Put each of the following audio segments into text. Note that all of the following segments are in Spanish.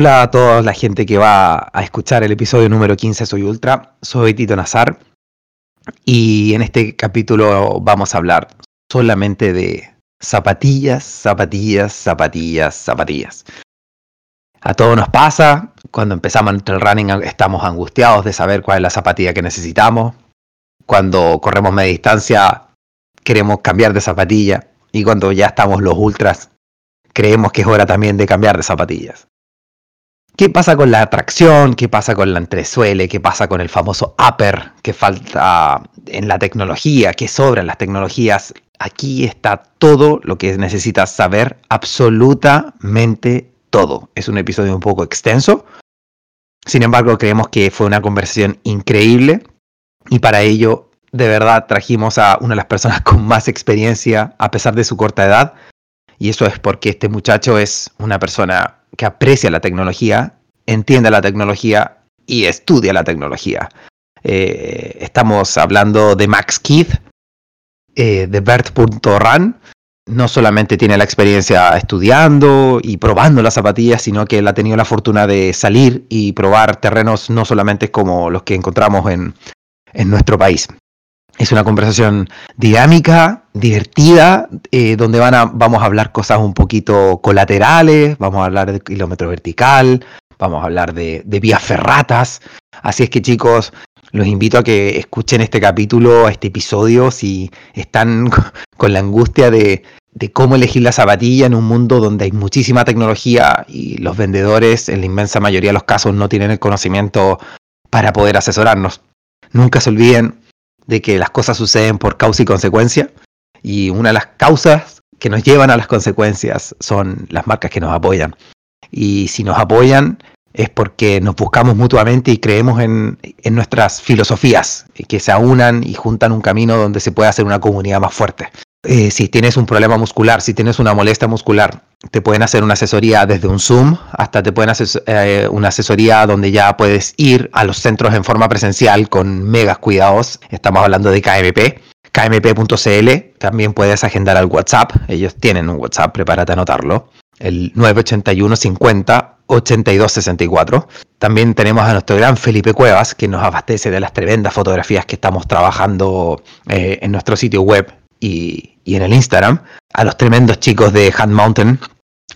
Hola a toda la gente que va a escuchar el episodio número 15 Soy Ultra. Soy Tito Nazar y en este capítulo vamos a hablar solamente de zapatillas, zapatillas, zapatillas, zapatillas. A todos nos pasa, cuando empezamos el running estamos angustiados de saber cuál es la zapatilla que necesitamos. Cuando corremos media distancia queremos cambiar de zapatilla y cuando ya estamos los ultras creemos que es hora también de cambiar de zapatillas. ¿Qué pasa con la tracción? ¿Qué pasa con la entresuele? ¿Qué pasa con el famoso upper que falta en la tecnología? ¿Qué sobra en las tecnologías? Aquí está todo lo que necesitas saber, absolutamente todo. Es un episodio un poco extenso. Sin embargo, creemos que fue una conversación increíble y para ello, de verdad, trajimos a una de las personas con más experiencia a pesar de su corta edad. Y eso es porque este muchacho es una persona que aprecia la tecnología, entiende la tecnología y estudia la tecnología. Eh, estamos hablando de Max Keith, eh, de Bert.ran. No solamente tiene la experiencia estudiando y probando las zapatillas, sino que él ha tenido la fortuna de salir y probar terrenos no solamente como los que encontramos en, en nuestro país. Es una conversación dinámica, divertida, eh, donde van a, vamos a hablar cosas un poquito colaterales, vamos a hablar de kilómetro vertical, vamos a hablar de, vías ferratas. Así es que chicos, los invito a que escuchen este capítulo, este episodio, si están con la angustia de, de cómo elegir la zapatilla en un mundo donde hay muchísima tecnología y los vendedores en la inmensa mayoría de los casos no tienen el conocimiento para poder asesorarnos. Nunca se olviden de que las cosas suceden por causa y consecuencia. Y una de las causas que nos llevan a las consecuencias son las marcas que nos apoyan. Y si nos apoyan es porque nos buscamos mutuamente y creemos en, en nuestras filosofías, que se aunan y juntan un camino donde se puede hacer una comunidad más fuerte. Eh, si tienes un problema muscular, si tienes una molestia muscular, te pueden hacer una asesoría desde un Zoom hasta te pueden hacer eh, una asesoría donde ya puedes ir a los centros en forma presencial con megas cuidados. Estamos hablando de KMP. KMP.cl, también puedes agendar al WhatsApp, ellos tienen un WhatsApp, prepárate a anotarlo, el 981 50 8264. También tenemos a nuestro gran Felipe Cuevas, que nos abastece de las tremendas fotografías que estamos trabajando eh, en nuestro sitio web y, en el Instagram. A los tremendos chicos de Hand Mountain,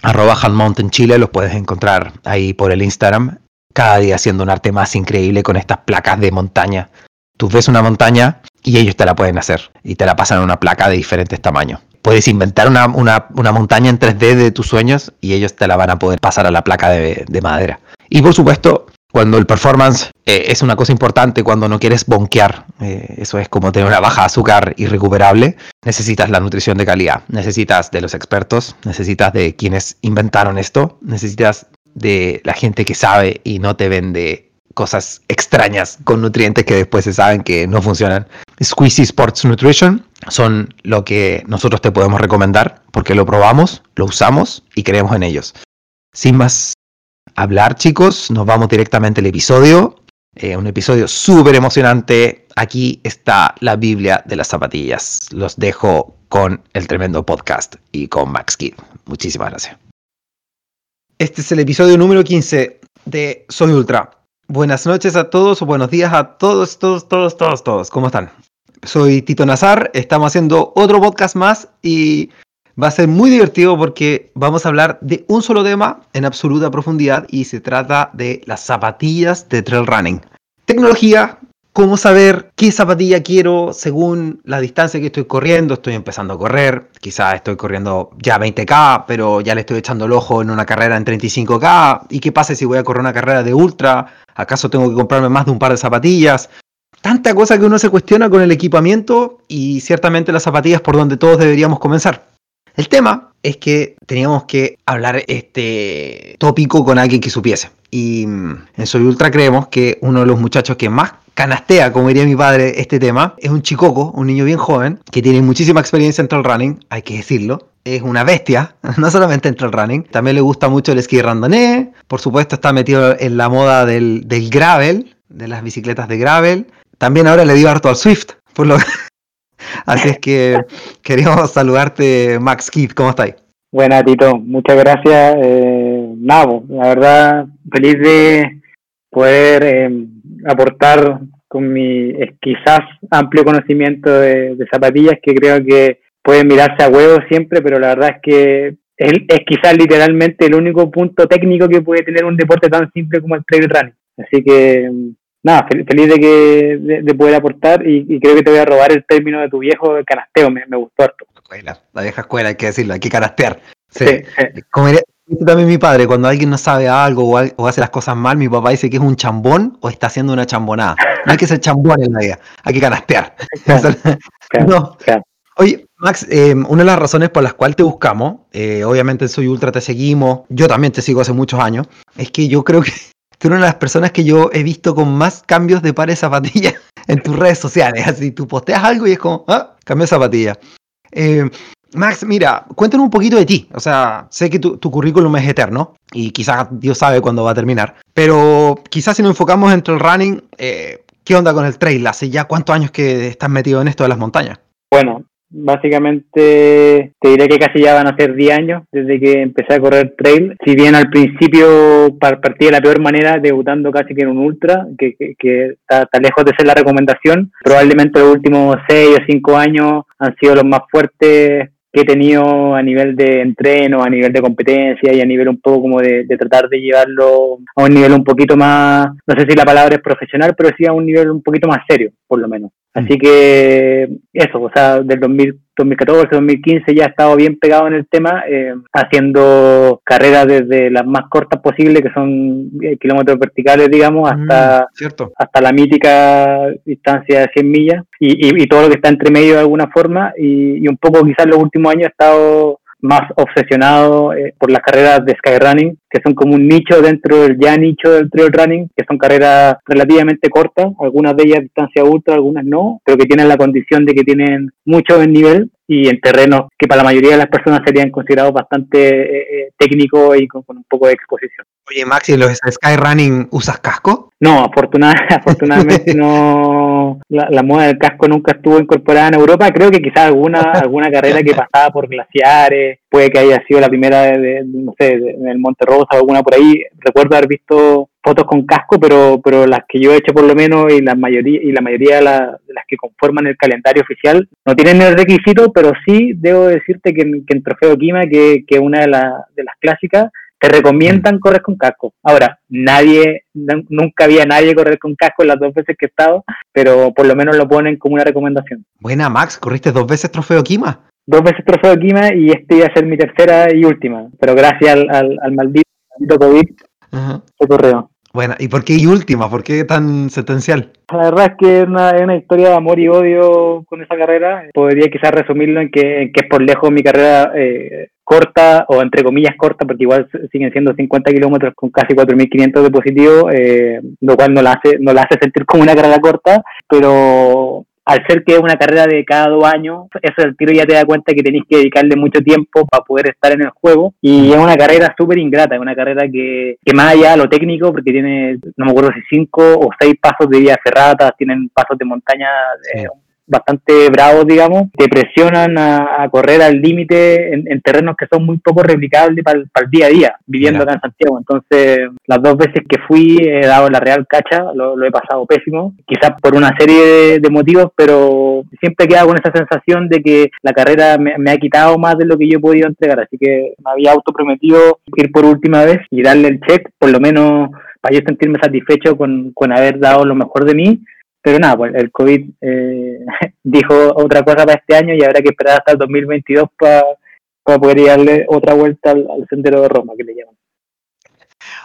arroba Hand Mountain Chile, los puedes encontrar ahí por el Instagram. Cada día haciendo un arte más increíble con estas placas de montaña. Tú ves una montaña y ellos te la pueden hacer y te la pasan en una placa de diferentes tamaños. Puedes inventar una, montaña en 3D de tus sueños y ellos te la van a poder pasar a la placa de madera. Y por supuesto, cuando el performance eh, es una cosa importante, cuando no quieres bonquear, eh, eso es como tener una baja azúcar irrecuperable, necesitas la nutrición de calidad, necesitas de los expertos, necesitas de quienes inventaron esto, necesitas de la gente que sabe y no te vende cosas extrañas con nutrientes que después se saben que no funcionan. Squeezy Sports Nutrition son lo que nosotros te podemos recomendar porque lo probamos, lo usamos y creemos en ellos. Sin más hablar, chicos. Nos vamos directamente al episodio. Eh, un episodio súper emocionante. Aquí está la Biblia de las zapatillas. Los dejo con el tremendo podcast y con Max Kid. Muchísimas gracias. Este es el episodio número 15 de Soy Ultra. Buenas noches a todos o buenos días a todos, todos, todos, todos, todos. ¿Cómo están? Soy Tito Nazar. Estamos haciendo otro podcast más y Va a ser muy divertido porque vamos a hablar de un solo tema en absoluta profundidad y se trata de las zapatillas de trail running. Tecnología, cómo saber qué zapatilla quiero según la distancia que estoy corriendo. Estoy empezando a correr, quizás estoy corriendo ya 20k, pero ya le estoy echando el ojo en una carrera en 35k. ¿Y qué pasa si voy a correr una carrera de ultra? ¿Acaso tengo que comprarme más de un par de zapatillas? Tanta cosa que uno se cuestiona con el equipamiento y ciertamente las zapatillas por donde todos deberíamos comenzar. El tema es que teníamos que hablar este tópico con alguien que supiese. Y mm, en Soy Ultra creemos que uno de los muchachos que más canastea, como diría mi padre, este tema, es un chicoco, un niño bien joven, que tiene muchísima experiencia en trail running, hay que decirlo. Es una bestia, no solamente en trail running, también le gusta mucho el esquí randonné, por supuesto está metido en la moda del, del gravel, de las bicicletas de gravel. También ahora le dio harto al Swift, por lo, Así es que queríamos saludarte, Max Keith, ¿cómo estáis? Buena, Tito. Muchas gracias. Eh, Nabo, la verdad, feliz de poder eh, aportar con mi quizás amplio conocimiento de, zapatillas que creo que pueden mirarse a huevo siempre, pero la verdad es que es, es, quizás literalmente el único punto técnico que puede tener un deporte tan simple como el trail running. Así que nada, feliz de que de, poder aportar y, creo que te voy a robar el término de tu viejo canasteo, me, me gustó harto. La vieja escuela, hay que decirlo, hay que canastear. Sí. Como diría también mi padre, cuando alguien no sabe algo o, hace las cosas mal, mi papá dice que es un chambón o está haciendo una chambonada. No hay que ser chambón en la vida, hay que canastear. Oye, Max, eh, una de las razones por las cuales te buscamos, eh, obviamente Soy Ultra te seguimos, yo también te sigo hace muchos años, es que yo creo que tú eres una de las personas que yo he visto con más cambios de pares de zapatillas en tus redes sociales. Así tú posteas algo y es como, ah, cambio de zapatilla. Eh, Max, mira, cuéntanos un poquito de ti. O sea, sé que tu, currículum es eterno y quizás Dios sabe cuándo va a terminar. Pero quizás si nos enfocamos entre el running, eh, ¿qué onda con el trail? ¿Hace ya cuántos años que estás metido en esto de las montañas? Bueno, Básicamente te diré que casi ya van a ser 10 años desde que empecé a correr trail. Si bien al principio partí de la peor manera, debutando casi que en un ultra, que, está, lejos de ser la recomendación, probablemente los últimos 6 o 5 años han sido los más fuertes que he tenido a nivel de entreno, a nivel de competencia y a nivel un poco como de, de, tratar de llevarlo a un nivel un poquito más, no sé si la palabra es profesional, pero sí a un nivel un poquito más serio, por lo menos. Así que eso, o sea, del 2014, 2015 ya he estado bien pegado en el tema, eh, haciendo carreras desde las más cortas posibles, que son eh, kilómetros verticales, digamos, mm, hasta, hasta la mítica distancia de 100 millas. Y, y, todo lo que está entre medio de alguna forma. Y, y un poco quizás los últimos años he estado más obsesionado eh, por las carreras de skyrunning, que son como un nicho dentro del ya nicho del trail running, que son carreras relativamente cortas, algunas de ellas distancia ultra, algunas no, pero que tienen la condición de que tienen mucho nivel y en terrenos que para la mayoría de las personas serían considerados bastante eh, eh, técnicos y con, un poco de exposición. Oye, Maxi, ¿los skyrunning usas casco? No, afortunadamente no. La, moda del casco nunca estuvo incorporada en Europa. Creo que quizás alguna alguna carrera que pasaba por glaciares, puede que haya sido la primera de, no sé, en el Monte Rosa o alguna por ahí. Recuerdo haber visto fotos con casco, pero pero las que yo he hecho por lo menos y la mayoría y la mayoría de, las que conforman el calendario oficial no tienen el requisito, pero sí debo decirte que, que en Trofeo Quima, que es una de, de las clásicas, te recomiendan correr con casco. Ahora, nadie, nunca había nadie correr con casco en las dos veces que he estado, pero por lo menos lo ponen como una recomendación. Buena, Max, corriste dos veces trofeo Kima. Dos veces trofeo Kima y este iba a ser mi tercera y última, pero gracias al, al, maldito, COVID se corrió. Bueno, ¿y por qué y última? ¿Por qué tan sentencial? La verdad es que es una, una, historia de amor y odio con esa carrera. Podría quizás resumirlo en que, que es por lejos mi carrera eh, corta o entre comillas corta, porque igual siguen siendo 50 kilómetros con casi 4.500 de positivo, eh, lo cual no la, hace, no la hace sentir como una carrera corta, pero al ser que es una carrera de cada dos años, eso el tiro ya te da cuenta que tenéis que dedicarle mucho tiempo para poder estar en el juego. Y es una carrera súper ingrata, es una carrera que, que más allá de lo técnico, porque tiene, no me acuerdo si cinco o seis pasos de vía ferrata, tienen pasos de montaña eh, bastante bravos, digamos, te presionan a, correr al límite en, terrenos que son muy poco replicables para el, día a día, viviendo acá en Santiago. Entonces, las dos veces que fui he dado la real cacha, lo, he pasado pésimo, quizás por una serie de, motivos, pero siempre he quedado con esa sensación de que la carrera me, ha quitado más de lo que yo he podido entregar, así que me había autoprometido ir por última vez y darle el check, por lo menos para yo sentirme satisfecho con, con haber dado lo mejor de mí pero nada, pues el COVID eh, dijo otra cosa para este año y habrá que esperar hasta el 2022 para, poder darle otra vuelta al, sendero de Roma, que le llaman.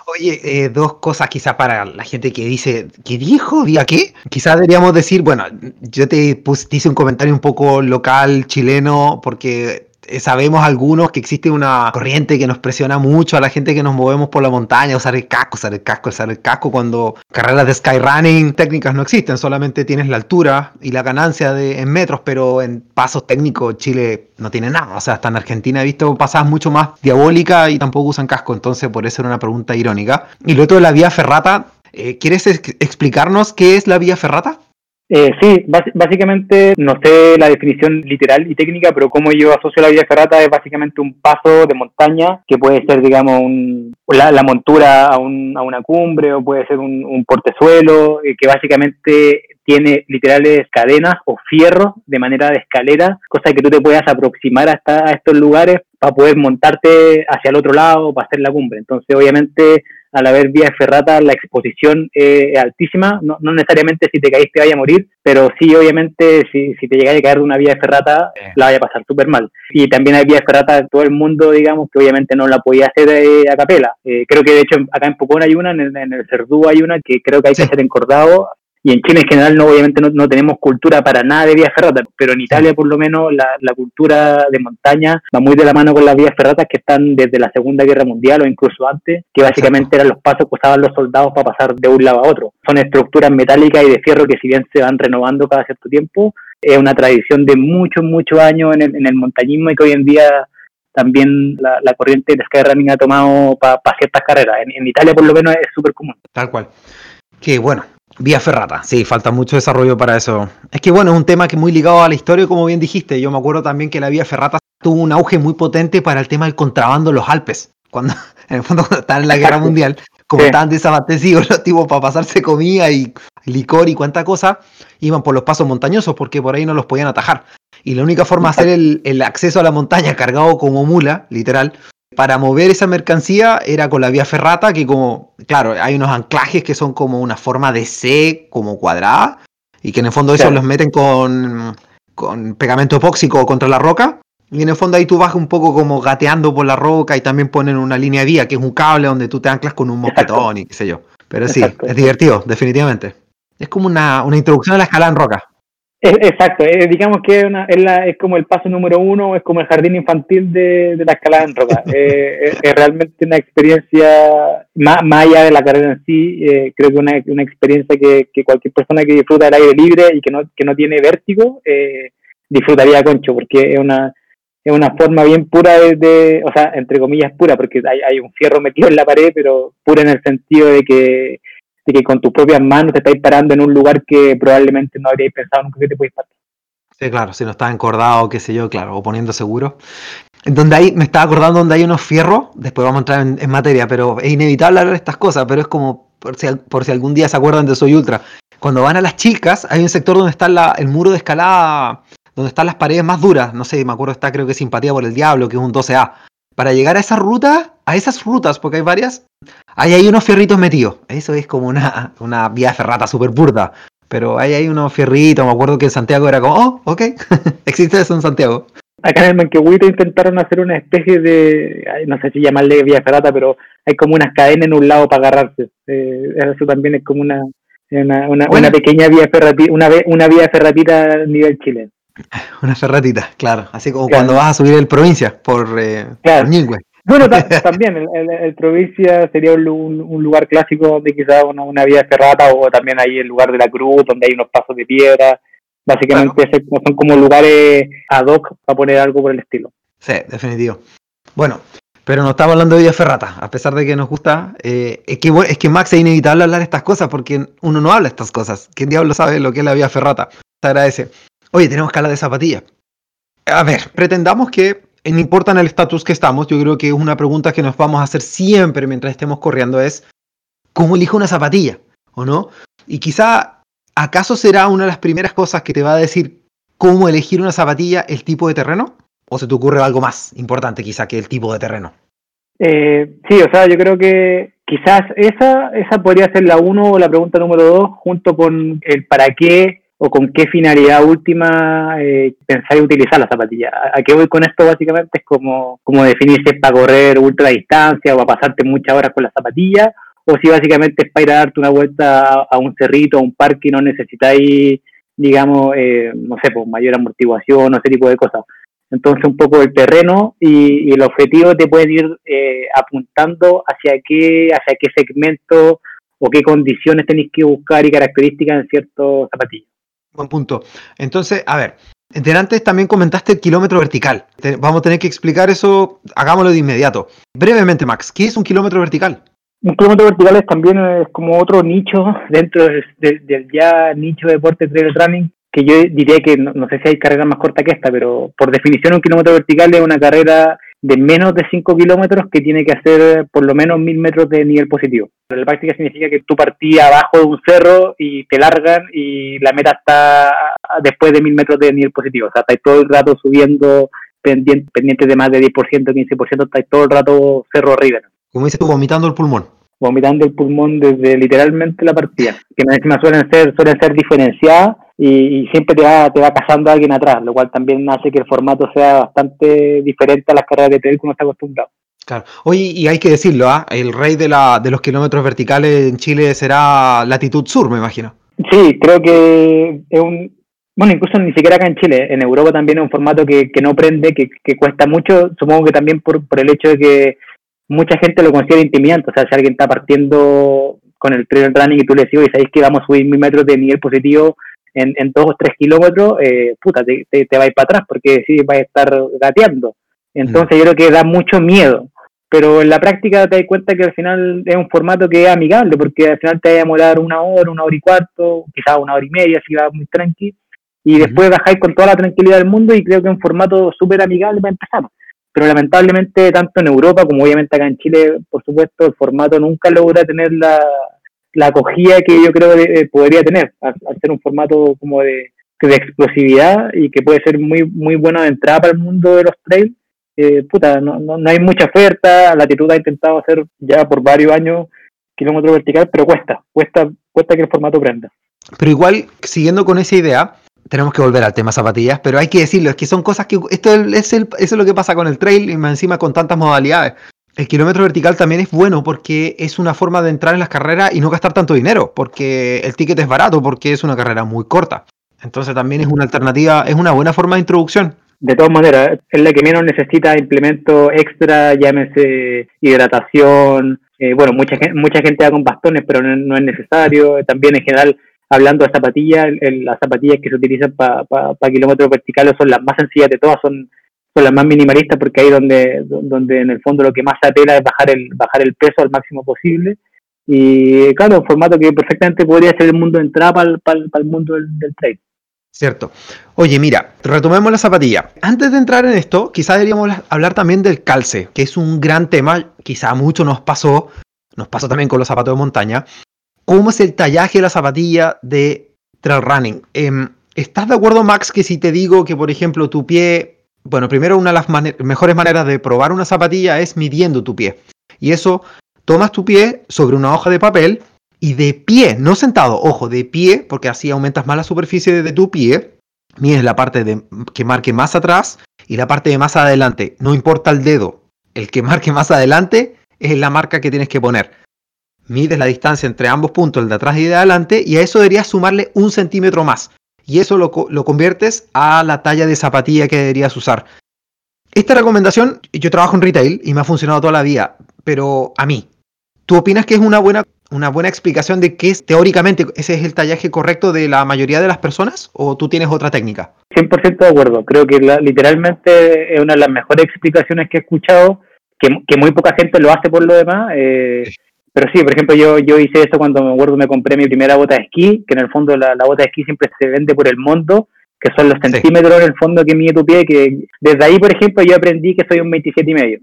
Oye, eh, dos cosas quizás para la gente que dice, ¿qué dijo? ¿Diga qué? Quizás deberíamos decir, bueno, yo te, puse, hice un comentario un poco local, chileno, porque sabemos algunos que existe una corriente que nos presiona mucho a la gente que nos movemos por la montaña, usar el casco, usar el casco, usar el casco, cuando carreras de skyrunning técnicas no existen, solamente tienes la altura y la ganancia en metros, pero en pasos técnicos Chile no tiene nada. O sea, hasta en Argentina he visto pasadas mucho más diabólicas y tampoco usan casco, entonces por eso era una pregunta irónica. Y lo otro de la vía ferrata, eh, ¿quieres explicarnos qué es la vía ferrata? Eh, sí, básicamente no sé la definición literal y técnica, pero como yo asocio la vía ferrata es básicamente un paso de montaña que puede ser, digamos, un, la, montura a, un, a, una cumbre o puede ser un, un portezuelo, eh, que básicamente tiene literales cadenas o fierros de manera de escalera, cosa que tú te puedas aproximar hasta a estos lugares para poder montarte hacia el otro lado para hacer la cumbre. Entonces, obviamente, al haber vías ferratas, la exposición es altísima. No, necesariamente si te caíste te vaya a morir, pero sí, obviamente, si, si te llegas a caer de una vía de ferrata, la vaya a pasar súper mal. Y también hay vías ferratas de todo el mundo, digamos, que obviamente no la podía hacer eh, a capela. Eh, creo que de hecho acá en Pocón hay una, en el, en el Cerdú hay una que creo que hay que hacer encordado y en Chile en general no obviamente no, tenemos cultura para nada de vías ferratas, pero en Italia por lo menos la, cultura de montaña va muy de la mano con las vías ferratas que están desde la Segunda Guerra Mundial o incluso antes, que básicamente eran los pasos que usaban los soldados para pasar de un lado a otro. Son estructuras metálicas y de fierro que si bien se van renovando cada cierto tiempo, es una tradición de muchos, muchos años en el, en el montañismo y que hoy en día también la, corriente de skyrunning ha tomado para ciertas carreras. En, en Italia por lo menos es súper común. Tal cual. Que bueno, Vía ferrata, sí, falta mucho desarrollo para eso. Es que bueno, es un tema que muy ligado a la historia, como bien dijiste. Yo me acuerdo también que la vía ferrata tuvo un auge muy potente para el tema del contrabando en los Alpes. Cuando, en el fondo, cuando estaban en la guerra mundial, como estaban desabastecidos los tipos para pasarse comida y licor y cuánta cosa, iban por los pasos montañosos porque por ahí no los podían atajar. Y la única forma de hacer el, el acceso a la montaña cargado como mula, literal, para mover esa mercancía era con la vía ferrata, que como, claro, hay unos anclajes que son como una forma de C, como cuadrada, y que en el fondo esos los meten con, con pegamento epóxico contra la roca, y en el fondo ahí tú vas un poco como gateando por la roca y también ponen una línea de vía, que es un cable donde tú te anclas con un mosquetón y qué sé yo. Pero sí, es divertido, definitivamente. Es como una, una introducción a la escalada en roca. Exacto, eh, digamos que es, una, es, la, es, como el paso número uno, es como el jardín infantil de, de la escalada en roca. Eh, es, realmente una experiencia, más, allá de la carrera en sí, eh, creo que una, una experiencia que, que, cualquier persona que disfruta del aire libre y que no, que no tiene vértigo, disfrutaría concho, porque es una, es una forma bien pura de, o sea, entre comillas pura, porque hay, hay un fierro metido en la pared, pero pura en el sentido de que de que con tus propias manos te estáis parando en un lugar que probablemente no habríais pensado nunca que te podéis parar. Sí, claro, si no estás encordado, qué sé yo, claro, o poniendo seguro. Donde hay, me estaba acordando donde hay unos fierros, después vamos a entrar en, materia, pero es inevitable hablar de estas cosas, pero es como, por si, por si algún día se acuerdan de Soy Ultra, cuando van a las chicas, hay un sector donde está el muro de escalada, donde están las paredes más duras, no sé, me acuerdo está creo que Simpatía por el Diablo, que es un 12A. Para llegar a esa ruta, a esas rutas, porque hay varias, hay ahí unos fierritos metidos. Eso es como una, una vía ferrata súper burda. Pero hay ahí unos fierritos. Me acuerdo que en Santiago era como, oh, ok, existe eso en Santiago. Acá en el Manquehuito intentaron hacer una especie de, no sé si llamarle vía ferrata, pero hay como unas cadenas en un lado para agarrarse. Eh, eso también es como una, una, una, pequeña vía ferratita, una, una vía ferratita a nivel chileno. Una ferratita, claro. Así como cuando vas a subir el provincia por, eh, por bueno, también el, provincia sería un, lugar clásico donde quizás una, una vía ferrata o también hay el lugar de la cruz donde hay unos pasos de piedra. Básicamente son como lugares ad hoc para poner algo por el estilo. Sí, definitivo. Bueno, pero no estamos hablando de vía ferrata, a pesar de que nos gusta. Eh, es, que, es que Max es inevitable hablar de estas cosas porque uno no habla de estas cosas. ¿Quién diablo sabe lo que es la vía ferrata? Te agradece. Oye, tenemos que hablar de zapatillas. A ver, pretendamos que no importa en el estatus que estamos, yo creo que una pregunta que nos vamos a hacer siempre mientras estemos corriendo es, ¿cómo elijo una zapatilla? ¿O no? Y quizá, ¿acaso será una de las primeras cosas que te va a decir cómo elegir una zapatilla el tipo de terreno? ¿O se te ocurre algo más importante quizá que el tipo de terreno? Eh, sí, o sea, yo creo que quizás esa, esa podría ser la uno o la pregunta número dos, junto con el para qué o con qué finalidad última eh, pensáis utilizar la zapatilla. ¿A qué voy con esto básicamente? Es como, como definir si es para correr ultra distancia o para pasarte muchas horas con la zapatilla, o si básicamente es para ir a darte una vuelta a, un cerrito, a un parque y no necesitáis, digamos, eh, no sé, pues mayor amortiguación o ese tipo de cosas. Entonces un poco el terreno y, el objetivo te puede ir eh, apuntando hacia qué, hacia qué segmento o qué condiciones tenéis que buscar y características en ciertos zapatillas. Buen punto. Entonces, a ver, antes también comentaste el kilómetro vertical. Vamos a tener que explicar eso, hagámoslo de inmediato. Brevemente, Max, ¿qué es un kilómetro vertical? Un kilómetro vertical también es como otro nicho dentro del, ya nicho de deporte trail running, que yo diría que no, sé si hay carrera más corta que esta, pero por definición un kilómetro vertical es una carrera de menos de 5 kilómetros que tiene que hacer por lo menos 1000 metros de nivel positivo. En la práctica significa que tú partís abajo de un cerro y te largan y la meta está después de 1000 metros de nivel positivo. O sea, estáis todo el rato subiendo pendientes pendiente de más de 10%, 15%, estáis todo el rato cerro arriba. Como dices tú, vomitando el pulmón. Vomitando el pulmón desde literalmente la partida. Que encima suelen ser, suelen ser diferenciadas y, siempre te va, te va cazando alguien atrás, lo cual también hace que el formato sea bastante diferente a las carreras de trail que uno está acostumbrado. Claro. Oye, y hay que decirlo, ¿ah? el rey de, la, de los kilómetros verticales en Chile será latitud sur, me imagino. Sí, creo que es un, bueno, incluso ni siquiera acá en Chile, en Europa también es un formato que, que no prende, que, que, cuesta mucho, supongo que también por, por el hecho de que mucha gente lo considera intimidante, o sea, si alguien está partiendo con el trail running y tú le decís, y sabéis que vamos a subir mil metros de nivel positivo en, en dos o tres kilómetros, eh, puta, te, te, te vais para atrás porque sí vas a estar gateando. Entonces yo creo que da mucho miedo. Pero en la práctica te das cuenta que al final es un formato que es amigable, porque al final te va a demorar una hora, una hora y cuarto, quizás una hora y media, si va muy tranqui, y después bajáis con toda la tranquilidad del mundo y creo que es un formato súper amigable para empezar. Pero lamentablemente, tanto en Europa como obviamente acá en Chile, por supuesto, el formato nunca logra tener la, la acogida que yo creo que eh, podría tener, al, ser un formato como de, de, explosividad y que puede ser muy muy bueno de entrada para el mundo de los trails. Eh, puta, no, no, no, hay mucha oferta, Latitud ha intentado hacer ya por varios años kilómetro vertical, pero cuesta, cuesta, cuesta que el formato prenda. Pero igual, siguiendo con esa idea, tenemos que volver al tema zapatillas, pero hay que decirlo, es que son cosas que, esto es, el, eso es lo que pasa con el trail y encima con tantas modalidades el kilómetro vertical también es bueno porque es una forma de entrar en las carreras y no gastar tanto dinero, porque el ticket es barato, porque es una carrera muy corta. Entonces también es una alternativa, es una buena forma de introducción. De todas maneras, es la que menos necesita implementos extra, llámese hidratación. Eh, bueno, mucha mucha gente va con bastones, pero no, es necesario. También en general, hablando de zapatillas, las zapatillas que se utilizan para kilómetros verticales son las más sencillas de todas, son las más minimalistas porque ahí donde, donde en el fondo lo que más apela es bajar el, bajar el peso al máximo posible. Y claro, un formato que perfectamente podría ser el mundo de entrada para el, mundo del, trade. Cierto. Oye, mira, retomemos la zapatilla. Antes de entrar en esto, quizá deberíamos hablar también del calce, que es un gran tema, quizá mucho nos pasó, nos pasó también con los zapatos de montaña. ¿Cómo es el tallaje de la zapatilla de trail running? Em, ¿Estás de acuerdo, Max, que si te digo que, por ejemplo, tu pie bueno, primero una de las mejores maneras de probar una zapatilla es midiendo tu pie. Y eso, tomas tu pie sobre una hoja de papel y de pie, no sentado, ojo, de pie, porque así aumentas más la superficie de tu pie, mides la parte que marque más atrás y la parte de más adelante. No importa el dedo, el que marque más adelante es la marca que tienes que poner. Mides la distancia entre ambos puntos, el de atrás y de adelante, y a eso deberías sumarle un centímetro más y eso lo, conviertes a la talla de zapatilla que deberías usar. Esta recomendación, yo trabajo en retail y me ha funcionado toda la vida, pero a mí, ¿tú opinas que es una buena, una buena explicación de que es, teóricamente ese es el tallaje correcto de la mayoría de las personas o tú tienes otra técnica? 100% de acuerdo, creo que literalmente es una de las mejores explicaciones que he escuchado, que, muy poca gente lo hace por lo demás. Eh, pero sí, por ejemplo, yo, yo hice eso cuando me acuerdo me compré mi primera bota de esquí, que en el fondo la, bota de esquí siempre se vende por el monto, que son los centímetros en el fondo que mide tu pie, que desde ahí, por ejemplo, yo aprendí que soy un 27 y medio.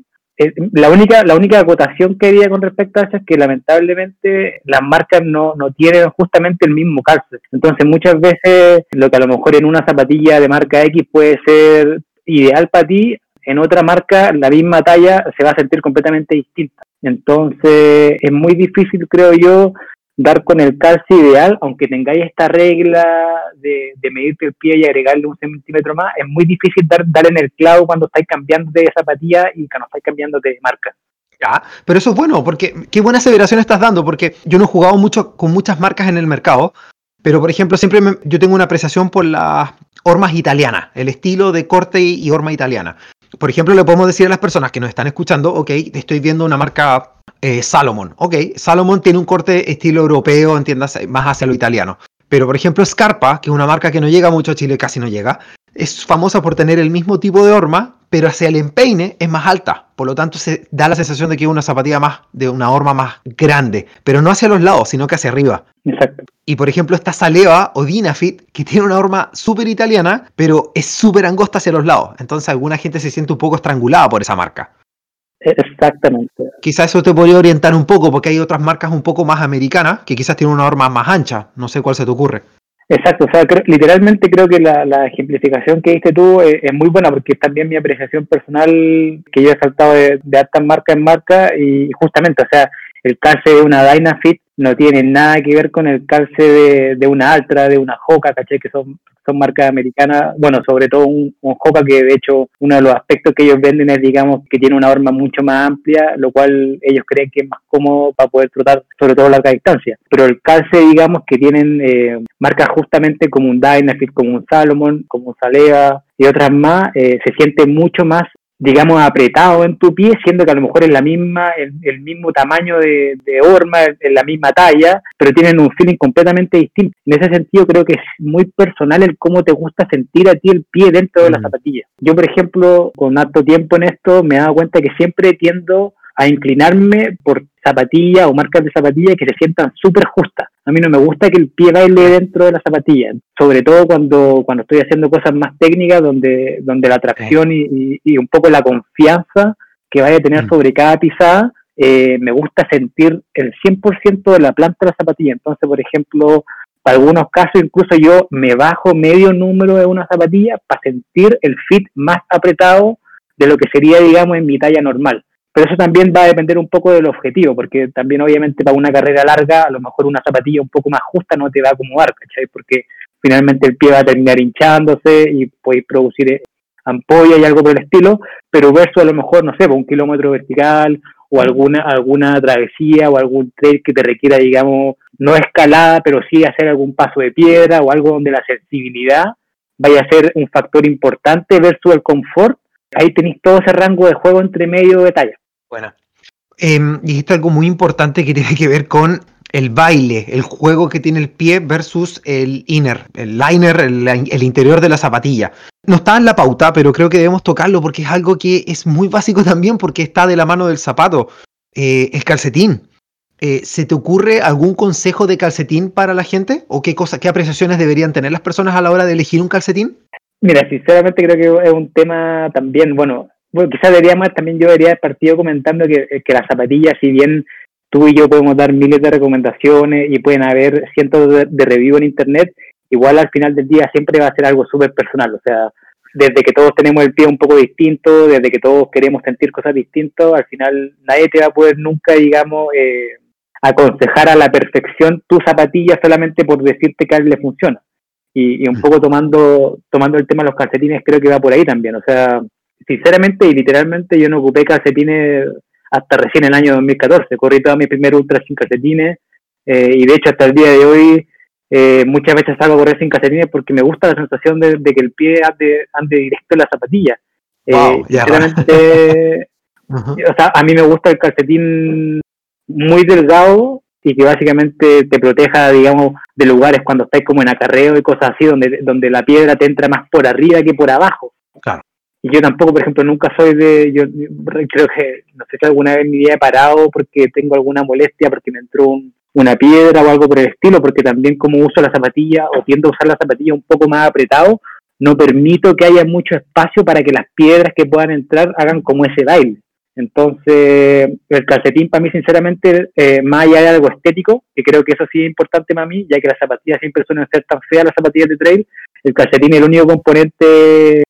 La única, la única acotación que había con respecto a eso es que lamentablemente las marcas no, no tienen justamente el mismo calce. Entonces muchas veces lo que a lo mejor en una zapatilla de marca X puede ser ideal para ti, en otra marca la misma talla se va a sentir completamente distinta. Entonces es muy difícil, creo yo, dar con el calce ideal, aunque tengáis esta regla de, medirte el pie y agregarle un centímetro más, es muy difícil dar, dar en el clavo cuando estáis cambiando de zapatilla y cuando estáis cambiando de marca. Pero eso es bueno, porque qué buena aseveración estás dando, porque yo no he jugado mucho con muchas marcas en el mercado, pero por ejemplo, siempre yo tengo una apreciación por las hormas italianas, el estilo de corte y horma italiana por ejemplo, le podemos decir a las personas que nos están escuchando, ok, estoy viendo una marca eh, Salomon. Ok, Salomon tiene un corte estilo europeo, entiendas, más hacia lo italiano. Pero por ejemplo Scarpa, que es una marca que no llega mucho a Chile, casi no llega, es famosa por tener el mismo tipo de horma, pero hacia el empeine es más alta. Por lo tanto, se da la sensación de que es una zapatilla más, de una horma más grande, pero no hacia los lados, sino que hacia arriba. Exacto. Y por ejemplo, esta Saleva o Dinafit, que tiene una horma súper italiana, pero es súper angosta hacia los lados. Entonces, alguna gente se siente un poco estrangulada por esa marca. Exactamente. Quizás eso te podría orientar un poco, porque hay otras marcas un poco más americanas que quizás tienen una horma más ancha. No sé cuál se te ocurre. Exacto, o sea, literalmente creo que la, ejemplificación que diste tú eh, es, muy buena porque es también mi apreciación personal que yo he saltado de, de alta marca en marca y justamente, o sea, el calce de una Dynafit no tiene nada que ver con el calce de, de una Altra, de una Hoka, ¿caché? Que son, son marcas americanas, bueno, sobre todo un, un que de hecho uno de los aspectos que ellos venden es, digamos, que tiene una horma mucho más amplia, lo cual ellos creen que es más cómodo para poder trotar, sobre todo a larga distancia. Pero el calce, digamos, que tienen eh, marcas justamente como un Dynafit, como un Salomon, como un Saleva y otras más, eh, se siente mucho más digamos, apretado en tu pie, siendo que a lo mejor es la misma, el, mismo tamaño de, de, horma, en la misma talla, pero tienen un feeling completamente distinto. En ese sentido creo que es muy personal el cómo te gusta sentir a ti el pie dentro de la mm. zapatilla. Yo, por ejemplo, con harto tiempo en esto, me he dado cuenta que siempre tiendo a inclinarme por zapatillas o marcas de zapatillas que se sientan súper justas. A mí no me gusta que el pie baile dentro de la zapatilla, sobre todo cuando, cuando estoy haciendo cosas más técnicas donde, donde la tracción y, y, un poco la confianza que vaya a tener mm. sobre cada pisada, eh, me gusta sentir el 100% de la planta de la zapatilla. Entonces, por ejemplo, para algunos casos incluso yo me bajo medio número de una zapatilla para sentir el fit más apretado de lo que sería, digamos, en mi talla normal. Pero eso también va a depender un poco del objetivo, porque también obviamente para una carrera larga, a lo mejor una zapatilla un poco más justa no te va a acomodar, ¿cachai? Porque finalmente el pie va a terminar hinchándose y puedes producir eh, ampolla y algo por el estilo, pero versus a lo mejor, no sé, un kilómetro vertical o alguna, alguna travesía o algún trail que te requiera, digamos, no escalada, pero sí hacer algún paso de piedra o algo donde la sensibilidad vaya a ser un factor importante versus el confort, ahí tenéis todo ese rango de juego entre medio de talla. Bueno. Em, dijiste algo muy importante que tiene que ver con el baile, el juego que tiene el pie versus el inner, el liner, el, interior de la zapatilla. No está en la pauta, pero creo que debemos tocarlo porque es algo que es muy básico también porque está de la mano del zapato. Eh, el calcetín. Eh, ¿Se te ocurre algún consejo de calcetín para la gente? ¿O qué, cosa, qué apreciaciones deberían tener las personas a la hora de elegir un calcetín? Mira, sinceramente creo que es un tema también, bueno, bueno, quizás deberíamos, también yo debería haber partido comentando que, que las zapatillas, si bien tú y yo podemos dar miles de recomendaciones y pueden haber cientos de, de reviews en internet, igual al final del día siempre va a ser algo súper personal, o sea, desde que todos tenemos el pie un poco distinto, desde que todos queremos sentir cosas distintas, al final nadie te va a poder nunca, digamos, eh, aconsejar a la perfección tu zapatilla solamente por decirte que a él le funciona. Y, y, un mm. poco tomando, tomando el tema de los calcetines, creo que va por ahí también. O sea, sinceramente y literalmente yo no ocupé calcetines hasta recién el año 2014. Corrí toda mi primer ultra sin calcetines eh, y de hecho hasta el día de hoy eh, muchas veces salgo a correr sin calcetines porque me gusta la sensación de, que el pie ande, ande, directo en la zapatilla. Eh, sinceramente, o sea, a mí me gusta el calcetín muy delgado y que básicamente te proteja, digamos, de lugares cuando estáis como en acarreo y cosas así, donde, donde la piedra te entra más por arriba que por abajo. Claro. Y yo tampoco, por ejemplo, nunca soy de, yo creo que, no sé si alguna vez vida he parado porque tengo alguna molestia, porque me entró una piedra o algo por el estilo, porque también como uso la zapatilla o tiendo a usar la zapatilla un poco más apretado, no permito que haya mucho espacio para que las piedras que puedan entrar hagan como ese baile. Entonces, el calcetín para mí, sinceramente, eh, más allá de algo estético, que creo que eso sí es importante para mí, ya que las zapatillas siempre suelen ser tan feas las zapatillas de trail, el calcetín es el único componente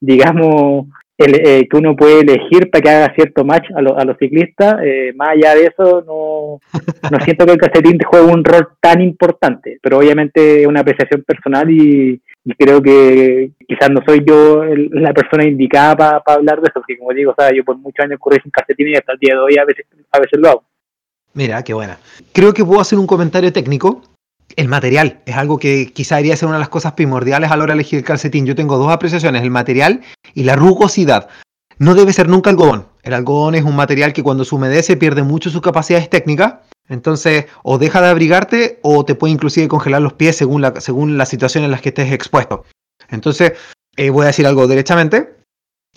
digamos, eh, que uno puede elegir para que haga cierto match a, a los ciclistas. Eh, más allá de eso, no, no siento que el calcetín juegue un rol tan importante, pero obviamente es una apreciación personal y, creo que quizás no soy yo la persona indicada para hablar de eso, porque como digo, o sea, yo por muchos años corrí sin calcetín y hasta el día de hoy a veces, a veces lo hago. Mira, qué buena. Creo que puedo hacer un comentario técnico el material es algo que quizá debería ser una de las cosas primordiales a la hora de elegir el calcetín. Yo tengo dos apreciaciones, el material y la rugosidad. No debe ser nunca algodón. El algodón es un material que cuando se humedece pierde mucho sus capacidades técnicas. Entonces, o deja de abrigarte o te puede inclusive congelar los pies según la, según situación en la que estés expuesto. Entonces, eh, voy a decir algo derechamente.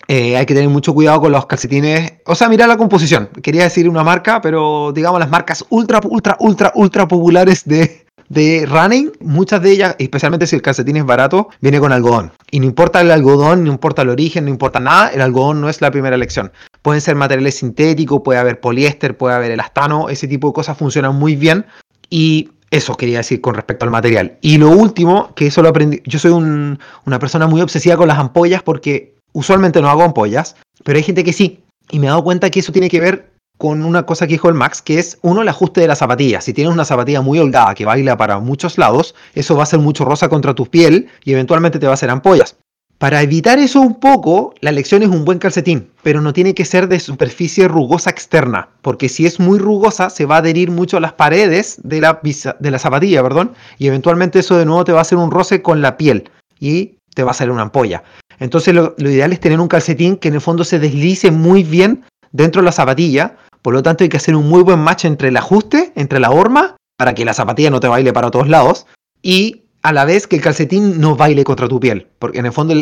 Eh, hay que tener mucho cuidado con los calcetines. O sea, mira la composición. Quería decir una marca, pero digamos las marcas ultra, ultra, ultra, ultra populares de, de running, muchas de ellas, especialmente si el calcetín es barato, viene con algodón. Y no importa el algodón, no importa el origen, no importa nada, el algodón no es la primera elección. Pueden ser materiales sintéticos, puede haber poliéster, puede haber elastano, ese tipo de cosas funcionan muy bien. Y eso quería decir con respecto al material. Y lo último, que eso lo aprendí, yo soy una persona muy obsesiva con las ampollas porque usualmente no hago ampollas, pero hay gente que sí. Y me he dado cuenta que eso tiene que ver con una cosa que dijo el Max, que es uno el ajuste de la zapatilla. Si tienes una zapatilla muy holgada que baila para muchos lados, eso va a ser mucho rosa contra tu piel y eventualmente te va a hacer ampollas. Para evitar eso un poco, la elección es un buen calcetín, pero no tiene que ser de superficie rugosa externa, porque si es muy rugosa se va a adherir mucho a las paredes de la, de la zapatilla, perdón, y eventualmente eso de nuevo te va a hacer un roce con la piel y te va a hacer una ampolla. Entonces lo, lo ideal es tener un calcetín que en el fondo se deslice muy bien dentro de la zapatilla, por lo tanto hay que hacer un muy buen match entre el ajuste, entre la horma, para que la zapatilla no te baile para todos lados, y a la vez que el calcetín no baile contra tu piel. Porque en el fondo,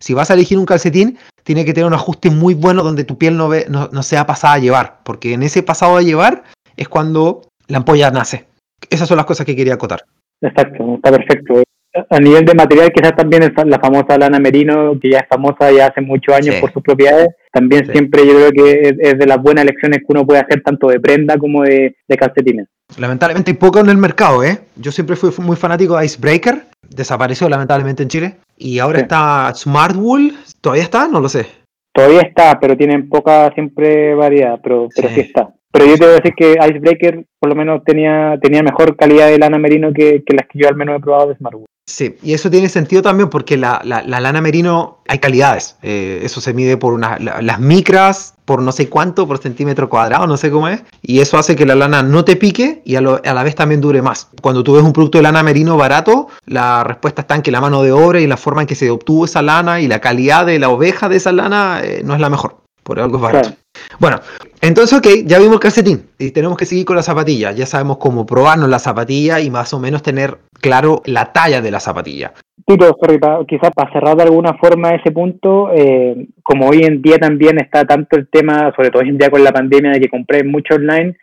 si vas a elegir un calcetín, tiene que tener un ajuste muy bueno donde tu piel no, ve, no, no sea pasada a llevar. Porque en ese pasado a llevar es cuando la ampolla nace. Esas son las cosas que quería acotar. Exacto, está perfecto a nivel de material, quizás también la famosa lana merino, que ya es famosa ya hace muchos años por sus propiedades, también siempre yo creo que es, de las buenas elecciones que uno puede hacer tanto de prenda como de, calcetines. Lamentablemente hay poco en el mercado, ¿eh? Yo siempre fui muy fanático de Icebreaker, desapareció lamentablemente en Chile, y ahora está Smartwool, ¿todavía está? No lo sé. Todavía está, pero tienen poca siempre variedad, pero, pero sí. está. Pero yo te voy a decir que Icebreaker por lo menos tenía, tenía mejor calidad de lana merino que, que las que yo al menos he probado de Smartwool. Sí, y eso tiene sentido también porque la, lana merino hay calidades. Eh, eso se mide por una, las micras, por no sé cuánto, por centímetro cuadrado, no sé cómo es. Y eso hace que la lana no te pique y a, la vez también dure más. Cuando tú ves un producto de lana merino barato, la respuesta está en que la mano de obra y la forma en que se obtuvo esa lana y la calidad de la oveja de esa lana eh, no es la mejor. Por algo barato. Bueno, entonces, ok, ya vimos el calcetín y tenemos que seguir con la zapatilla. Ya sabemos cómo probarnos la zapatilla y más o menos tener claro la talla de la zapatilla. Tito, sorry, quizás para cerrar de alguna forma ese punto, eh, como hoy en día también está tanto el tema, sobre todo hoy en día con la pandemia, de que compré mucho online,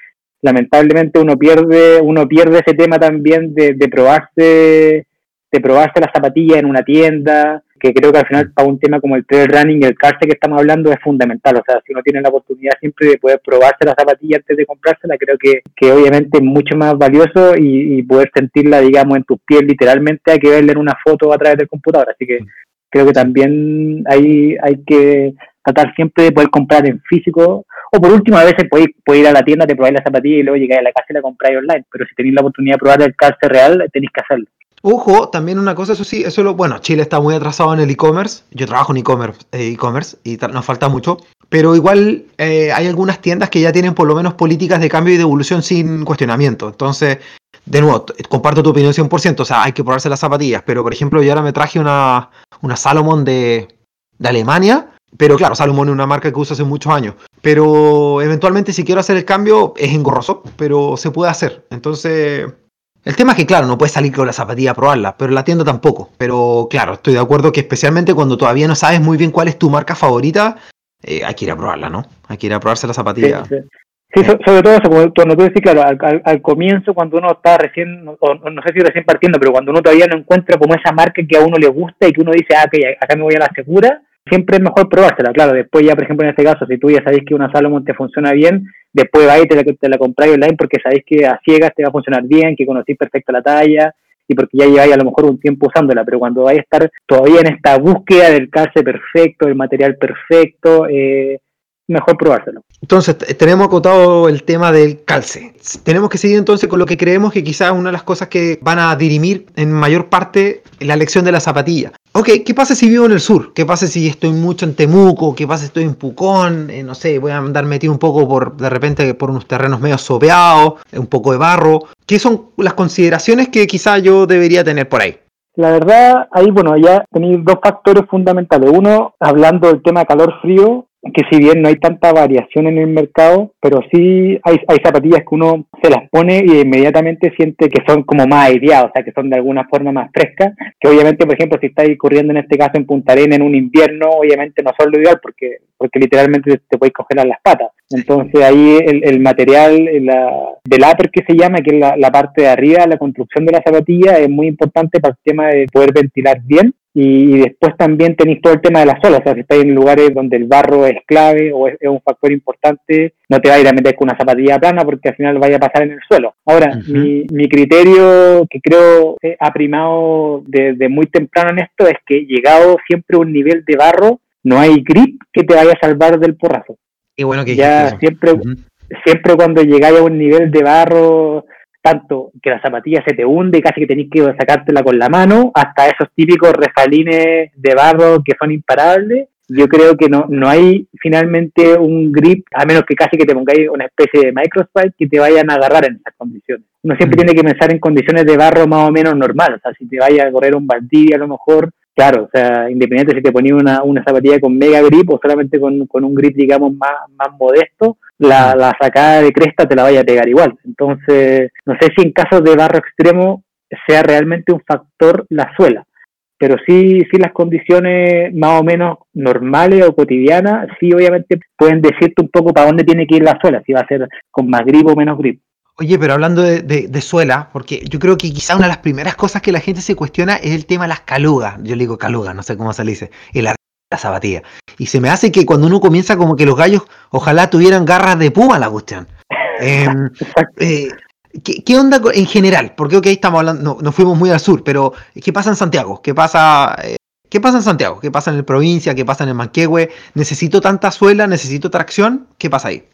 lamentablemente uno pierde, uno pierde ese tema también de, de probarse, de probarse la zapatilla en una tienda, que creo que al final para un tema como el trail running y el calce que estamos hablando es fundamental. O sea, si uno tiene la oportunidad siempre de poder probarse la zapatilla antes de comprársela, creo que, que obviamente es mucho más valioso y, poder sentirla, digamos, en tu piel literalmente hay que verla en una foto a través del computador. Así que creo que también hay, hay que tratar siempre de poder comprar en físico o por último, a veces puedes, ir a la tienda, te probáis la zapatilla y luego llegáis a la casa y la compráis online. Pero si tenéis la oportunidad de probar el calce real, tenéis que hacerlo. Ojo, también una cosa, eso sí, eso lo, bueno, Chile está muy atrasado en el e-commerce. Yo trabajo en e-commerce e y nos falta mucho. Pero igual eh, hay algunas tiendas que ya tienen por lo menos políticas de cambio y devolución sin cuestionamiento. Entonces, de nuevo, comparto tu opinión 100%. O sea, hay que probarse las zapatillas. Pero, por ejemplo, yo ahora me traje una, una Salomon de, de Alemania. Pero claro, Salomon es una marca que uso hace muchos años. Pero eventualmente si quiero hacer el cambio es engorroso, pero se puede hacer. Entonces, el tema es que, claro, no puedes salir con la zapatilla a probarla, pero la tienda tampoco. Pero claro, estoy de acuerdo que especialmente cuando todavía no sabes muy bien cuál es tu marca favorita, eh, hay que ir a probarla, ¿no? Hay que ir a probarse la zapatilla. Sí, sobre todo eso, cuando tú decís, claro, al, comienzo, cuando uno está recién, o no sé si recién partiendo, pero cuando uno todavía no encuentra como esa marca que a uno le gusta y que uno dice, ah, ok, acá me voy a la segura, siempre es mejor probársela, claro. Después ya, por ejemplo, en este caso, si tú ya sabes que una Salomon te funciona bien, después va y te la, te la compráis online porque sabéis que a ciegas te va a funcionar bien, que conocís perfecto la talla y porque ya lleváis a lo mejor un tiempo usándola, pero cuando vais a estar todavía en esta búsqueda del calce perfecto, el material perfecto, eh, mejor probárselo. Entonces, tenemos acotado el tema del calce. Tenemos que seguir entonces con lo que creemos que quizás una de las cosas que van a dirimir en mayor parte la elección de la zapatilla. Ok, ¿qué pasa si vivo en el sur? ¿Qué pasa si estoy mucho en Temuco? ¿Qué pasa si estoy en Pucón? Eh, no sé, voy a andar metido un poco por, de repente, por unos terrenos medio sopeados, un poco de barro. ¿Qué son las consideraciones que quizás yo debería tener por ahí? La verdad, ahí, bueno, ya tenéis dos factores fundamentales. Uno, hablando del tema calor-frío, que si bien no hay tanta variación en el mercado, pero sí hay, hay zapatillas que uno se las pone y inmediatamente siente que son como más aireadas, o sea, que son de alguna forma más frescas, que obviamente, por ejemplo, si estáis corriendo en este caso en Punta Arena en un invierno, obviamente no son lo ideal porque, porque literalmente te puedes congelar las patas. Entonces ahí el, material la, del upper que se llama, que es la, la parte de arriba, la construcción de la zapatilla, es muy importante para el tema de poder ventilar bien y después también tenéis todo el tema de las olas, o sea, si estáis en lugares donde el barro es clave o es, un factor importante, no te vais a meter con una zapatilla plana porque al final vaya a pasar en el suelo. Ahora, mi, mi, criterio que creo ha primado desde muy temprano en esto es que llegado siempre a un nivel de barro, no hay grip que te vaya a salvar del porrazo. Y bueno que ya siempre, siempre cuando llegáis a un nivel de barro tanto que la zapatilla se te hunde y casi que tenés que sacártela con la mano, hasta esos típicos refalines de barro que son imparables. Yo creo que no, no hay finalmente un grip, a menos que casi que te pongáis una especie de microspike que te vayan a agarrar en esas condiciones. Uno siempre mm. tiene que pensar en condiciones de barro más o menos normales. O sea, si te vaya a correr un Valdivia a lo mejor, claro, o sea, independiente si te ponía una, una zapatilla con mega grip o solamente con, con un grip, digamos, más, más modesto, la, la, sacada de cresta te la vaya a pegar igual. Entonces, no sé si en casos de barro extremo sea realmente un factor la suela, pero sí, sí las condiciones más o menos normales o cotidianas, sí obviamente pueden decirte un poco para dónde tiene que ir la suela, si va a ser con más grip o menos grip. Oye, pero hablando de, de, suela, porque yo creo que quizá una de las primeras cosas que la gente se cuestiona es el tema de las calugas. Yo le digo calugas, no sé cómo se le dice. Y la la zapatilla. Y se me hace que cuando uno comienza como que los gallos ojalá tuvieran garras de puma la cuestión. Em, eh, ¿qué, onda en general? Porque ok, estamos hablando, no, fuimos muy al sur, pero ¿qué pasa en Santiago? ¿Qué pasa, eh, ¿Qué pasa en Santiago? ¿Qué pasa en la provincia? ¿Qué pasa en el Manquehue? ¿Necesito tanta suela? ¿Necesito tracción? ¿Qué pasa ahí?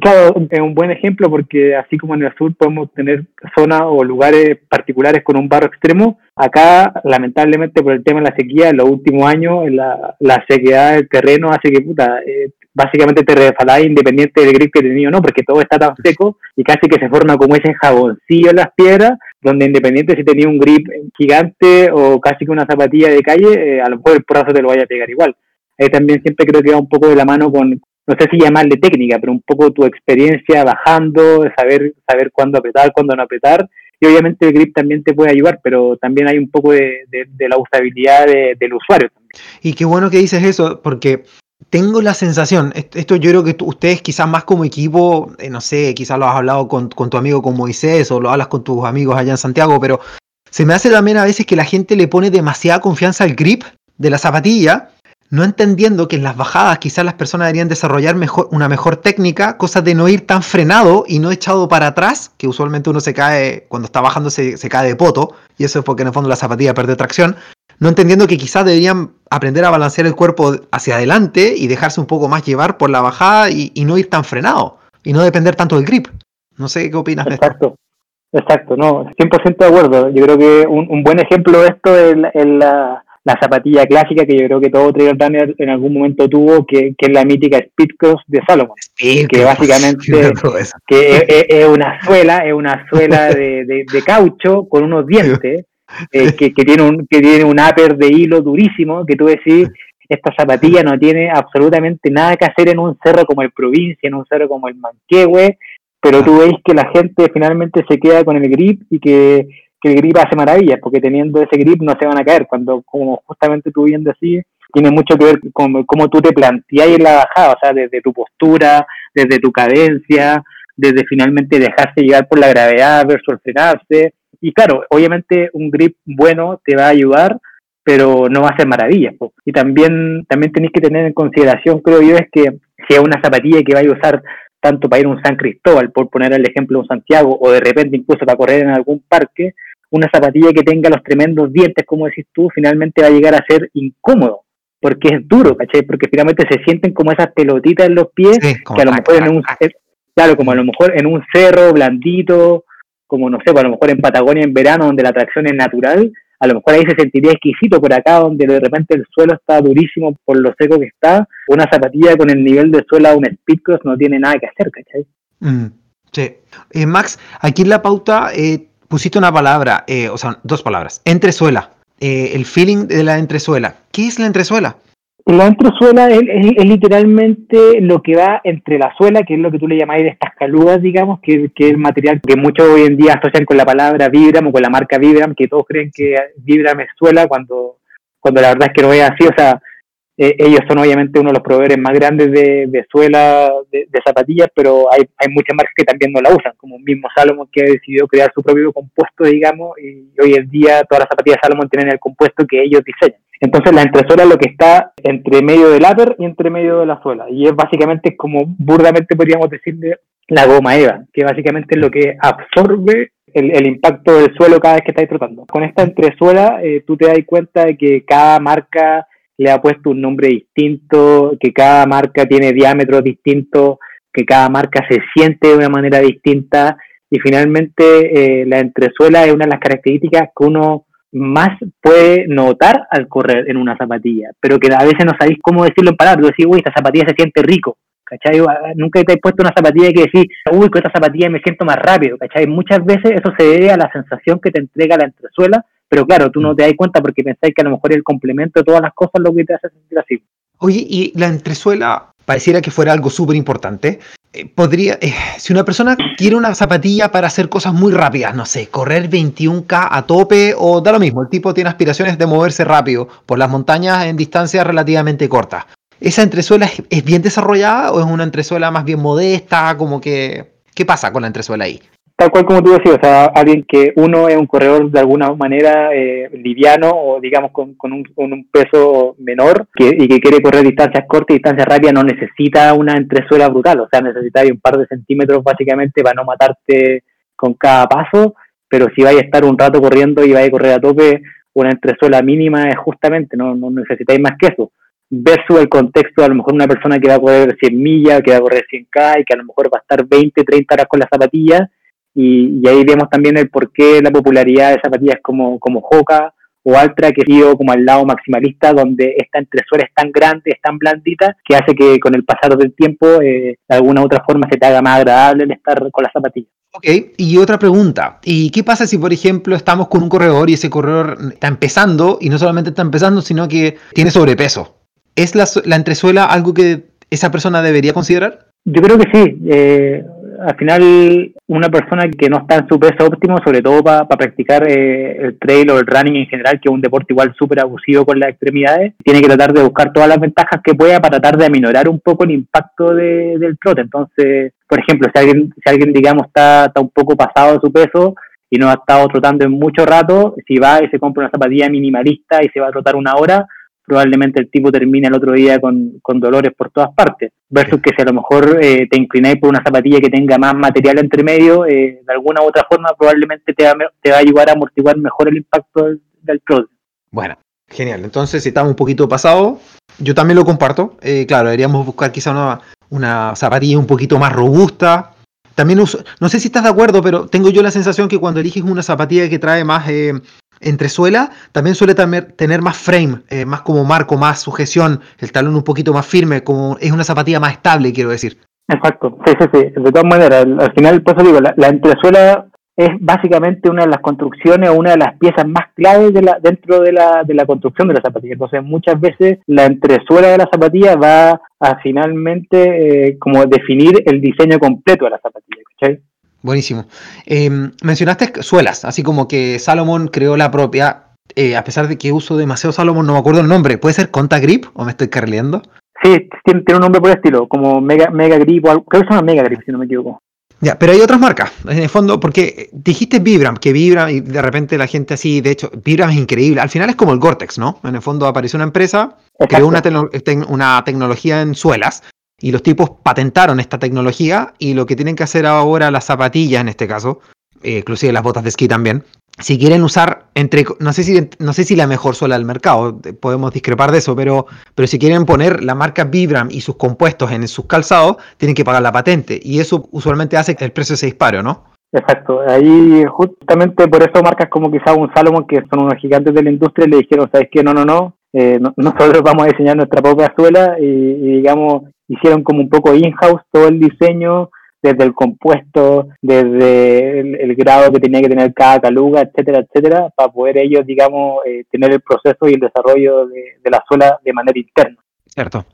Claro, es un buen ejemplo porque así como en el sur podemos tener zonas o lugares particulares con un barro extremo, acá lamentablemente por el tema de la sequía en los últimos años la, sequedad del terreno hace que puta, eh, básicamente te resbalás independiente del grip que tenías o no, porque todo está tan seco y casi que se forma como ese jaboncillo en las piedras, donde independiente si tenía un grip gigante o casi que una zapatilla de calle, eh, a lo mejor el brazo te lo vaya a pegar igual. Ahí también siempre creo que va un poco de la mano con, no sé si llamarle técnica, pero un poco tu experiencia bajando, saber, saber cuándo apretar, cuándo no apretar. Y obviamente el grip también te puede ayudar, pero también hay un poco de, la usabilidad del usuario. Y qué bueno que dices eso, porque tengo la sensación, esto yo creo que ustedes quizás más como equipo, eh, no sé, quizás lo has hablado con, con, tu amigo con Moisés o lo hablas con tus amigos allá en Santiago, pero se me hace también a veces que la gente le pone demasiada confianza al grip de la zapatilla no entendiendo que en las bajadas quizás las personas deberían desarrollar mejor, una mejor técnica, cosa de no ir tan frenado y no echado para atrás, que usualmente uno se cae, cuando está bajando se, cae de poto, y eso es porque en el fondo la zapatilla pierde tracción, no entendiendo que quizás deberían aprender a balancear el cuerpo hacia adelante y dejarse un poco más llevar por la bajada y, no ir tan frenado, y no depender tanto del grip. No sé qué opinas Exacto. de esto. Exacto, no, 100% de acuerdo. Yo creo que un, buen ejemplo de esto es la la zapatilla clásica que yo creo que todo trail runner en algún momento tuvo, que, es la mítica Speedcross de Salomon, que básicamente que es, una suela, es una suela de, caucho con unos dientes, eh, que, tiene un, que tiene un upper de hilo durísimo, que tú decís, esta zapatilla no tiene absolutamente nada que hacer en un cerro como el Provincia, en un cerro como el Manquehue, pero tú veis que la gente finalmente se queda con el grip y que el grip hace maravillas, porque teniendo ese grip no se van a caer, cuando como justamente tú bien decís, tiene mucho que ver con cómo tú te planteas en la bajada, o sea, desde tu postura, desde tu cadencia, desde finalmente dejarse llegar por la gravedad versus frenarse. Y claro, obviamente un grip bueno te va a ayudar, pero no va a hacer maravillas. Y también, también tenéis que tener en consideración, creo yo, es que si es una zapatilla que vais a usar tanto para ir a un San Cristóbal, por poner el ejemplo un Santiago, o de repente incluso para correr en algún parque, una zapatilla que tenga los tremendos dientes, como decís tú, finalmente va a llegar a ser incómodo, porque es duro, ¿cachai? Porque finalmente se sienten como esas pelotitas en los pies, que a lo mejor en un, claro, como a lo mejor en un cerro blandito, como no sé, pues a lo mejor en Patagonia en verano, donde la tracción es natural, a lo mejor ahí se sentiría exquisito por acá, donde de repente el suelo está durísimo por lo seco que está, una zapatilla con el nivel de suelo a un Speedcross no tiene nada que hacer, ¿cachai? Mm, sí. Eh, Max, aquí en la pauta eh, pusiste una palabra, eh, o sea, dos palabras, entresuela. Eh, el feeling de la entresuela. ¿Qué es la entresuela? La entresuela es, literalmente lo que va entre la suela, que es lo que tú le llamáis de estas calugas, digamos, que, que, es el material que muchos hoy en día asocian con la palabra Vibram o con la marca Vibram, que todos creen que Vibram es suela cuando, cuando la verdad es que no es así. O sea, eh, ellos son obviamente uno de los proveedores más grandes de, de suela de, zapatillas, pero hay, hay muchas marcas que también no la usan, como mismo Salomon que ha decidido crear su propio compuesto, digamos, y hoy en día todas las zapatillas Salomon tienen el compuesto que ellos diseñan. Entonces la entresuela es lo que está entre medio del upper y entre medio de la suela, y es básicamente como burdamente podríamos decirle la goma EVA, que básicamente es lo que absorbe el, el, impacto del suelo cada vez que estáis trotando. Con esta entresuela eh, tú te das cuenta de que cada marca le ha puesto un nombre distinto, que cada marca tiene diámetros distintos, que cada marca se siente de una manera distinta y finalmente eh, la entresuela es una de las características que uno más puede notar al correr en una zapatilla, pero que a veces no sabéis cómo decirlo en palabras, decís, uy, esta zapatilla se siente rico, ¿cachai? Nunca te has puesto una zapatilla que decís, uy, con esta zapatilla me siento más rápido, ¿cachai? Muchas veces eso se debe a la sensación que te entrega la entresuela pero claro, tú no te das cuenta porque pensáis que a lo mejor el complemento de todas las cosas es lo que te hace sentir así. Oye, y la entresuela pareciera que fuera algo súper importante. Eh, podría, eh, si una persona quiere una zapatilla para hacer cosas muy rápidas, no sé, correr 21K a tope o da lo mismo, el tipo tiene aspiraciones de moverse rápido por las montañas en distancias relativamente cortas. ¿Esa entresuela es, es bien desarrollada o es una entresuela más bien modesta? Como que, ¿Qué pasa con la entresuela ahí? Tal cual como tú decías, o sea, alguien que uno es un corredor de alguna manera eh, liviano o digamos con, con, un, un peso menor que, y que quiere correr distancias cortas y distancias rápidas, no necesita una entresuela brutal, o sea, necesita un par de centímetros básicamente para no matarte con cada paso, pero si vais a estar un rato corriendo y vais a correr a tope, una entresuela mínima es justamente, no, no necesitáis más que eso. Versus el contexto a lo mejor una persona que va a correr 100 millas, que va a correr 100K y que a lo mejor va a estar 20, 30 horas con las zapatillas y, ahí vemos también el porqué la popularidad de zapatillas como, como Hoka o Altra, que ha sido como al lado maximalista, donde esta entresuela es tan grande, es tan blandita, que hace que con el pasar del tiempo, eh, de alguna u otra forma, se te haga más agradable el estar con las zapatillas. Ok, y otra pregunta. ¿Y qué pasa si, por ejemplo, estamos con un corredor y ese corredor está empezando, y no solamente está empezando, sino que tiene sobrepeso? ¿Es la, la entresuela algo que esa persona debería considerar? Yo creo que sí. Eh, al final una persona que no está en su peso óptimo, sobre todo para practicar eh, el trail o el running en general, que es un deporte igual súper abusivo con las extremidades, tiene que tratar de buscar todas las ventajas que pueda para tratar de aminorar un poco el impacto del trote. Entonces, por ejemplo, si alguien, si alguien digamos, está, está un poco pasado de su peso y no ha estado trotando en mucho rato, si va y se compra una zapatilla minimalista y se va a trotar una hora, probablemente el tipo termine el otro día con, dolores por todas partes. Versus que si a lo mejor eh, te inclináis por una zapatilla que tenga más material entre medio, eh, de alguna u otra forma probablemente te va, te va a ayudar a amortiguar mejor el impacto del, del Bueno, genial. Entonces, si estamos un poquito pasado, yo también lo comparto. Eh, claro, deberíamos buscar quizá una, una zapatilla un poquito más robusta, también no sé si estás de acuerdo, pero tengo yo la sensación que cuando eliges una zapatilla que trae más entresuela también suele tener más frame, eh, más como marco, más sujeción, el talón un poquito más firme, como es una zapatilla más estable, quiero decir. Exacto, sí, sí, sí. De todas maneras, al final, por eso digo, la, entresuela es básicamente una de las construcciones o una de las piezas más claves de la, dentro de la, de la construcción de la zapatilla. Entonces, muchas veces la entresuela de la zapatilla va a finalmente eh, como definir el diseño completo de la zapatilla. ¿cachai? Buenísimo. Em, mencionaste suelas, así como que Salomon creó la propia, eh, a pesar de que uso demasiado Salomon, no me acuerdo el nombre. ¿Puede ser Conta Grip o me estoy carrileando? Sí, tiene, un nombre por el estilo, como Mega, Mega Grip, o creo que se llama Mega Grip, si no me equivoco. Ya, pero hay otras marcas, en el fondo, porque dijiste Vibram, que Vibram, y de repente la gente así, de hecho, Vibram es increíble. Al final es como el Gore-Tex, ¿no? En el fondo apareció una empresa, creó una, una tecnología en suelas, y los tipos patentaron esta tecnología y lo que tienen que hacer ahora las zapatillas en este caso, eh, inclusive las botas de esquí también, si quieren usar entre no sé si no sé si la mejor suela del mercado, podemos discrepar de eso, pero pero si quieren poner la marca Vibram y sus compuestos en sus calzados, tienen que pagar la patente y eso usualmente hace que el precio se dispare, ¿no? Exacto, ahí justamente por eso marcas como quizá un Salomon, que son unos gigantes de la industria, le dijeron, ¿sabes qué? No, no, no, eh, nosotros vamos a diseñar nuestra propia suela y, digamos, hicieron como un poco in-house todo el diseño, desde el compuesto, desde el, grado que tenía que tener cada caluga, etcétera, etcétera, para poder ellos, digamos, eh, tener el proceso y el desarrollo de, la suela de manera interna. Cierto.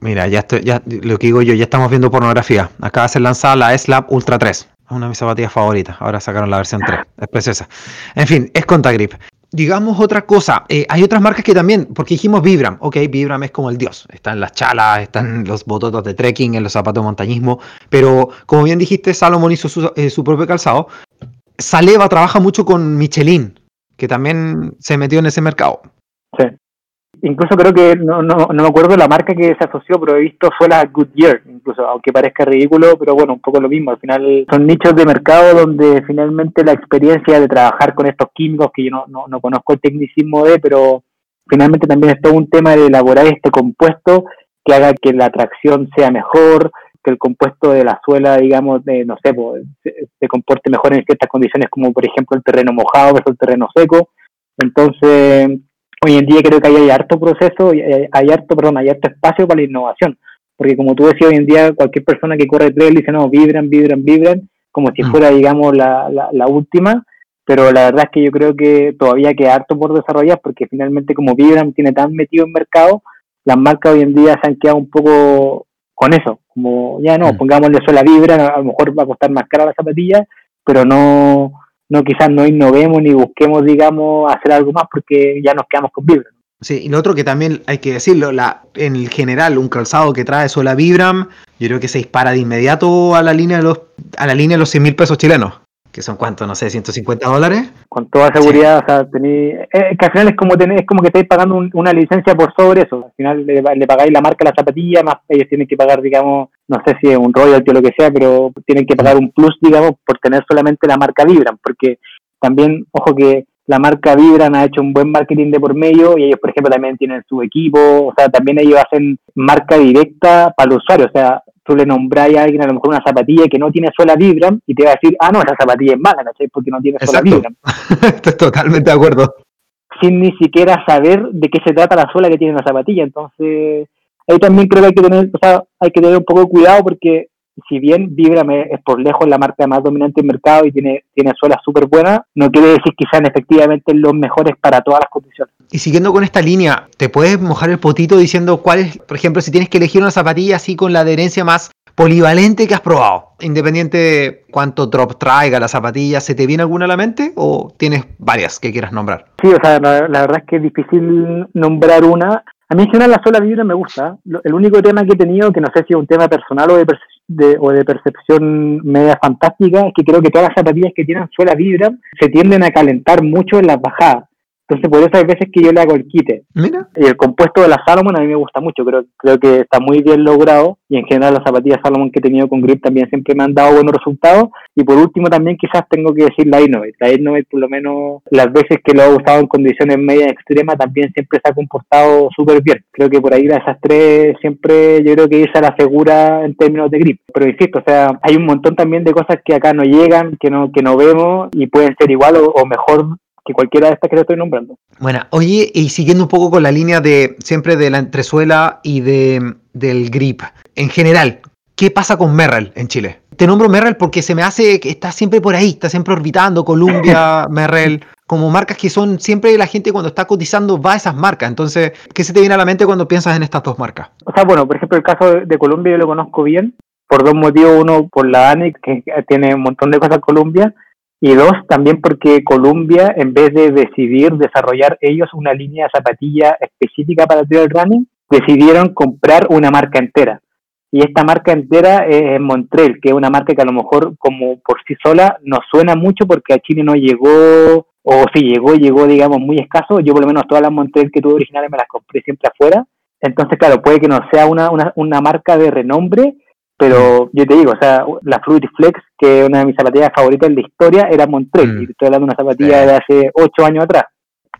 Mira, ya estoy, ya lo que digo yo, ya estamos viendo pornografía. Acaba de ser lanzada la S-Lab Ultra 3. Una de mis zapatillas favoritas. Ahora sacaron la versión 3. Es preciosa. En fin, es Contagrip. Digamos otra cosa, eh, hay otras marcas que también, porque dijimos Vibram, ok, Vibram es como el dios, están las chalas, están los bototos de trekking, en los zapatos de montañismo, pero como bien dijiste, Salomon hizo su, eh, su propio calzado. Saleva trabaja mucho con Michelin, que también se metió en ese mercado. Sí. Incluso creo que, no, no, no me acuerdo la marca que se asoció, pero he visto fue la Goodyear, incluso, aunque parezca ridículo, pero bueno, un poco lo mismo. Al final son nichos de mercado donde finalmente la experiencia de trabajar con estos químicos, que yo no, no, no conozco el tecnicismo de, pero finalmente también es todo un tema de elaborar este compuesto que haga que la tracción sea mejor, que el compuesto de la suela, digamos, de, no sé, pues, se, se, comporte mejor en ciertas condiciones, como por ejemplo el terreno mojado versus el terreno seco. Entonces, hoy en día creo que hay, harto proceso, hay, hay, harto, perdón, hay harto espacio para la innovación. Porque como tú decías, hoy en día cualquier persona que corre trail dice, no, vibran, vibran, vibran, como si fuera, digamos, la, la, la última. Pero la verdad es que yo creo que todavía queda harto por desarrollar, porque finalmente como Vibram tiene tan metido en mercado, las marcas hoy en día se han quedado un poco con eso, como ya no, pongámosle sola vibra, a lo mejor va a costar más cara la zapatilla, pero no, no quizás no innovemos ni busquemos, digamos, hacer algo más porque ya nos quedamos con vibra. Sí, y lo otro que también hay que decirlo, la, en general, un calzado que trae sola Vibram, yo creo que se dispara de inmediato a la línea de los, a la línea de los 100 mil pesos chilenos que son cuánto, no sé, 150 dólares. Con toda seguridad, sí. o sea, tení, eh, que al final es como tener, es como que estáis pagando un, una licencia por sobre eso. Al final le, le, pagáis la marca a la zapatilla, más ellos tienen que pagar, digamos, no sé si es un royalty o lo que sea, pero tienen que pagar un plus, digamos, por tener solamente la marca Vibram, porque también, ojo que la marca Vibram ha hecho un buen marketing de por medio y ellos, por ejemplo, también tienen su equipo, o sea, también ellos hacen marca directa para el usuario, o sea, tú le nombráis a alguien a lo mejor una zapatilla que no tiene suela Vibram y te va a decir, ah, no, esa zapatilla es mala, ¿cachai? Porque no tiene suela Vibram. Estoy totalmente de acuerdo. Sin ni siquiera saber de qué se trata la suela que tiene la zapatilla. Entonces, ahí también creo que hay que tener, o sea, hay que tener un poco de cuidado porque si bien Vibram es por lejos la marca más dominante del mercado y tiene, tiene suelas súper buenas, no quiere decir que sean efectivamente los mejores para todas las condiciones. Y siguiendo con esta línea, ¿te puedes mojar el potito diciendo cuál es, por ejemplo, si tienes que elegir una zapatilla así con la adherencia más polivalente que has probado? Independiente de cuánto drop traiga la zapatilla, ¿se te viene alguna a la mente o tienes varias que quieras nombrar? Sí, o sea, la, la verdad es que es difícil nombrar una. A mí en general la sola vibra me gusta. El único tema que he tenido, que no sé si es un tema personal o de, de, o de percepción media fantástica, es que creo que todas las zapatillas que tienen suela vibra se tienden a calentar mucho en las bajadas. Entonces, por eso hay veces que yo le hago el quite. Mira. Y el compuesto de la Salomon a mí me gusta mucho, creo, creo que está muy bien logrado y en general las zapatillas Salomon que he tenido con grip también siempre me han dado buenos resultados. Y por último también quizás tengo que decir la Innovate. La Innovate por lo menos las veces que lo he usado en condiciones medias extremas también siempre se ha comportado súper bien. Creo que por ahí esas tres siempre yo creo que esa la segura en términos de grip. Pero insisto, o sea, hay un montón también de cosas que acá no llegan, que no, que no vemos y pueden ser igual o, o mejor que cualquiera de estas que te estoy nombrando. Bueno, oye, y siguiendo un poco con la línea de siempre de la entresuela y de, del grip, en general, ¿qué pasa con Merrell en Chile? Te nombro Merrell porque se me hace que está siempre por ahí, está siempre orbitando, Columbia, Merrell, como marcas que son siempre la gente cuando está cotizando va a esas marcas. Entonces, ¿qué se te viene a la mente cuando piensas en estas dos marcas? O sea, bueno, por ejemplo, el caso de Columbia yo lo conozco bien, por dos motivos. Uno, por la ANIC, que tiene un montón de cosas Columbia, y dos, también porque Columbia, en vez de decidir desarrollar ellos una línea de zapatilla específica para trail running, decidieron comprar una marca entera. Y esta marca entera es Montrell, que es una marca que a lo mejor como por sí sola no suena mucho porque a Chile no llegó, o si llegó, llegó digamos muy escaso. Yo por lo menos todas las Montrell que tuve originales me las compré siempre afuera. Entonces, claro, puede que no sea una, una, una marca de renombre, pero yo te digo, o sea, la Fluid Flex, que es una de mis zapatillas favoritas en la historia, era Montrell, mm. y estoy hablando de una zapatilla de hace ocho años atrás.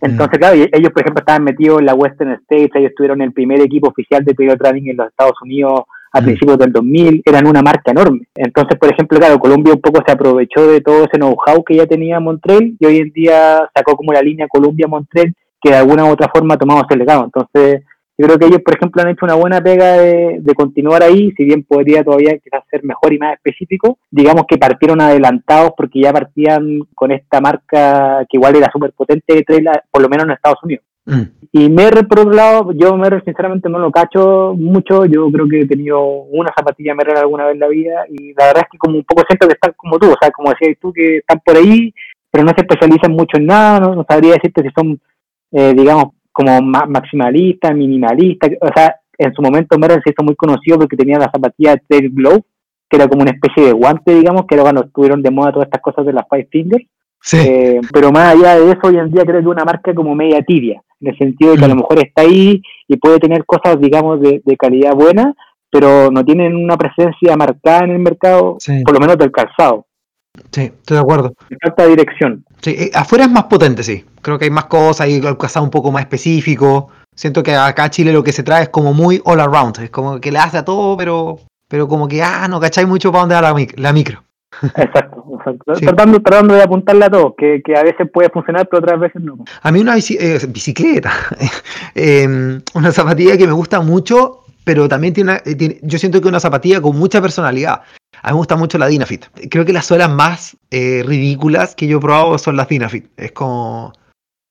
Entonces, mm. claro, ellos, por ejemplo, estaban metidos en la Western States, ellos estuvieron en el primer equipo oficial de trail running en los Estados Unidos a mm. principios del 2000, eran una marca enorme. Entonces, por ejemplo, claro, Columbia un poco se aprovechó de todo ese know-how que ya tenía Montrell y hoy en día sacó como la línea Columbia-Montrell que de alguna u otra forma tomamos ese legado. Entonces, yo creo que ellos, por ejemplo, han hecho una buena pega de, de, continuar ahí, si bien podría todavía quizás ser mejor y más específico, digamos que partieron adelantados porque ya partían con esta marca que igual era súper potente de trail, por lo menos en Estados Unidos. Mm. Y Merrell, por otro lado, yo Merrell sinceramente no lo cacho mucho. Yo creo que he tenido una zapatilla Merrell alguna vez en la vida y la verdad es que como un poco siento que están como tú, o sea, como decías tú, que están por ahí, pero no se especializan mucho en nada. No, sabría decirte si son, eh, digamos, como maximalistas, minimalistas. O sea, en su momento Merrell se hizo muy conocido porque tenía la zapatilla Tail Glove, que era como una especie de guante, digamos, que era cuando estuvieron de moda todas estas cosas de las Five Fingers. Eh, pero más allá de eso, hoy en día creo que una marca como media tibia, en el sentido de que a lo mm. mejor está ahí y puede tener cosas, digamos, de, calidad buena, pero no tienen una presencia marcada en el mercado, por lo menos del calzado. Sí, estoy de acuerdo. falta dirección. Sí, eh, afuera es más potente, sí. Creo que hay más cosas, hay calzado un poco más específico. Siento que acá Chile lo que se trae es como muy all around, es como que le hace a todo, pero, pero como que, ah, no cacháis mucho para dónde va la micro. Exacto, exacto. Tratando, tratando de apuntarle a todo, que, a veces puede funcionar, pero otras veces no. A mí una eh, bicicleta, em, una zapatilla que me gusta mucho, pero también tiene, una, eh, yo siento que una zapatilla con mucha personalidad. A mí me gusta mucho la Dinafit. Creo que las suelas más eh, ridículas que yo he probado son las Dinafit. Es como,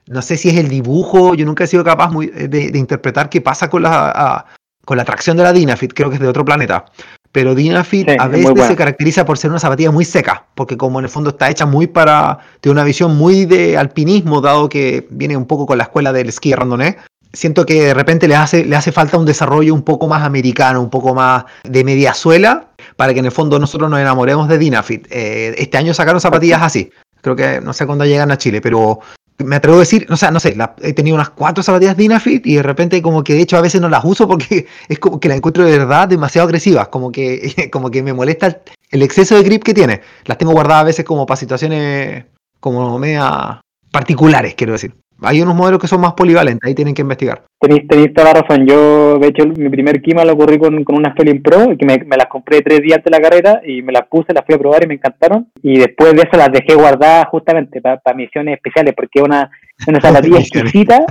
no sé si es el dibujo, yo nunca he sido capaz muy, de, interpretar qué pasa con la, con la tracción de la Dinafit, creo que es de otro planeta pero Dinafit a veces se caracteriza por ser una zapatilla muy seca, porque como en el fondo está hecha muy para, tiene una visión muy de alpinismo, dado que viene un poco con la escuela del esquí randonné, siento que de repente le hace, le hace falta un desarrollo un poco más americano, un poco más de media suela, para que en el fondo nosotros nos enamoremos de Dinafit. Eh, este año sacaron zapatillas así, creo que no sé cuándo llegan a Chile, pero me atrevo a decir, o sea, no sé, he tenido unas cuatro zapatillas Dynafit y de repente como que de hecho a veces no las uso porque es como que las encuentro de verdad demasiado agresivas, como que, como que me molesta el exceso de grip que tiene. Las tengo guardadas a veces como para situaciones como media particulares, quiero decir. Hay unos modelos que son más polivalentes, ahí tienen que investigar. Tenéis, tenéis toda la razón. Yo, de hecho, mi primer Kima lo ocurrí con, con una Felin Pro, que me, las compré tres días de la carrera y me las puse, las fui a probar y me encantaron. Y después de eso las dejé guardadas justamente para, misiones especiales, porque es una, una zapatilla exquisita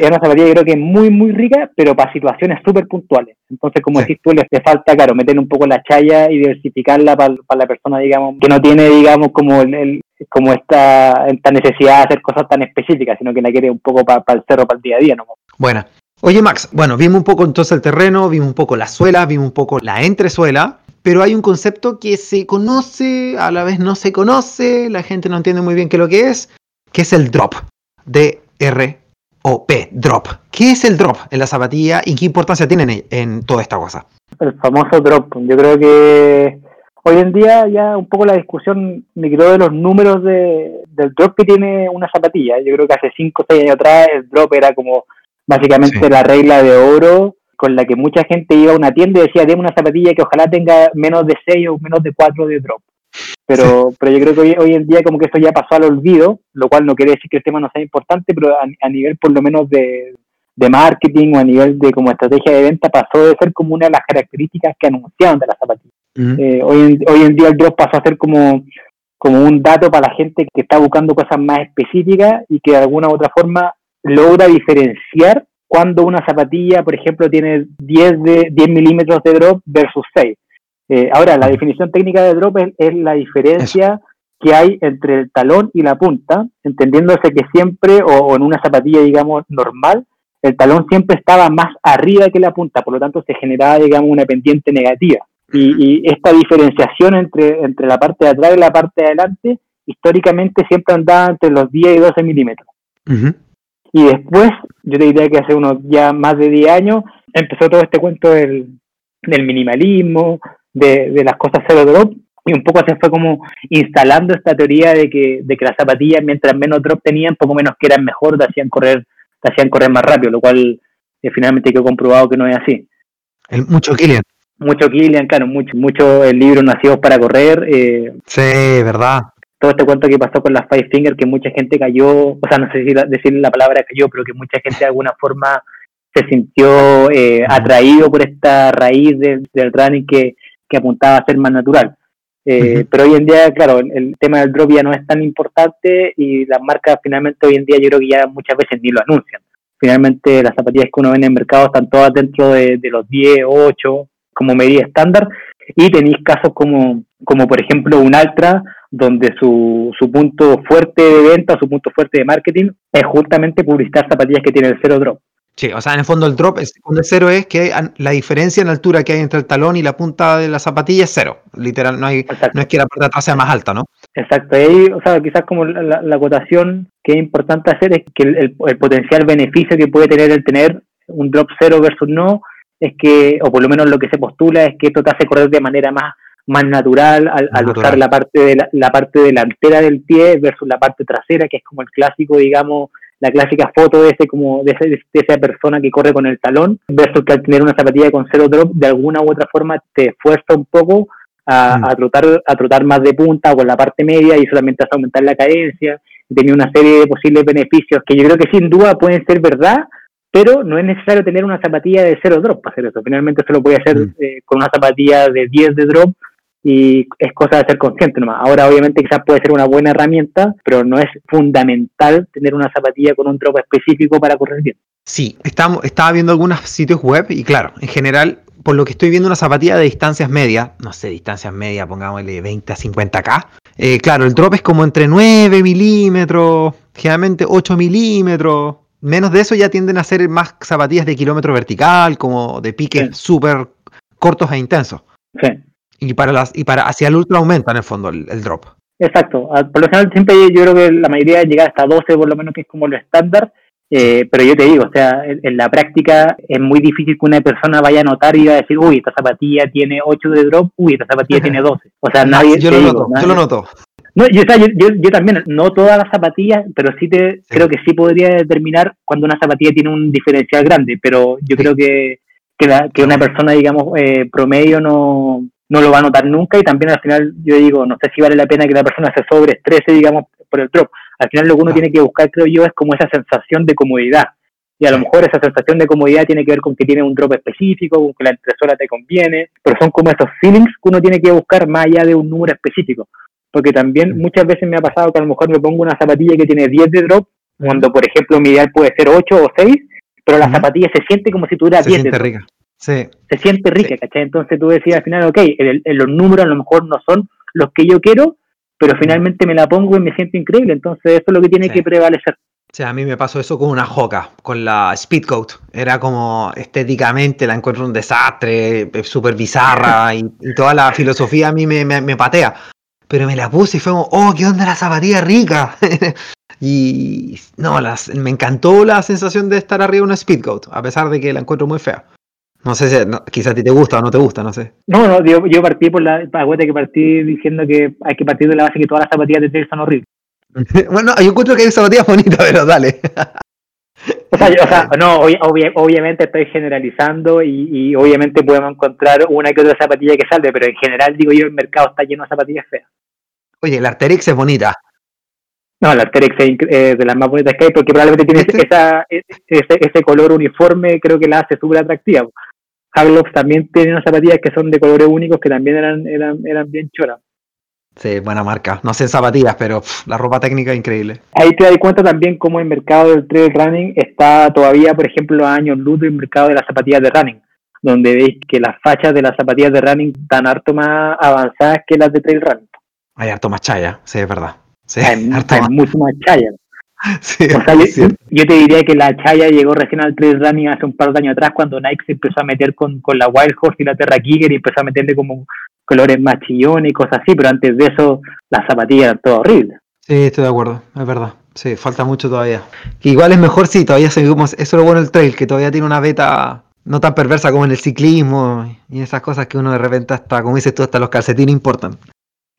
es una zapatilla creo que es muy, muy rica, pero para situaciones súper puntuales. Entonces, como decís tú, le, falta, claro, meter un poco la chaya y diversificarla para, la persona, digamos, que no tiene, digamos, como el, como esta, esta necesidad de hacer cosas tan específicas, sino que la quiere un poco para el cerro, para el día a día, ¿no? Bueno. Oye, Max, bueno, vimos un poco entonces el terreno, vimos un poco la suela, vimos un poco la entresuela, pero hay un concepto que se conoce, a la vez no se conoce, la gente no entiende muy bien qué es lo que es, que es el drop, de R o P, drop. ¿Qué es el drop en la zapatilla y qué importancia tiene en, toda esta cosa? El famoso drop. Yo creo que hoy en día ya un poco la discusión me quedó de los números de, del drop que tiene una zapatilla. Yo creo que hace 5 o 6 años atrás el drop era como básicamente la regla de oro con la que mucha gente iba a una tienda y decía, deme una zapatilla que ojalá tenga menos de 6 o menos de 4 de drop. Pero, pero yo creo que hoy, en día como que esto ya pasó al olvido, lo cual no quiere decir que el tema no sea importante, pero a, nivel por lo menos de, marketing o a nivel de como estrategia de venta pasó de ser como una de las características que anunciaban de las zapatillas. Eh, hoy, en, hoy en día el drop pasó a ser como, como un dato para la gente que está buscando cosas más específicas y que de alguna u otra forma logra diferenciar cuando una zapatilla, por ejemplo, tiene 10, de, 10 milímetros de drop versus 6. Eh, ahora, la definición técnica de drop es, la diferencia que hay entre el talón y la punta, entendiéndose que siempre, o, en una zapatilla, digamos, normal, el talón siempre estaba más arriba que la punta, por lo tanto se generaba, digamos, una pendiente negativa. Y, esta diferenciación entre, entre la parte de atrás y la parte de adelante, históricamente siempre andaba entre los 10 y 12 milímetros. Y después, yo te diría que hace unos ya más de 10 años, empezó todo este cuento del, del minimalismo, de, las cosas cero drop y un poco se fue como instalando esta teoría de que, de que las zapatillas mientras menos drop tenían, poco menos que eran mejor, te hacían correr, te hacían correr más rápido, lo cual eh, finalmente quedó comprobado que no es así. El, mucho Killian. Mucho Killian, claro, mucho, mucho el libro Nacidos para correr. Eh, sí, verdad. Todo este cuento que pasó con las Five Finger, que mucha gente cayó, o sea, no sé si decir la palabra cayó, pero que mucha gente de alguna forma se sintió eh, atraído por esta raíz del running que, que apuntaba a ser más natural. Eh, pero hoy en día, claro, el, tema del drop ya no es tan importante y las marcas finalmente hoy en día yo creo que ya muchas veces ni lo anuncian. Finalmente las zapatillas que uno ve en el mercado están todas dentro de, los 10, 8 como medida estándar y tenéis casos como, como por ejemplo un Altra donde su, su punto fuerte de venta, su punto fuerte de marketing es justamente publicitar zapatillas que tienen el cero drop. Sí, o sea, en el fondo el drop, el cero es que la diferencia en altura que hay entre el talón y la punta de la zapatilla es cero. Literal, no, hay, no es que la parte de atrás sea más alta, ¿no? Exacto. Y ahí, o sea, quizás como la, la, acotación que es importante hacer es que el, el, potencial beneficio que puede tener el tener un drop cero versus no es que, o por lo menos lo que se postula es que esto te hace correr de manera más más natural al, usar la parte de la, parte delantera del pie versus la parte trasera, que es como el clásico, digamos, la clásica foto de ese como de, de, esa persona que corre con el talón, versus que al tener una zapatilla con cero drop, de alguna u otra forma te esfuerza un poco a, mm. a, trotar, a trotar más de punta o con la parte media y solamente hace aumentar la cadencia, tenía una serie de posibles beneficios que yo creo que sin duda pueden ser verdad, pero no es necesario tener una zapatilla de cero drop para hacer eso. Finalmente se lo puede hacer mm. eh, con una zapatilla de 10 de drop y es cosa de ser consciente nomás. Ahora obviamente quizás puede ser una buena herramienta, pero no es fundamental tener una zapatilla con un drop específico para correr bien. Sí, estamos, estaba viendo algunos sitios web y claro, en general, por lo que estoy viendo una zapatilla de distancias medias, no sé, distancias medias, pongámosle 20 a 50k, eh, claro, el drop es como entre 9 milímetros, generalmente 8 milímetros, menos de eso ya tienden a ser más zapatillas de kilómetro vertical, como de piques súper cortos e intensos. Sí. Y para las y para hacia el ultra aumenta en el fondo el, drop. Exacto. Ah, por lo general siempre yo creo que la mayoría llega hasta 12 por lo menos que es como lo estándar. Eh, pero yo te digo, o sea, en, la práctica es muy difícil que una persona vaya a notar y va a decir, uy, esta zapatilla tiene 8 de drop, uy, esta zapatilla tiene 12. O sea, nadie. Yo lo noto, yo lo noto. No, yo, yo, yo, también, no todas las zapatillas, pero sí te creo que sí podría determinar cuando una zapatilla tiene un diferencial grande, pero yo creo que, que, que, una persona, digamos, eh, promedio no, no lo va a notar nunca y también al final yo digo, no sé si vale la pena que la persona se sobreestrese, digamos, por el drop. Al final lo que uno tiene que buscar, creo yo, es como esa sensación de comodidad. Y a lo mejor esa sensación de comodidad tiene que ver con que tiene un drop específico, con que la impresora te conviene, pero son como esos feelings que uno tiene que buscar más allá de un número específico. Porque también muchas veces me ha pasado que a lo mejor me pongo una zapatilla que tiene 10 de drop, cuando por ejemplo mi ideal puede ser 8 o 6, pero la zapatilla se siente como si tuviera 10 de drop. Rica. Se siente rica, ¿cachai? Entonces tú decías al final, ok, los números a lo mejor no son los que yo quiero, pero finalmente me la pongo y me siento increíble. Entonces eso es lo que tiene que prevalecer. O sea, a mí me pasó eso con una Joca, con la Speedcoat. Era como estéticamente la encuentro un desastre, súper bizarra y, toda la filosofía a mí me, me, patea. Pero me la puse y fue como, oh, qué onda la zapatilla rica. y no, las, me encantó la sensación de estar arriba de una Speedcoat, a pesar de que la encuentro muy fea. No sé si quizás a ti te gusta o no te gusta, no sé. No, no, yo, yo partí por la acuérdate que partí diciendo que hay que partir de la base que todas las zapatillas de trail son horribles. bueno, yo encuentro que hay zapatillas bonitas, pero dale. o sea, o sea no, obviamente estoy generalizando y, y, obviamente podemos encontrar una que otra zapatilla que salve, pero en general digo yo el mercado está lleno de zapatillas feas. Oye, la Arterix es bonita. No, la Arterex es de las más bonitas que hay porque probablemente tiene esa, e, ese, ese, color uniforme, creo que la hace súper atractiva. Haglofs también tiene unas zapatillas que son de colores únicos que también eran, eran, eran bien choras. Sí, buena marca. No sé zapatillas, pero la ropa técnica es increíble. Ahí te das cuenta también cómo el mercado del trail running está todavía, por ejemplo, a años luz del mercado de las zapatillas de running, donde veis que las fachas de las zapatillas de running están harto más avanzadas que las de trail running. Hay harto más chaya, sí, es verdad. Sí, hay, mucho más chaya. yo, te diría que la chaya llegó recién al trail running hace un par de años atrás cuando Nike se empezó a meter con, la Wild Horse y la Terra Kicker y empezó a meterle como colores más chillones y cosas así, pero antes de eso las zapatillas eran todo horribles. Sí, estoy de acuerdo, es verdad. Sí, falta mucho todavía. Que igual es mejor, sí, todavía seguimos. Eso es lo bueno del trail, que todavía tiene una beta no tan perversa como en el ciclismo y esas cosas que uno de repente hasta, como dices tú, hasta los calcetines importan.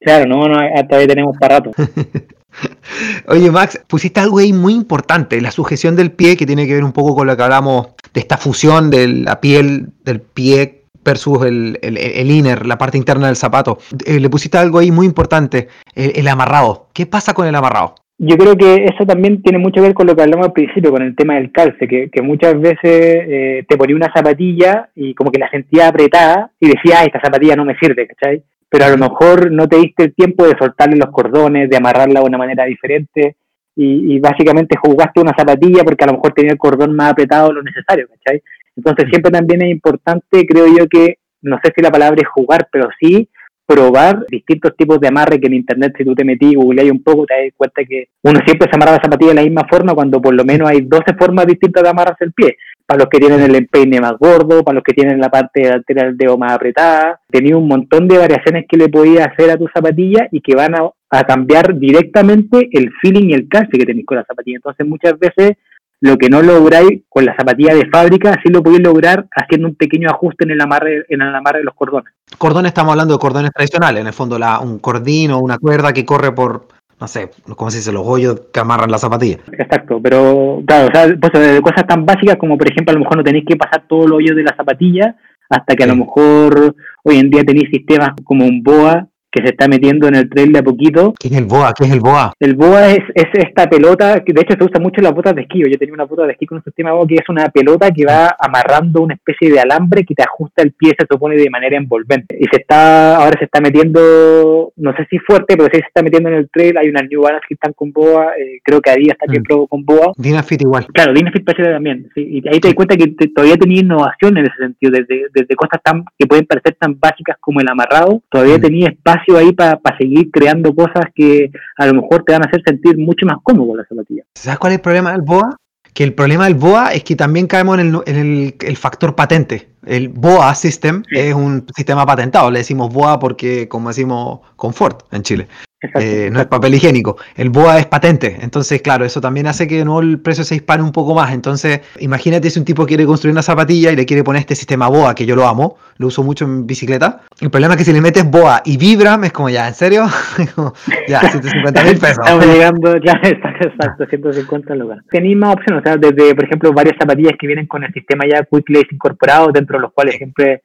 Claro, no, no, todavía tenemos para rato. Oye, Max, pusiste algo ahí muy importante, la sujeción del pie, que tiene que ver un poco con lo que hablamos de esta fusión de la piel del pie versus el, el, inner, la parte interna del zapato. Eh, le pusiste algo ahí muy importante, el, amarrado. ¿Qué pasa con el amarrado? Yo creo que eso también tiene mucho que ver con lo que hablamos al principio, con el tema del calce, que, que muchas veces eh, te ponía una zapatilla y como que la sentía apretada y decía, esta zapatilla no me sirve, ¿cachai? Pero a lo mejor no te diste el tiempo de soltarle los cordones, de amarrarla de una manera diferente y, básicamente jugaste una zapatilla porque a lo mejor tenía el cordón más apretado de lo necesario, ¿cachai? Entonces siempre también es importante, creo yo que, no sé si la palabra es jugar, pero sí probar distintos tipos de amarre que en internet, si tú te metí y googleas un poco, te das cuenta que uno siempre se amarra la zapatilla de la misma forma cuando por lo menos hay 12 formas distintas de amarrarse el pie. Para los que tienen el empeine más gordo, para los que tienen la parte delantera del dedo más apretada. Tenía un montón de variaciones que le podías hacer a tu zapatilla y que van a, cambiar directamente el feeling y el calce que tenéis con la zapatilla. Entonces muchas veces lo que no lográis con la zapatilla de fábrica, sí lo podéis lograr haciendo un pequeño ajuste en el amarre, en el amarre de los cordones. Cordones estamos hablando de cordones tradicionales, en el fondo la, un cordín o una cuerda que corre por, no sé, ¿cómo se dice? Los hoyos que amarran la zapatilla. Exacto, pero claro, o sea, pues, de cosas tan básicas como por ejemplo a lo mejor no tenéis que pasar todo el hoyo de la zapatilla hasta que a lo mejor hoy en día tenéis sistemas como un BOA que se está metiendo en el trail de a poquito. ¿Qué es el BOA? ¿Qué es el BOA? El BOA es, es esta pelota, que de hecho se usa mucho en las botas de esquí. Yo tenía una bota de esquí con un sistema BOA que es una pelota que va amarrando una especie de alambre que te ajusta el pie, se supone, de manera envolvente. Y se está, ahora se está metiendo, no sé si fuerte, pero sí se está metiendo en el trail. Hay unas New Balance que están con BOA, eh, creo que Adidas también mm. probó con BOA. Dynafit igual. Claro, Dynafit parece también. Y ahí te das cuenta que todavía tenía innovación en ese sentido, desde, desde cosas tan que pueden parecer tan básicas como el amarrado, todavía mm. tenía espacio ahí para seguir creando cosas que a lo mejor te van a hacer sentir mucho más cómodo la zapatilla. ¿Sabes cuál es el problema del BOA? Que el problema del BOA es que también caemos en el, el, factor patente. El BOA System es un sistema patentado. Le decimos BOA porque, como decimos, confort en Chile. Eh, no es papel higiénico. El BOA es patente. Entonces, claro, eso también hace que no el precio se dispare un poco más. Entonces, imagínate si un tipo quiere construir una zapatilla y le quiere poner este sistema BOA, que yo lo amo, lo uso mucho en bicicleta. El problema es que si le metes BOA y Vibram, es como ya, ¿en serio? ya, 150 mil pesos. Estamos llegando, ya, exacto, 150 lugares. Tenéis más opciones, o sea, desde, por ejemplo, varias zapatillas que vienen con el sistema ya Quick Lace incorporado, dentro de los cuales siempre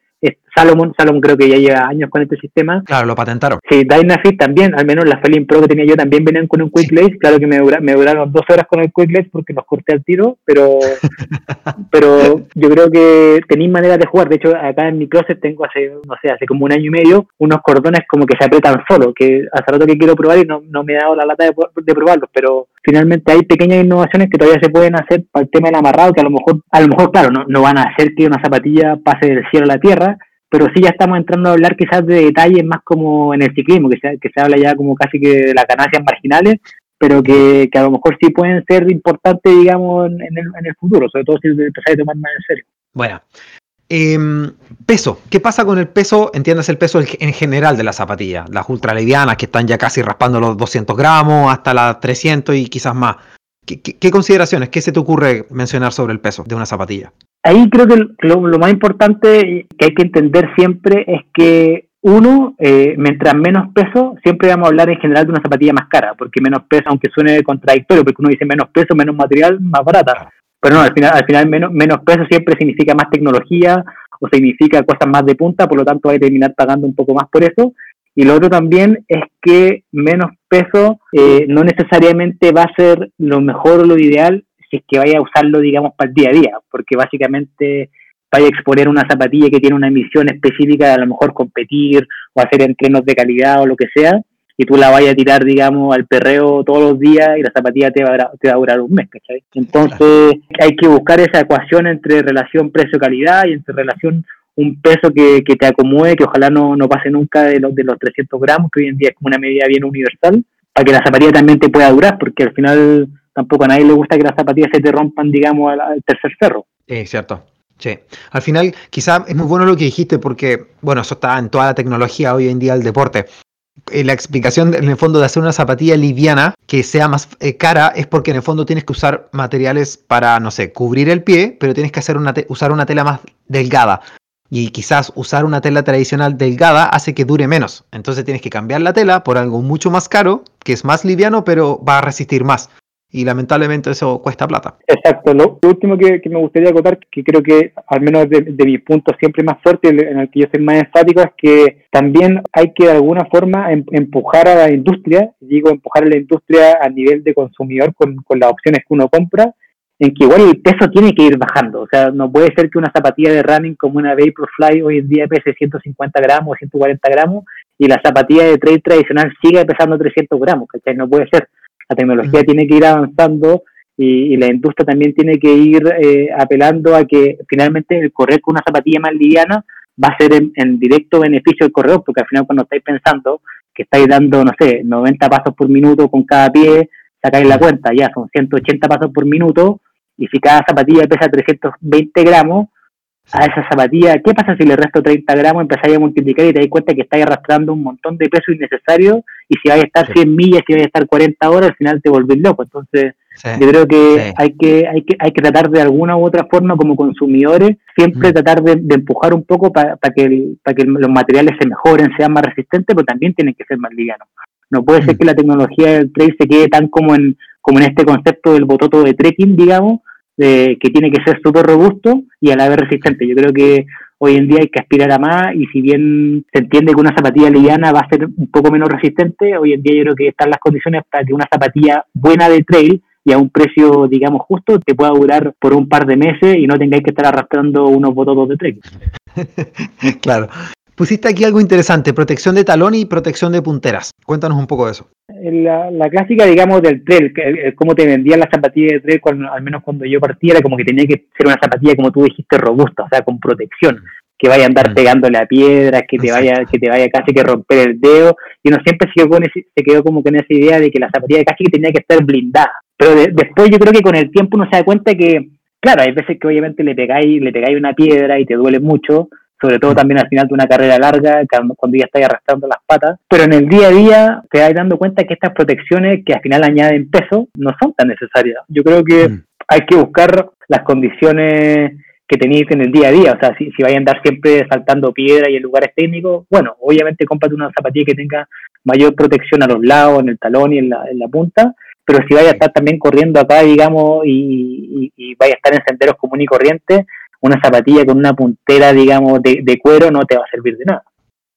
Salomon, Salomon creo que ya lleva años con este sistema. Claro, lo patentaron. Sí, Dynafit también, al menos las Felin Pro que tenía yo también venían con un Quick Lace. Claro que me, me, duraron dos horas con el Quick Lace porque los corté al tiro, pero, pero yo creo que tenéis manera de jugar. De hecho, acá en mi closet tengo hace, no sé, hace como un año y medio, unos cordones como que se apretan solo, que hace rato que quiero probar y no, no me he dado la lata de, de probarlos, pero finalmente hay pequeñas innovaciones que todavía se pueden hacer para el tema del amarrado, que a lo mejor, a lo mejor, claro, no, no van a hacer que una zapatilla pase del cielo a la tierra, pero sí ya estamos entrando a hablar quizás de detalles más como en el ciclismo, que se, que se habla ya como casi que de las ganancias marginales, pero que, a lo mejor sí pueden ser importantes, digamos, en, el, en el futuro, sobre todo si empezáis a tomar más en serio. Bueno, em, peso. ¿Qué pasa con el peso? Entiendes el peso en general de la zapatilla. Las ultralivianas que están ya casi raspando los 200 gramos hasta las 300 y quizás más. qué consideraciones, qué se te ocurre mencionar sobre el peso de una zapatilla? ahí creo que lo, más importante que hay que entender siempre es que uno, eh, mientras menos peso, siempre vamos a hablar en general de una zapatilla más cara, porque menos peso, aunque suene contradictorio, porque uno dice menos peso, menos material, más barata. Pero no, al final, al final menos, menos peso siempre significa más tecnología o significa cosas más de punta, por lo tanto hay que terminar pagando un poco más por eso. Y lo otro también es que menos peso eh, no necesariamente va a ser lo mejor o lo ideal si es que vaya a usarlo, digamos, para el día a día, porque básicamente vaya a exponer una zapatilla que tiene una misión específica, a lo mejor competir o hacer entrenos de calidad o lo que sea, y tú la vayas a tirar, digamos, al perreo todos los días y la zapatilla te va a, te va a durar un mes, ¿cachai? Entonces hay que buscar esa ecuación entre relación precio-calidad y entre relación un peso que, que te acomode, que ojalá no, no pase nunca de los, de los 300 gramos, que hoy en día es como una medida bien universal, para que la zapatilla también te pueda durar, porque al final tampoco a nadie le gusta que las zapatillas se te rompan, digamos, al, tercer cerro. Sí, cierto. Sí, al final quizá es muy bueno lo que dijiste porque, bueno, eso está en toda la tecnología hoy en día del deporte. Eh, la explicación en el fondo de hacer una zapatilla liviana que sea más eh, cara es porque en el fondo tienes que usar materiales para, no sé, cubrir el pie, pero tienes que hacer una usar una tela más delgada. Y quizás usar una tela tradicional delgada hace que dure menos. Entonces tienes que cambiar la tela por algo mucho más caro, que es más liviano, pero va a resistir más y lamentablemente eso cuesta plata. Exacto. Lo último que, me gustaría acotar, que creo que al menos de, mi punto siempre más fuerte, en el que yo soy más enfático, es que también hay que de alguna forma em, empujar a la industria, digo empujar a la industria a nivel de consumidor con, con las opciones que uno compra, en que igual el peso tiene que ir bajando. O sea, no puede ser que una zapatilla de running como una Vaporfly hoy en día pese 150 gramos o 140 gramos y la zapatilla de trail tradicional siga pesando 300 gramos, ¿cachai? No puede ser. La tecnología tiene que ir avanzando y, la industria también tiene que ir eh, apelando a que finalmente el correr con una zapatilla más liviana va a ser en, directo beneficio del corredor, porque al final cuando estáis pensando que estáis dando, no sé, 90 pasos por minuto con cada pie, sacáis la cuenta, ya son 180 pasos por minuto, y si cada zapatilla pesa 320 gramos, a esa zapatilla, ¿qué pasa si le resto 30 gramos, empezáis a multiplicar y te das cuenta que estáis arrastrando un montón de peso innecesario y si vais a estar 100 millas, si vais a estar 40 horas, al final te volvés loco. Entonces, yo creo que, hay que hay que hay que tratar de alguna u otra forma como consumidores, siempre tratar de, empujar un poco para que, para que los materiales se mejoren, sean más resistentes, pero también tienen que ser más livianos. No puede ser que la tecnología del trail se quede tan como en, como en este concepto del bototo de trekking, digamos, que tiene que ser súper robusto y a la vez resistente. Yo creo que hoy en día hay que aspirar a más y si bien se entiende que una zapatilla liviana va a ser un poco menos resistente, hoy en día yo creo que están las condiciones para que una zapatilla buena de trail y a un precio, digamos, justo, te pueda durar por un par de meses y no tengáis que estar arrastrando unos bototos de trail. claro. Pusiste aquí algo interesante, protección de talón y protección de punteras. Cuéntanos un poco de eso. La, la clásica, digamos, del trail, que, cómo te vendían las zapatillas de trail, cuando, al menos cuando yo partía, era como que tenía que ser una zapatilla, como tú dijiste, robusta, o sea, con protección, que vaya a andar mm. pegándole a piedras, que te vaya que te vaya casi que romper el dedo, y uno siempre se quedó, con se quedó como con esa idea de que la zapatilla casi que tenía que estar blindada. Pero después yo creo que con el tiempo uno se da cuenta que, claro, hay veces que obviamente le pegáis, le pegáis una piedra y te duele mucho, sobre todo también al final de una carrera larga, cuando ya estás arrastrando las patas, pero en el día a día te vas dando cuenta que estas protecciones que al final añaden peso no son tan necesarias. Yo creo que mm. hay que buscar las condiciones que tenéis en el día a día, o sea, si, si vais a andar siempre saltando piedra y en lugares técnicos, bueno, obviamente cómprate una zapatilla que tenga mayor protección a los lados, en el talón y en la, en la punta, pero si vais a estar también corriendo acá, digamos, y, y, y vais a estar en senderos comunes y corrientes, una zapatilla con una puntera, digamos, de, cuero no te va a servir de nada.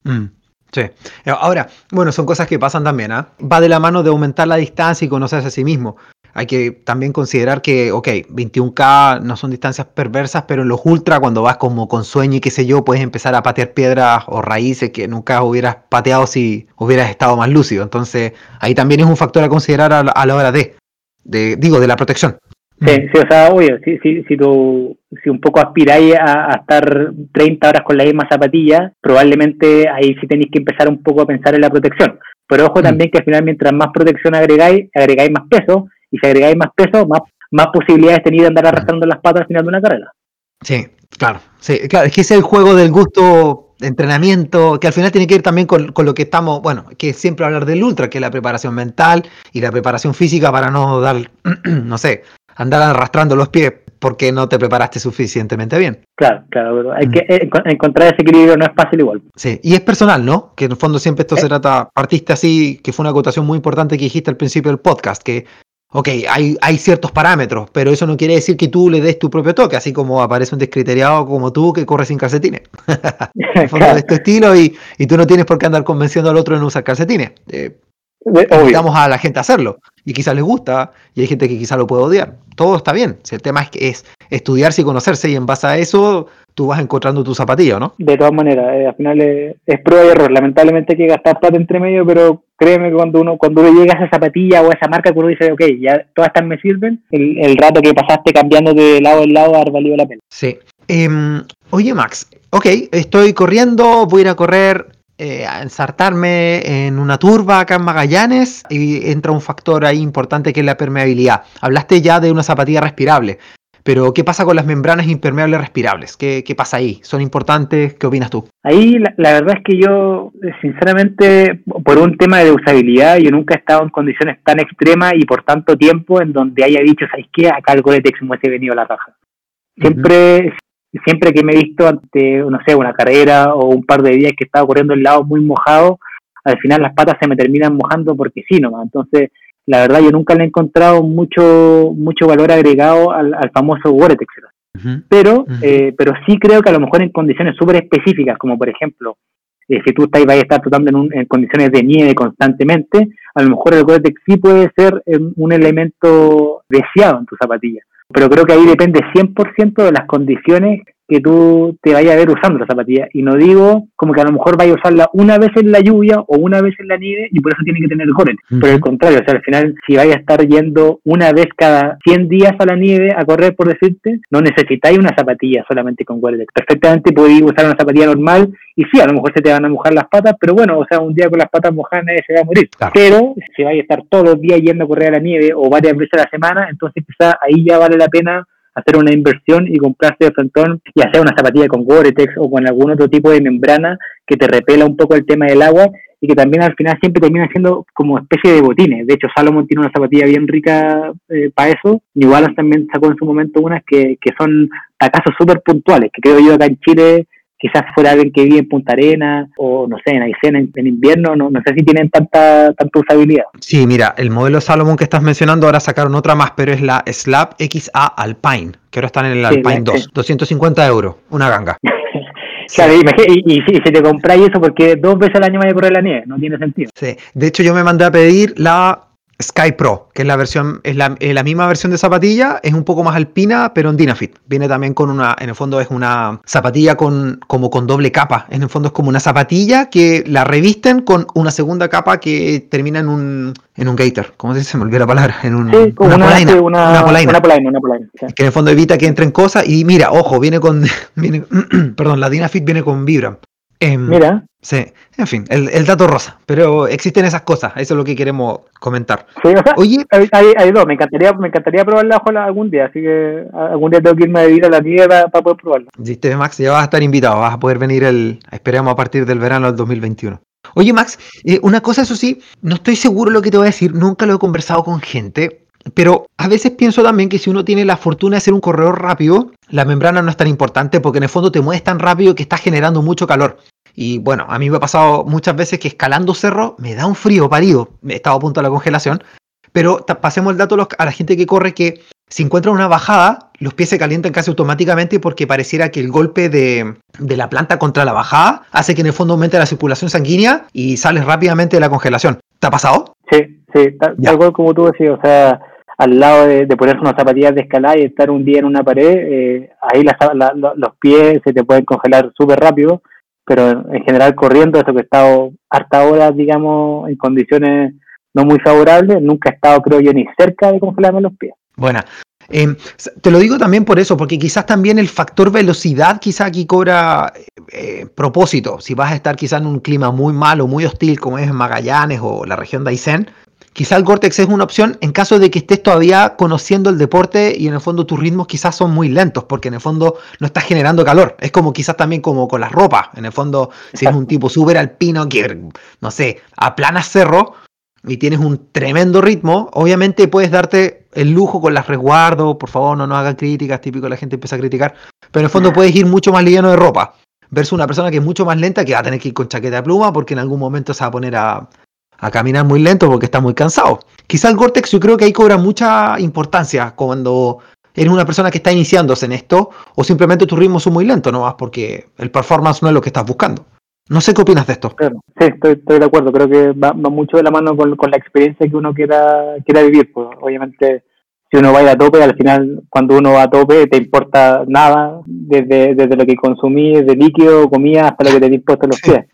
Mm, sí. Ahora, bueno, son cosas que pasan también, ¿ah? Va de la mano de aumentar la distancia y conocerse a sí mismo. Hay que también considerar que, ok, 21K no son distancias perversas, pero en los ultra, cuando vas como con sueño y qué sé yo, puedes empezar a patear piedras o raíces que nunca hubieras pateado si hubieras estado más lúcido. Entonces, ahí también es un factor a considerar a la, hora de, de, digo, de la protección. Sí, sí, o sea, obvio, si, si, si, tú, si un poco aspiráis a, estar 30 horas con la misma zapatilla, probablemente ahí sí tenéis que empezar un poco a pensar en la protección. Pero ojo mm. también que al final mientras más protección agregáis, agregáis más peso, y si agregáis más peso, más, más posibilidades tenéis de andar arrastrando las patas al final de una carrera. Sí, claro, sí, claro, es que es el juego del gusto de entrenamiento, que al final tiene que ir también con, con, lo que estamos, bueno, que siempre hablar del ultra, que es la preparación mental y la preparación física para no dar, no sé, andar arrastrando los pies porque no te preparaste suficientemente bien. Claro, claro, pero hay mm. que eh, encontrar ese equilibrio no es fácil igual. Sí, y es personal, ¿no? Que en el fondo siempre esto se eh. trata, partiste así, que fue una acotación muy importante que dijiste al principio del podcast, que, ok, hay, hay ciertos parámetros, pero eso no quiere decir que tú le des tu propio toque, así como aparece un descriteriado como tú que corre sin calcetines. en el fondo es tu estilo y, y, tú no tienes por qué andar convenciendo al otro de no usar calcetines. Eh, invitamos a la gente a hacerlo y quizás les gusta y hay gente que quizás lo puede odiar. Todo está bien. Si el tema es, que es estudiarse y conocerse y en base a eso tú vas encontrando tu zapatilla, ¿no? De todas maneras, eh, al final es, prueba y error. Lamentablemente hay que gastar plata entre medio, pero créeme que cuando uno cuando uno llega a esa zapatilla o a esa marca, uno dice, ok, ya todas estas me sirven, el, rato que pasaste cambiando de lado en lado ha valido la pena. Sí. Em, oye, Max, ok, estoy corriendo, voy a ir a correr eh, ensartarme en una turba acá en Magallanes y entra un factor ahí importante que es la permeabilidad. Hablaste ya de una zapatilla respirable, pero ¿qué pasa con las membranas impermeables respirables? ¿Qué, qué pasa ahí? ¿Son importantes? ¿Qué opinas tú? Ahí la, verdad es que yo, sinceramente, por un tema de usabilidad, yo nunca he estado en condiciones tan extremas y por tanto tiempo en donde haya dicho, ¿sabes qué? Acá el Goretex me hubiese venido la raja. Siempre, siempre que me he visto ante, no sé, una carrera o un par de días que estaba corriendo el lado muy mojado, al final las patas se me terminan mojando porque sí nomás. Entonces, la verdad, yo nunca le he encontrado mucho mucho valor agregado al, famoso Gore-Tex. Pero, eh, pero sí creo que a lo mejor en condiciones súper específicas, como por ejemplo, eh, si tú estás, vas a estar tratando en, en, condiciones de nieve constantemente, a lo mejor el Gore-Tex sí puede ser eh, un elemento deseado en tu zapatilla pero creo que ahí depende 100% de las condiciones que tú te vayas a ver usando la zapatilla. Y no digo como que a lo mejor vaya a usarla una vez en la lluvia o una vez en la nieve y por eso tiene que tener gore. Por el contrario, o sea, al final, si vaya a estar yendo una vez cada 100 días a la nieve a correr, por decirte, no necesitáis una zapatilla solamente con gore. Perfectamente podéis usar una zapatilla normal y sí, a lo mejor se te van a mojar las patas, pero bueno, o sea, un día con las patas mojadas nadie se va a morir. Pero si vais a estar todos los días yendo a correr a la nieve o varias veces a la semana, entonces quizá ahí ya vale la pena hacer una inversión y comprarse de frontón y hacer una zapatilla con Gore-Tex o con algún otro tipo de membrana que te repela un poco el tema del agua y que también al final siempre termina siendo como especie de botines. De hecho, Salomon tiene una zapatilla bien rica eh, para eso. Igual también sacó en su momento unas que, que son tacazos súper puntuales, que creo yo acá en Chile quizás fuera alguien que vive en Punta Arena o no sé, en Aysén en, invierno, no, no sé si tienen tanta, tanta usabilidad. Sí, mira, el modelo Salomon que estás mencionando ahora sacaron otra más, pero es la Slab XA Alpine, que ahora están en el Alpine 2, 250 euros, una ganga. Claro, y, y, si te compráis eso, porque dos veces al año vaya a correr la nieve, no tiene sentido. Sí, de hecho yo me mandé a pedir la Sky Pro, que es la versión, es la, misma versión de zapatilla, es un poco más alpina, pero en Dynafit. Viene también con una, en el fondo es una zapatilla con, como con doble capa. En el fondo es como una zapatilla que la revisten con una segunda capa que termina en un, en un gator. ¿Cómo se dice? Me olvidé la palabra. En un, una, polaina, una, polaina. Una polaina, Que en el fondo evita que entren cosas. Y mira, ojo, viene con, viene, perdón, la Dynafit viene con Vibram. Em, Mira. Sí, en fin, el, dato rosa. Pero existen esas cosas, eso es lo que queremos comentar. Oye, hay, dos, me encantaría, me encantaría probarla algún día, así que algún día tengo que irme a vivir a la nieve para, poder probarla. Viste, Max, ya vas a estar invitado, vas a poder venir el, esperamos a partir del verano del 2021. Oye, Max, eh, una cosa, eso sí, no estoy seguro lo que te voy a decir, nunca lo he conversado con gente, pero a veces pienso también que si uno tiene la fortuna de ser un corredor rápido, la membrana no es tan importante porque en el fondo te mueves tan rápido que estás generando mucho calor. Y bueno, a mí me ha pasado muchas veces que escalando cerro me da un frío parido. He estado a punto de la congelación. Pero pasemos el dato a la gente que corre que si encuentra una bajada, los pies se calientan casi automáticamente porque pareciera que el golpe de, la planta contra la bajada hace que en el fondo aumente la circulación sanguínea y sales rápidamente de la congelación. ¿Te ha pasado? Sí, sí, tal, como tú decías, o sea, al lado de, ponerse unas zapatillas de escalada y estar un día en una pared, eh, ahí los pies se te pueden congelar súper rápido, pero en general corriendo, eso que he estado harta horas, digamos, en condiciones no muy favorables, nunca he estado, creo yo, ni cerca de congelarme los pies. Bueno, em, te lo digo también por eso, porque quizás también el factor velocidad quizás aquí cobra eh, propósito. Si vas a estar quizás en un clima muy malo, muy hostil, como es Magallanes o la región de Aysén, Quizá el Gore-Tex es una opción en caso de que estés todavía conociendo el deporte y en el fondo tus ritmos quizás son muy lentos porque en el fondo no estás generando calor. Es como quizás también como con la ropa. En el fondo, si es un tipo súper alpino que, no sé, aplanas cerro y tienes un tremendo ritmo, obviamente puedes darte el lujo con las resguardos. Por favor, no nos hagan críticas, típico la gente empieza a criticar. Pero en el fondo puedes ir mucho más liviano de ropa versus una persona que es mucho más lenta que va a tener que ir con chaqueta de pluma porque en algún momento se va a poner a, a caminar muy lento porque está muy cansado. Quizá el Gore-Tex yo creo que ahí cobra mucha importancia cuando eres una persona que está iniciándose en esto o simplemente tus ritmos son muy lentos, no más porque el performance no es lo que estás buscando. No sé qué opinas de esto. sí, estoy, de acuerdo. Creo que va, mucho de la mano con, la experiencia que uno quiera, quiera vivir. Pues, obviamente, si uno va a, ir a tope, al final, cuando uno va a tope, te importa nada, desde, desde lo que consumí, de líquido, comida, hasta lo que te impuesto los pies.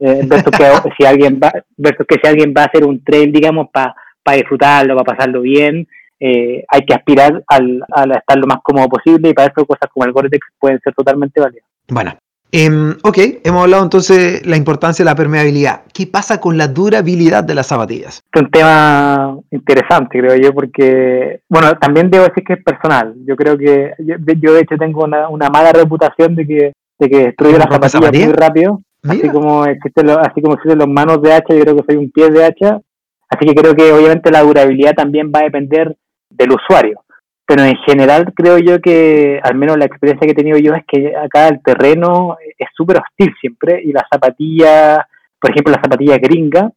Eh, versus que si alguien va versus que si alguien va a hacer un trail digamos para disfrutarlo para pasarlo bien eh, hay que aspirar al, a estar lo más cómodo posible y para eso cosas como el Gore-Tex pueden ser totalmente válidas bueno em, ok, hemos hablado entonces la importancia de la permeabilidad. ¿Qué pasa con la durabilidad de las zapatillas? Es un tema interesante, creo yo, porque, bueno, también debo decir que es personal. Yo creo que, yo, de hecho tengo una, una mala reputación de que, de que destruyo las zapatillas muy rápido. Así como, existen así como existen los manos de hacha, yo creo que soy un pie de hacha. Así que creo que obviamente la durabilidad también va a depender del usuario. Pero en general creo yo que, al menos la experiencia que he tenido yo es que acá el terreno es súper hostil siempre y las zapatillas, por ejemplo las zapatillas gringas,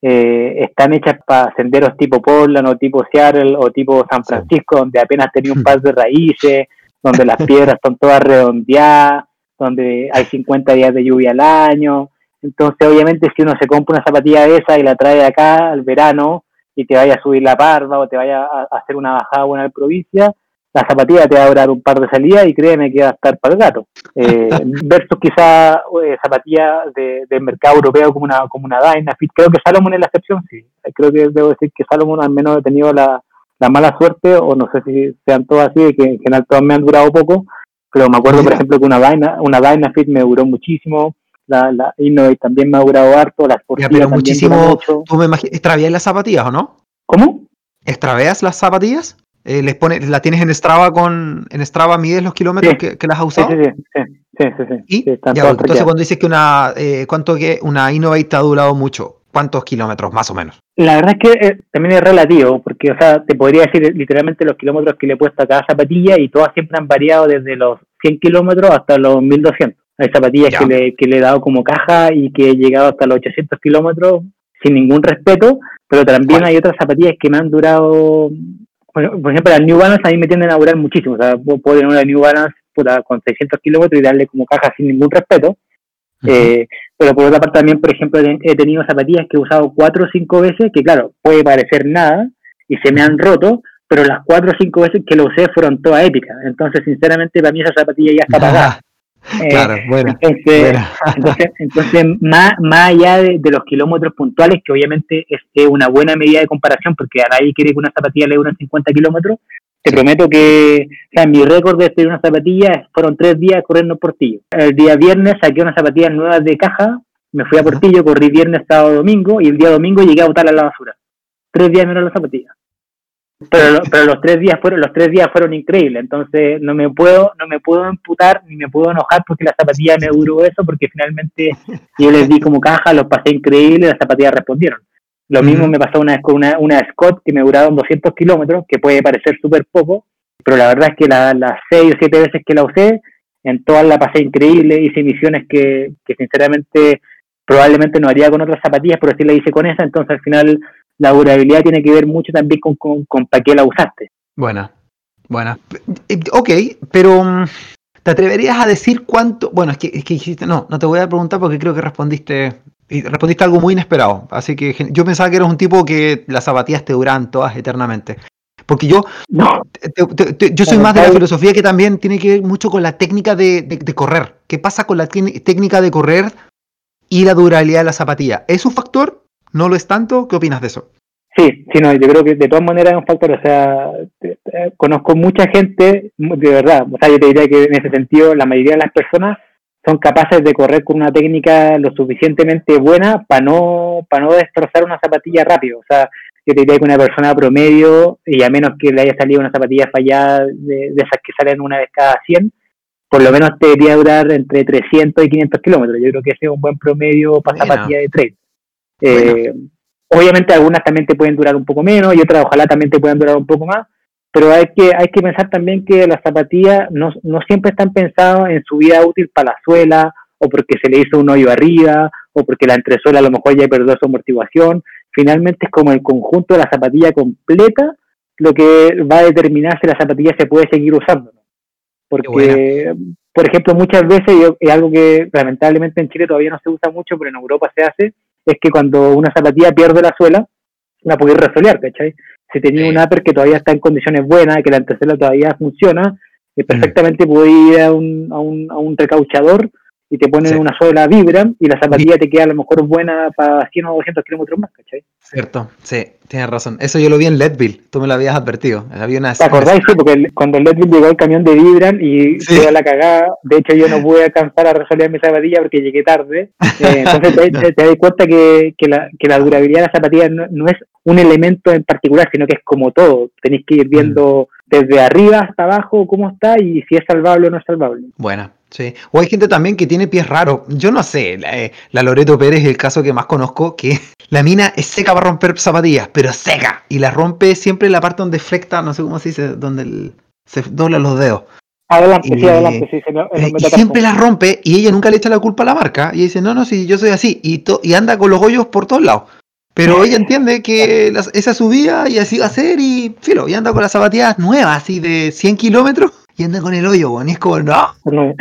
eh, están hechas para senderos tipo Portland o tipo Seattle o tipo San Francisco, donde apenas tenía un par de raíces, donde las piedras están todas redondeadas, donde hay 50 días de lluvia al año. Entonces, obviamente, si uno se compra una zapatilla de esa y la trae acá al verano y te vaya a subir la parva o te vaya a hacer una bajada buena de provincia, la zapatilla te va a durar un par de salidas y créeme que va a estar para el gato. Eh, versus quizá eh, zapatillas de, del mercado europeo como una, como una Dynafit. Creo que Salomon es la excepción, sí. Creo que debo decir que Salomon al menos ha tenido la, la mala suerte, o no sé si sean todas así, que en general todas me han durado poco, pero me acuerdo, por ejemplo, que una Dyna, una Dynafit me duró muchísimo, la, la Innovate también me ha durado harto, las ya, pero muchísimo, ¿tú me extravías las zapatillas o no? ¿Cómo? ¿Extraveas las zapatillas? Eh, les pone, ¿La tienes en Strava con en Strava mides los kilómetros que, que, las has usado? Sí, sí, sí. sí, sí, ¿Y? Ya, entonces cuando dices que una eh, cuánto que una Innovate te ha durado mucho, ¿cuántos kilómetros más o menos? La verdad es que eh, también es relativo, porque o sea, te podría decir literalmente los kilómetros que le he puesto a cada zapatilla y todas siempre han variado desde los 100 kilómetros hasta los 1200. Hay zapatillas que le, que le he dado como caja y que he llegado hasta los 800 kilómetros sin ningún respeto, pero también hay otras zapatillas que me han durado por ejemplo, las New Balance a mí me tienden a durar muchísimo. O sea, puedo tener una New Balance con 600 kilómetros y darle como caja sin ningún respeto. Eh, pero por otra parte también, por ejemplo, he tenido zapatillas que he usado cuatro o cinco veces, que claro, puede parecer nada, y se me han roto, pero las cuatro o cinco veces que lo usé fueron todas épicas. Entonces, sinceramente, para mí esa zapatilla ya está pagada. Eh, claro, bueno. Entonces, entonces, más, más allá de, los kilómetros puntuales, que obviamente es, una buena medida de comparación, porque a nadie quiere que una zapatilla le dure 50 kilómetros, te prometo que, o sea, mi récord de hacer una zapatilla fueron tres días corriendo por Portillo. El día viernes saqué unas zapatillas nuevas de caja, me fui a Portillo, corrí viernes, sábado, domingo, y el día domingo llegué a botarla a la basura. Tres días menos las zapatillas pero, pero los tres días fueron los tres días fueron increíbles entonces no me puedo no me puedo emputar ni me puedo enojar porque la zapatilla me duró eso porque finalmente yo les di como caja los pasé increíble y las zapatillas respondieron lo mismo me pasó una vez con una, una Scott que me duraron 200 kilómetros que puede parecer súper poco pero la verdad es que las seis o siete veces que la usé en todas la pasé increíble hice misiones que, que sinceramente probablemente no haría con otras zapatillas pero sí la hice con esa entonces al final la durabilidad tiene que ver mucho también con, con, para qué la usaste. Buena, buena. Eh, ok, pero mm, ¿te atreverías a decir cuánto? Bueno, es que, es que dijiste, no, no te voy a preguntar porque creo que respondiste respondiste algo muy inesperado. Así que yo pensaba que eres un tipo que las zapatillas te duran todas eternamente. Porque yo, no. yo soy más de la filosofía que también tiene que ver mucho con la técnica de, de correr. ¿Qué pasa con la técnica de correr y la durabilidad de la zapatilla? ¿Es un factor no lo es tanto. ¿Qué opinas de eso? Sí, sí, no, yo creo que de todas maneras es un factor, o sea, conozco mucha gente, de verdad, o sea, yo te diría que en ese sentido la mayoría de las personas son capaces de correr con una técnica lo suficientemente buena para no, para no destrozar una zapatilla rápido, o sea, yo te diría que una persona promedio, y a menos que le haya salido una zapatilla fallada de, esas que salen una vez cada 100, por lo menos te debería durar entre 300 y 500 kilómetros, yo creo que ese es un buen promedio para zapatilla de trail. Eh, obviamente algunas también te pueden durar un poco menos y otras ojalá también te puedan durar un poco más, pero hay que, hay que pensar también que las zapatillas no, no siempre están pensadas en su vida útil para la suela o porque se le hizo un hoyo arriba o porque la entresuela a lo mejor ya perdió su amortiguación. Finalmente es como el conjunto de la zapatilla completa lo que va a determinar si la zapatilla se puede seguir usando. Porque, por ejemplo, muchas veces, es algo que lamentablemente en Chile todavía no se usa mucho, pero en Europa se hace, es que cuando una zapatilla pierde la suela, la puedes resolear, ¿cachai? Si tenía un upper que todavía está en condiciones buenas, que la entresuela todavía funciona, eh, perfectamente mm. puede ir a un, a un, a un recauchador y te ponen una suela vibra y la zapatilla te queda a lo mejor buena para 100 o 200 kilómetros más, ¿cachai? Cierto, sí, tienes razón. Eso yo lo vi en Leadville, tú me lo habías advertido. Había una ¿Te acordáis? Sí, porque cuando Leadville llegó el camión de Vibram y se dio la cagada, de hecho yo no pude alcanzar a resolver mi zapatilla porque llegué tarde. Eh, entonces te, te, das cuenta que, que, la, que la durabilidad de la zapatilla no, es un elemento en particular, sino que es como todo. Tenéis que ir viendo mm. desde arriba hasta abajo cómo está y si es salvable o no es salvable. Buena, Sí. O hay gente también que tiene pies raros. Yo no sé, la, eh, Loreto Pérez es el caso que más conozco, que la mina es seca para romper zapatillas, pero seca. Y la rompe siempre en la parte donde flecta, no sé cómo se dice, donde se doblan los dedos. Adelante, sí, adelante, sí. Eh, y siempre la rompe y ella nunca le echa la culpa a la marca. Y dice, no, no, sí, yo soy así. Y, y anda con los hoyos por todos lados. Pero ella entiende que esa es su vida y así va a ser y filo, y anda con las zapatillas nuevas, así de 100 kilómetros, y anda con el hoyo, y es como, no.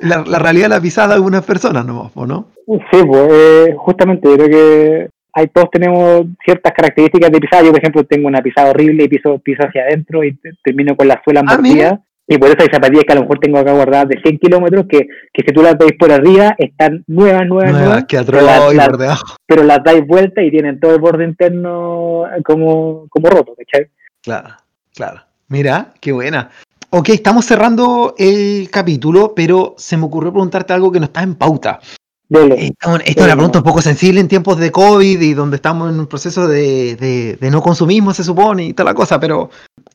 La, realidad la pisada de algunas personas nomás, ¿o no? Sí, pues eh, justamente creo que hay, todos tenemos ciertas características de pisada. Yo, por ejemplo, tengo una pisada horrible y piso, piso hacia adentro y termino con la suela Ah, mordida. y por eso hay zapatillas que a lo mejor tengo acá guardadas de 100 kilómetros que, que si tú las veis por arriba están nuevas, nuevas, nuevas, Nuevas que pero, y las- por debajo. pero las dais vuelta y tienen todo el borde interno como, como roto, ¿cachai? Claro, claro. Mira, qué buena. Ok, estamos cerrando el capítulo, pero se me ocurrió preguntarte algo que no está en pauta. Dele. Esta esta es una pregunta un poco sensible en tiempos de COVID y donde estamos en un proceso de, de- de no consumismo, se supone, y toda la cosa, pero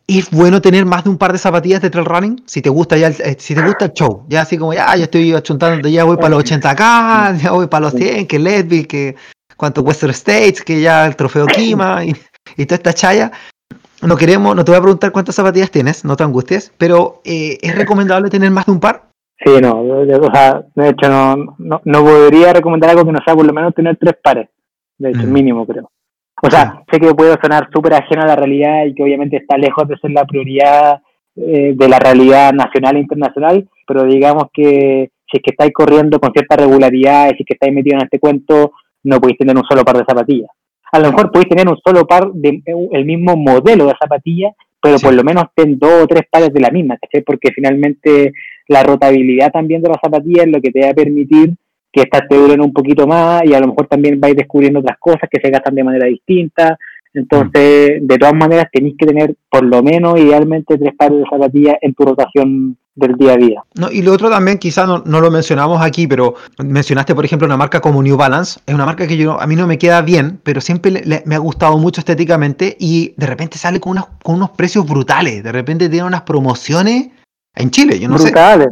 ¿es bueno tener más de un par de zapatillas de trail running? Si te gusta ya el, eh, si te gusta el show, ya así como, ya, ya estoy achuntando, ya voy para los 80k, ya voy para los 100, que Leadville, que cuánto Western States, que ya el trofeo Kima y, y toda esta chaya. No queremos, no te voy a preguntar cuántas zapatillas tienes, no te angusties, pero eh, ¿es recomendable tener más de un par? Sí, no, yo- yo- o sea, de hecho no, no, no podría recomendar algo que no sea por lo menos tener tres pares, de hecho, Mm. mínimo creo. O sea, sé que puede sonar súper ajeno a la realidad y que obviamente está lejos de ser la prioridad eh, de la realidad nacional e internacional, pero digamos que si es que estáis corriendo con cierta regularidad y si es que estáis metidos en este cuento, no podéis tener un solo par de zapatillas. A lo mejor podéis tener un solo par de el mismo modelo de zapatillas, pero Sí. por lo menos ten dos o tres pares de la misma, ¿cachai? Porque finalmente la rotabilidad también de las zapatillas es lo que te va a permitir que estas te duren un poquito más y a lo mejor también vais descubriendo otras cosas que se gastan de manera distinta. Entonces, de todas maneras, tenéis que tener por lo menos, idealmente, tres pares de zapatillas en tu rotación del día a día. No, y lo otro también, quizás no, no lo mencionamos aquí, pero mencionaste, por ejemplo, una marca como New Balance. Es una marca que yo, a mí no me queda bien, pero siempre le- le- me ha gustado mucho estéticamente y de repente sale con, unas, con unos precios brutales. De repente tiene unas promociones en Chile, yo no sé. Brutales.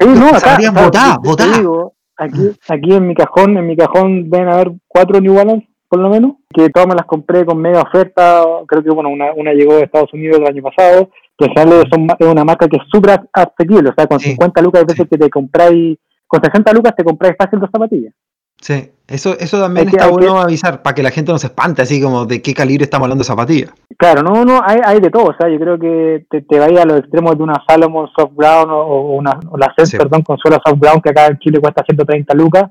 Sí, no, acá, botadas. digo, aquí, aquí en mi cajón, en mi cajón deben haber cuatro New Balance, por lo menos, que todas me las compré con mega oferta, creo que bueno, una, una llegó de Estados Unidos el año pasado, que sale, son, ma- es una marca que es súper asequible, o sea, con Sí, 50 lucas hay veces que te compráis, con 60 lucas te compráis fácil dos zapatillas. Sí, eso, eso también Hay está bueno avisar, para que la gente no se espante, así como de qué calibre estamos hablando de zapatillas. Claro, no, no, hay, hay de todo, o sea, yo creo que te, te a los extremos de una Salomon Soft Brown o, o una, o la Sense, Sí. perdón, con suela Soft Brown que acá en Chile cuesta 130 lucas,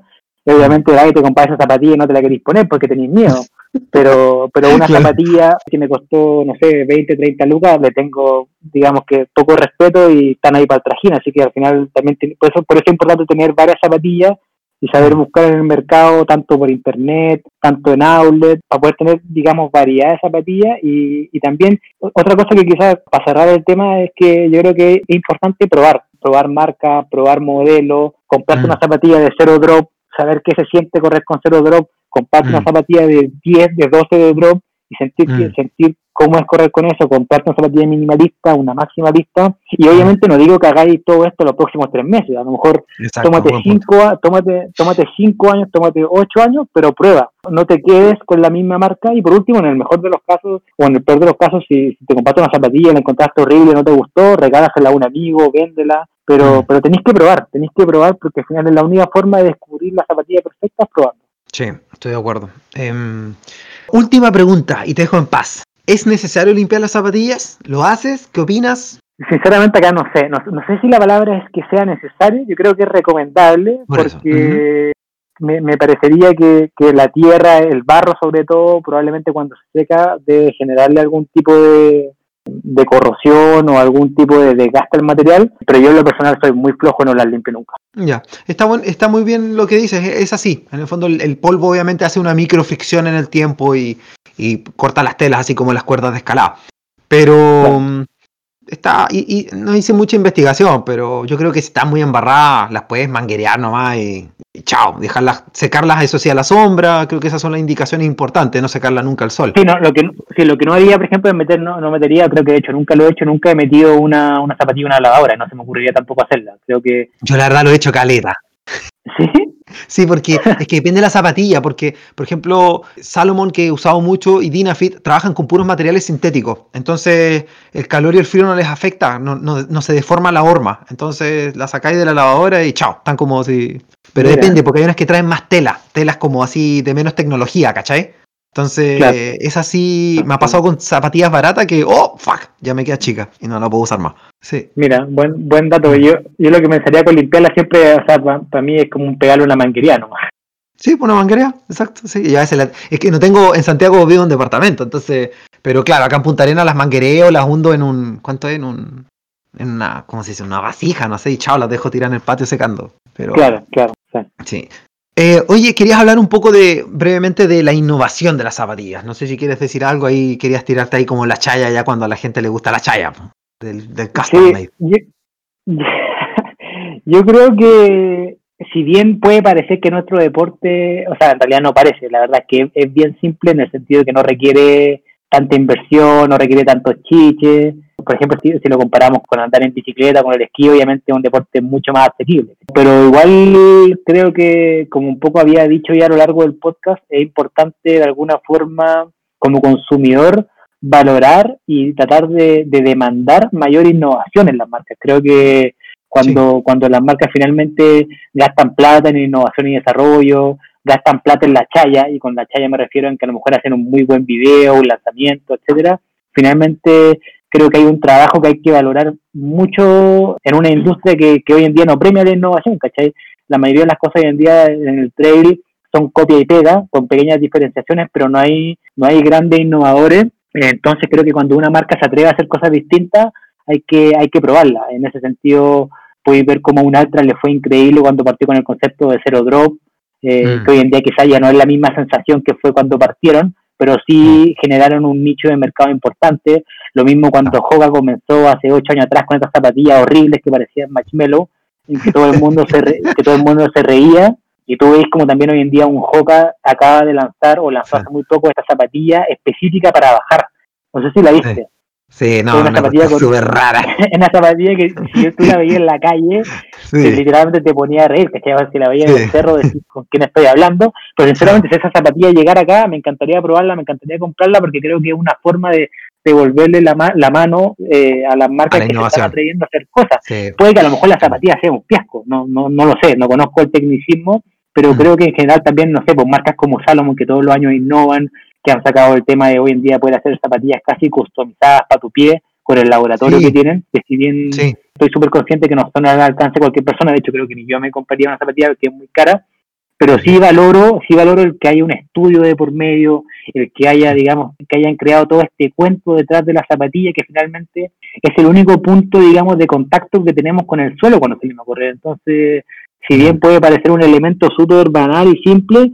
y obviamente vas y te compras esa zapatilla y no te la queréis poner porque tenéis miedo, pero pero una Claro. zapatilla que me costó, no sé, 20, 30 lucas, le tengo, digamos que poco respeto y están ahí para el trajín, así que al final también, tiene- por eso, por eso es importante tener varias zapatillas y saber buscar en el mercado, tanto por internet, tanto en outlet, para poder tener, digamos, variedad de zapatillas. Y, y también, otra cosa que quizás para cerrar el tema es que yo creo que es importante probar, probar marca, probar modelo, comprarte Mm. una zapatilla de cero drop, saber qué se siente correr con cero drop, comprarte una Mm. zapatilla de 10, de 12 de drop y sentir, que- Mm. sentir cómo es correr con eso, comprarte una zapatilla minimalista, una maximalista, y obviamente no digo que hagáis todo esto los próximos tres meses, a lo mejor Exacto. tómate cinco, a- tómate, tómate cinco años, tómate ocho años, pero prueba. No te quedes con la misma marca. Y por último, en el mejor de los casos, o en el peor de los casos, si, si te compraste una zapatilla, la encontraste horrible, no te gustó, regálasela a un amigo, véndela. Pero, Mm. pero tenéis que probar, tenéis que probar porque al final es la única forma de descubrir la zapatilla perfecta es probando. Sí, estoy de acuerdo. Em, última pregunta y te dejo en paz. ¿Es necesario limpiar las zapatillas? ¿Lo haces? ¿Qué opinas? Sinceramente acá no sé, no, no sé si la palabra es que sea necesario, yo creo que es recomendable Por porque me, me parecería que, que la tierra, el barro sobre todo, probablemente cuando se seca debe generarle algún tipo de, de corrosión o algún tipo de desgaste al material, pero yo en lo personal soy muy flojo, no las limpio nunca. Ya, está, buen- está muy bien lo que dices, es, es así. En el fondo el, el polvo obviamente hace una microfricción en el tiempo y, y corta las telas, así como las cuerdas de escalada. Pero Claro. mm, está, y, y no hice mucha investigación, pero yo creo que si están muy embarradas, las puedes manguerear nomás y, y chao, dejarlas, secarlas eso sí a la sombra, creo que esas son las indicaciones importantes, no secarlas nunca al sol. Sí, no, lo que, sí, lo que no haría, por ejemplo, es meter, no, no metería, creo que de hecho nunca lo he hecho, nunca he metido una, una zapatilla en una lavadora, no se me ocurriría tampoco hacerla. Creo que, Yo la verdad lo he hecho caleta. Sí, Sí, porque es que depende de la zapatilla, porque, por ejemplo, Salomon, que he usado mucho, y Dynafit trabajan con puros materiales sintéticos. Entonces, el calor y el frío no les afecta, no, no, no se deforma la horma. Entonces, la sacáis de la lavadora y chao, están como si. Pero Mira. depende, porque hay unas que traen más tela, telas como así de menos tecnología, ¿cachai? Entonces, Claro. es así. Me ha pasado con zapatillas baratas que, oh, fuck, ya me queda chica y no la puedo usar más. Sí. Mira, buen buen dato. Yo, yo lo que pensaría con limpiarla siempre, o sea, para mí es como un pegarle una manguería nomás. Sí, una manguería, exacto. Sí. Y a veces es que no tengo, en Santiago vivo un departamento, entonces, pero claro, acá en Punta Arena las manguereo, las hundo en un, ¿cuánto es? En un, en una, ¿cómo se dice? Una vasija, no sé, y chao, las dejo tirar en el patio secando. Pero, claro, claro. Sí. Eh, oye, querías hablar un poco de, brevemente de la innovación de las zapatillas. No sé si quieres decir algo ahí, querías tirarte ahí como la chaya ya cuando a la gente le gusta la chaya del, del custom sí, yo creo que si bien puede parecer que nuestro deporte, o sea, en realidad no parece, la verdad es que es bien simple en el sentido de que no requiere tanta inversión, no requiere tantos chiches. Por ejemplo, si, lo comparamos con andar en bicicleta, con el esquí, obviamente es un deporte mucho más asequible. Pero igual creo que, como un poco había dicho ya a lo largo del podcast, es importante de alguna forma, como consumidor, valorar y tratar de, de demandar mayor innovación en las marcas. Creo que cuando, cuando las marcas finalmente gastan plata en innovación y desarrollo, gastan plata en la chaya, y con la chaya me refiero en que a lo mejor hacen un muy buen video, un lanzamiento, etcétera, finalmente creo que hay un trabajo que hay que valorar mucho en una industria que, que hoy en día no premia la innovación, ¿cachai? La mayoría de las cosas hoy en día en el trail son copia y pega, con pequeñas diferenciaciones, pero no hay, no hay grandes innovadores. Entonces creo que cuando una marca se atreve a hacer cosas distintas, hay que, hay que probarla. En ese sentido, podéis ver cómo un Altra le fue increíble cuando partió con el concepto de cero drop, eh, mm. que hoy en día quizá ya no es la misma sensación que fue cuando partieron, pero sí mm. generaron un nicho de mercado importante. Lo mismo cuando Hoga comenzó hace ocho años atrás con estas zapatillas horribles que parecían marshmallow, en que todo el mundo se que todo el mundo se reía. Y tú ves como también hoy en día un Hoka acaba de lanzar o lanzó hace muy poco esta zapatilla específica para bajar. No sé si la viste. Sí, no, una, zapatilla súper rara. una zapatilla que si tú la veías en la calle, literalmente te ponía a reír, que si la veías en el cerro, decir con quién estoy hablando. Pero sinceramente, si esa zapatilla llegara acá, me encantaría probarla, me encantaría comprarla, porque creo que es una forma de devolverle la, la mano eh, a las marcas que se están atreviendo a hacer cosas. Puede que a lo mejor la zapatilla sea un fiasco, no, no, no lo sé, no conozco el tecnicismo, pero creo que en general también, no sé, pues marcas como Salomon, que todos los años innovan, que han sacado el tema de hoy en día poder hacer zapatillas casi customizadas para tu pie con el laboratorio que tienen, que si bien estoy súper consciente que no están al alcance de cualquier persona, de hecho creo que ni yo me compraría una zapatilla que es muy cara, pero sí valoro, sí valoro el que haya un estudio de por medio, el que haya, digamos, que hayan creado todo este cuento detrás de la zapatilla, que finalmente es el único punto, digamos, de contacto que tenemos con el suelo cuando salimos a correr. Entonces, si bien puede parecer un elemento súper banal y simple,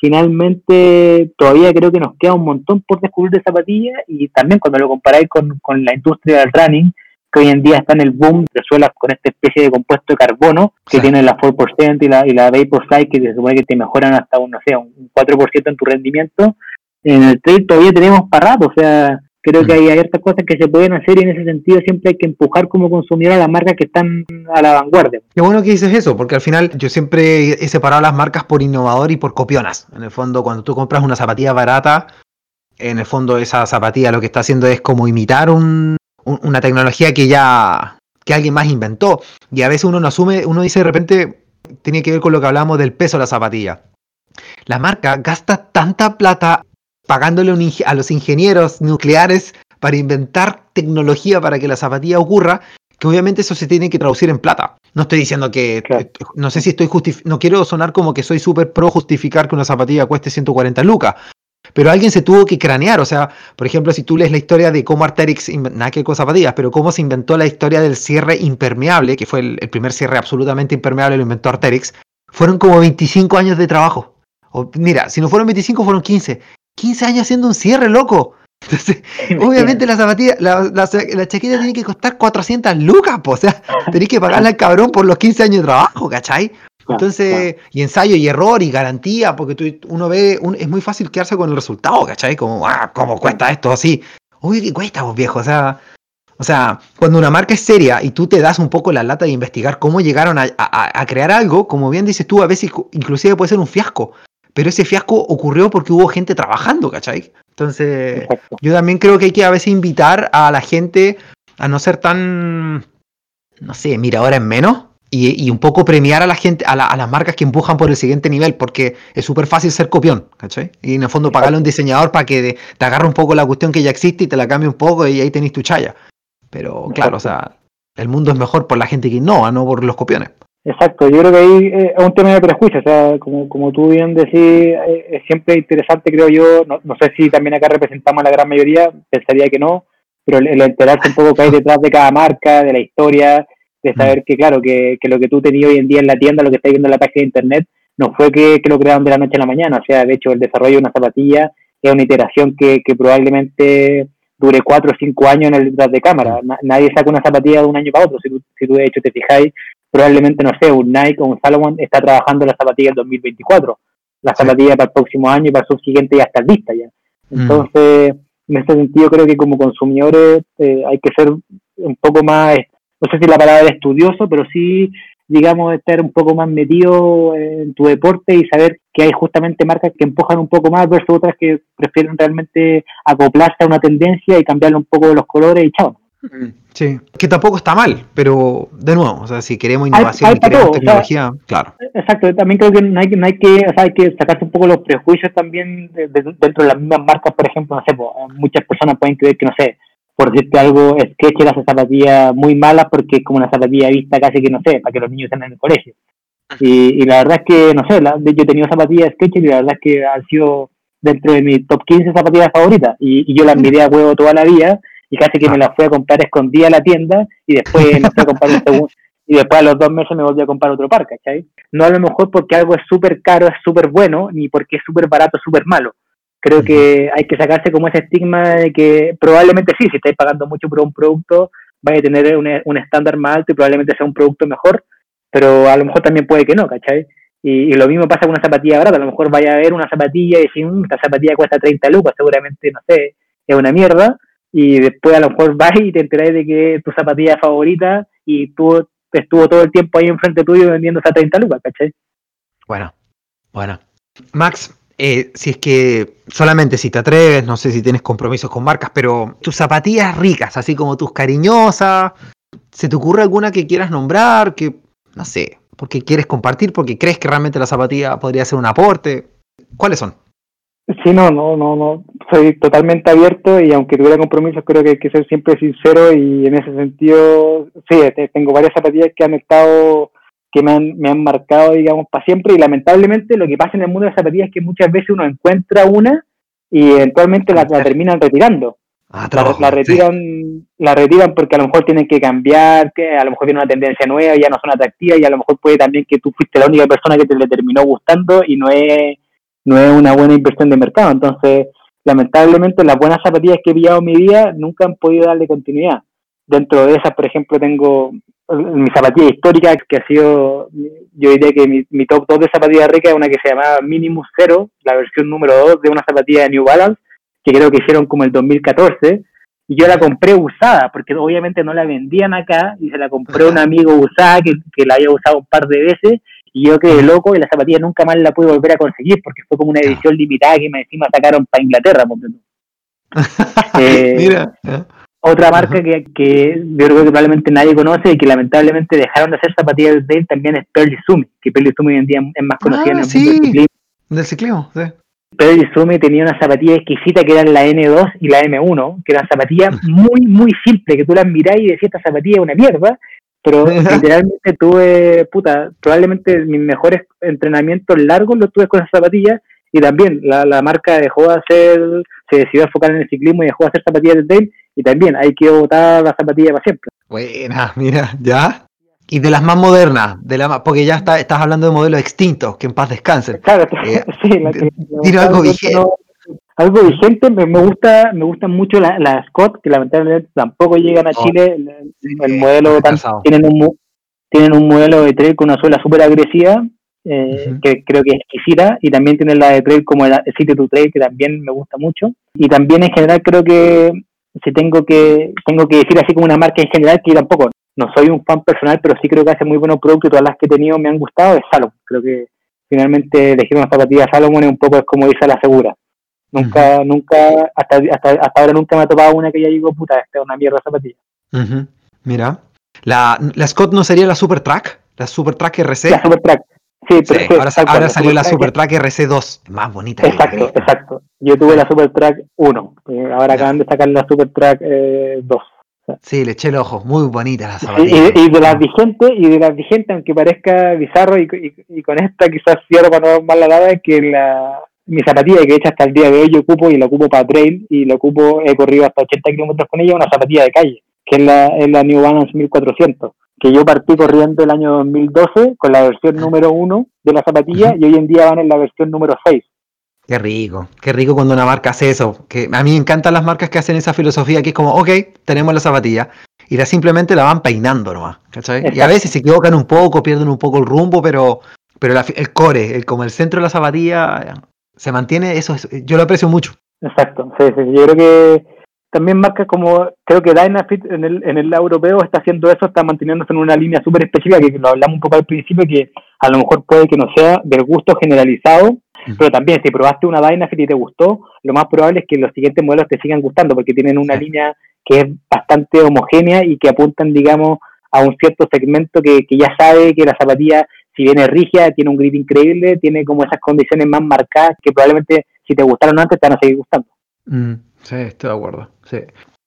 finalmente todavía creo que nos queda un montón por descubrir de zapatillas y también cuando lo comparáis con, con la industria del running, que hoy en día está en el boom de suelas con esta especie de compuesto de carbono que tiene la 4% y la, y la Vaporfly que se supone que te mejoran hasta un, no sé, un 4% en tu rendimiento. En el trail todavía tenemos para rato, o sea, creo que hay, ciertas cosas que se pueden hacer y en ese sentido siempre hay que empujar como consumidor a las marcas que están a la vanguardia. Qué bueno que dices eso, porque al final yo siempre he separado las marcas por innovador y por copionas. En el fondo, cuando tú compras una zapatilla barata, en el fondo esa zapatilla lo que está haciendo es como imitar una tecnología que ya que alguien más inventó. Y a veces uno no asume, uno dice de repente, tiene que ver con lo que hablamos del peso de la zapatilla. La marca gasta tanta plata pagándole a los ingenieros nucleares para inventar tecnología para que la zapatilla ocurra, que obviamente eso se tiene que traducir en plata. No estoy diciendo que, no sé si estoy no quiero sonar como que soy súper pro justificar que una zapatilla cueste 140 lucas, pero alguien se tuvo que cranear, o sea, por ejemplo, si tú lees la historia de cómo Arterix, nada que con zapatillas, pero cómo se inventó la historia del cierre impermeable, que fue el, el primer cierre absolutamente impermeable, lo inventó Arterix, fueron como 25 años de trabajo. O, mira, si no fueron 25, fueron 15. 15 años haciendo un cierre, loco. Entonces, obviamente la zapatilla, la, la, chaqueta tiene que costar 400 lucas, o sea, tenéis que pagarle al cabrón por los 15 años de trabajo, ¿cachai? Entonces, y ensayo y error y garantía, porque tú, uno ve, es muy fácil quedarse con el resultado, ¿cachai? Como, ah, ¿cómo cuesta esto así? Uy, ¿qué cuesta, vos viejo? O sea, o sea, cuando una marca es seria y tú te das un poco la lata de investigar cómo llegaron a, a crear algo, como bien dices tú, a veces inclusive puede ser un fiasco, pero ese fiasco ocurrió porque hubo gente trabajando, ¿cachai? Entonces, yo también creo que hay que a veces invitar a la gente a no ser tan, no sé, mira, ahora en menos. Y, un poco premiar a la gente, a, las marcas que empujan por el siguiente nivel, porque es súper fácil ser copión, ¿cachai? Y en el fondo pagarle a un diseñador para que te agarre un poco la cuestión que ya existe y te la cambie un poco y ahí tenéis tu chaya. Pero claro, o sea, el mundo es mejor por la gente que innova, no por los copiones. Exacto, yo creo que ahí eh, es un tema de prejuicio, o sea, como, como tú bien decís, eh, es siempre interesante, creo yo, no, no, sé si también acá representamos a la gran mayoría, pensaría que no, pero el, enterarse un poco que hay detrás de cada marca, de la historia, de saber que, claro, que, que lo que tú tenías hoy en día en la tienda, lo que estás viendo en la página de internet, no fue que, que, lo crearon de la noche a la mañana, o sea, de hecho, el desarrollo de una zapatilla es una iteración que, que probablemente dure cuatro o cinco años en el detrás de cámara. nadie saca una zapatilla de un año para otro. Si tú, si tú de hecho te fijáis, probablemente, no sé, un Nike o un Salomon está trabajando la zapatilla del 2024. La zapatilla para el próximo año y para el subsiguiente ya está lista ya. Mm. Entonces, en este sentido creo que como consumidores eh, hay que ser un poco más, no sé si la palabra es estudioso, pero sí digamos, estar un poco más metido en tu deporte y saber que hay justamente marcas que empujan un poco más versus otras que prefieren realmente acoplarse a una tendencia y cambiarle un poco los colores y chao. Mm, sí, que tampoco está mal, pero de nuevo, o sea, si queremos innovación y queremos tecnología, claro. Exacto, también creo que no hay, no hay que, o sea, hay que sacarse un poco los prejuicios también dentro de las mismas marcas, por ejemplo, no sé, muchas personas pueden creer que, no sé, por decirte algo, Sketch era esa zapatilla muy mala porque es como una zapatilla vista casi que no sé, para que los niños estén en el colegio. Y, la verdad es que, no sé, la, yo he tenido zapatillas Sketch y la verdad es que han sido dentro de mi top 15 zapatillas favoritas. Y, yo las miré a huevo toda la vida y casi que me las fui a comprar escondida a la tienda y después me fui a comprar un segundo. Y después a los dos meses me volví a comprar otro par, ¿cachai? No a lo mejor porque algo es súper caro, es súper bueno, ni porque es súper barato, súper malo Creo que hay que sacarse como ese estigma de que probablemente sí, si estáis pagando mucho por un producto, vaya a tener un, estándar más alto y probablemente sea un producto mejor, pero a lo mejor también puede que no, ¿cachai? Y, lo mismo pasa con una zapatilla barata, a lo mejor vaya a ver una zapatilla y decir, mm, esta zapatilla cuesta 30 lucas, seguramente, no sé, es una mierda, y después a lo mejor vas y te enteras de que es tu zapatilla favorita y tú estuvo todo el tiempo ahí enfrente tuyo vendiendo esa 30 lucas, ¿cachai? Bueno, bueno. Max, eh, si es que solamente si te atreves, no sé si tienes compromisos con marcas, pero tus zapatillas ricas, así como tus cariñosas, ¿se te ocurre alguna que quieras nombrar? Que, no sé, porque quieres compartir, porque crees que realmente la zapatilla podría ser un aporte. ¿Cuáles son? Sí, no, no, no, no. Soy totalmente abierto y aunque tuviera compromisos, creo que hay que ser siempre sincero y en ese sentido, sí, tengo varias zapatillas que han estado que me han, me han marcado, digamos, para siempre. Y lamentablemente lo que pasa en el mundo de las zapatillas es que muchas veces uno encuentra una y eventualmente la, terminan retirando. Ah, la, retiran, la retiran porque a lo mejor tienen que cambiar, que a lo mejor tiene una tendencia nueva, y ya no son atractivas y a lo mejor puede también que tú fuiste la única persona que te le terminó gustando y no es, no es una buena inversión de mercado. Entonces, lamentablemente las buenas zapatillas que he pillado en mi vida nunca han podido darle continuidad. Dentro de esas, por ejemplo, tengo mi zapatilla histórica, que ha sido, yo diría que mi, top 2 de zapatillas rica es una que se llamaba Minimus Zero, la versión número 2 de una zapatilla de New Balance, que creo que hicieron como el 2014, y yo la compré usada, porque obviamente no la vendían acá, y se la compré a un amigo usada que, que la había usado un par de veces, y yo quedé loco y la zapatilla nunca más la pude volver a conseguir, porque fue como una edición limitada que me encima sacaron para Inglaterra. eh, Mira. Otra marca que, que yo creo que probablemente nadie conoce y que lamentablemente dejaron de hacer zapatillas de él también es Pearl Sumi, que Pearl Sumi hoy en día es más conocida en el ah, mundo del ciclismo. Del ciclismo, sí. Tenía una zapatilla exquisita que eran la N2 y la M1, que eran zapatillas muy, muy simples, que tú las mirás y decías, esta zapatilla es una mierda, pero literalmente tuve, puta, probablemente mis mejores entrenamientos largos los tuve con esas zapatillas y también la, la marca dejó de hacer, se decidió enfocar en el ciclismo y dejó de hacer zapatillas de Dale y también hay que botar la zapatilla para siempre. Buena, mira, ya. Y de las más modernas, de la porque ya está, estás hablando de modelos extintos, que en paz descansen. Claro, eh, sí, la que, algo vigente. Algo vigente, me, gusta, me gustan mucho las la Scott, que lamentablemente tampoco llegan a Chile. El, modelo tienen un tienen un modelo de trail con una suela súper agresiva, eh, que creo que es exquisita, y también tienen la de trail como el City to Trail, que también me gusta mucho. Y también en general creo que si tengo que tengo que decir así como una marca en general que yo tampoco no soy un fan personal pero sí creo que hace muy buenos productos y todas las que he tenido me han gustado es Salomon. Creo que finalmente elegir una zapatilla Salomon es un poco es como dice la segura nunca nunca hasta, hasta, hasta ahora nunca me ha topado una que ya digo puta esta es una mierda zapatilla mira. La, la Scott no sería la Super Track la Super Track RC la Super Track. Sí, pero ahora, salió la Super Track RC2, más bonita. Exacto, exacto. Yo tuve la Super Track 1, eh, ahora acaban de sacar la Super Track 2. Sí, le eché el ojo, muy bonita la zapatilla. y, de las vigentes, y de las vigentes, aunque parezca bizarro, y, con esta quizás cierro para no dar la dada, es que la, mi zapatilla que he hecho hasta el día de hoy yo ocupo y la ocupo para trail y la ocupo, he corrido hasta 80 kilómetros con ella, una zapatilla de calle, que es la, es la New Balance 1400, que yo partí corriendo el año 2012 con la versión ah. número 1 de la zapatilla y hoy en día van en la versión número 6. Qué rico, qué rico cuando una marca hace eso. Que a mí me encantan las marcas que hacen esa filosofía que es como, ok, tenemos la zapatilla y la simplemente la van peinando nomás. ¿cachai? Y a veces se equivocan un poco, pierden un poco el rumbo, pero, pero el core, el, como el centro de la zapatilla, se mantiene, eso yo lo aprecio mucho. Exacto, sí, sí. Yo creo que también marcas como, creo que Dynafit en el, en el europeo está haciendo eso, está manteniéndose en una línea súper específica, que lo hablamos un poco al principio, que a lo mejor puede que no sea del gusto generalizado pero también, si probaste una Dynafit y te gustó, lo más probable es que los siguientes modelos te sigan gustando, porque tienen una línea que es bastante homogénea y que apuntan, digamos, a un cierto segmento que, que ya sabe que la zapatilla, si viene rígida, tiene un grip increíble, tiene como esas condiciones más marcadas que probablemente si te gustaron antes te van a seguir gustando. Mm, sí, estoy de acuerdo. Sí.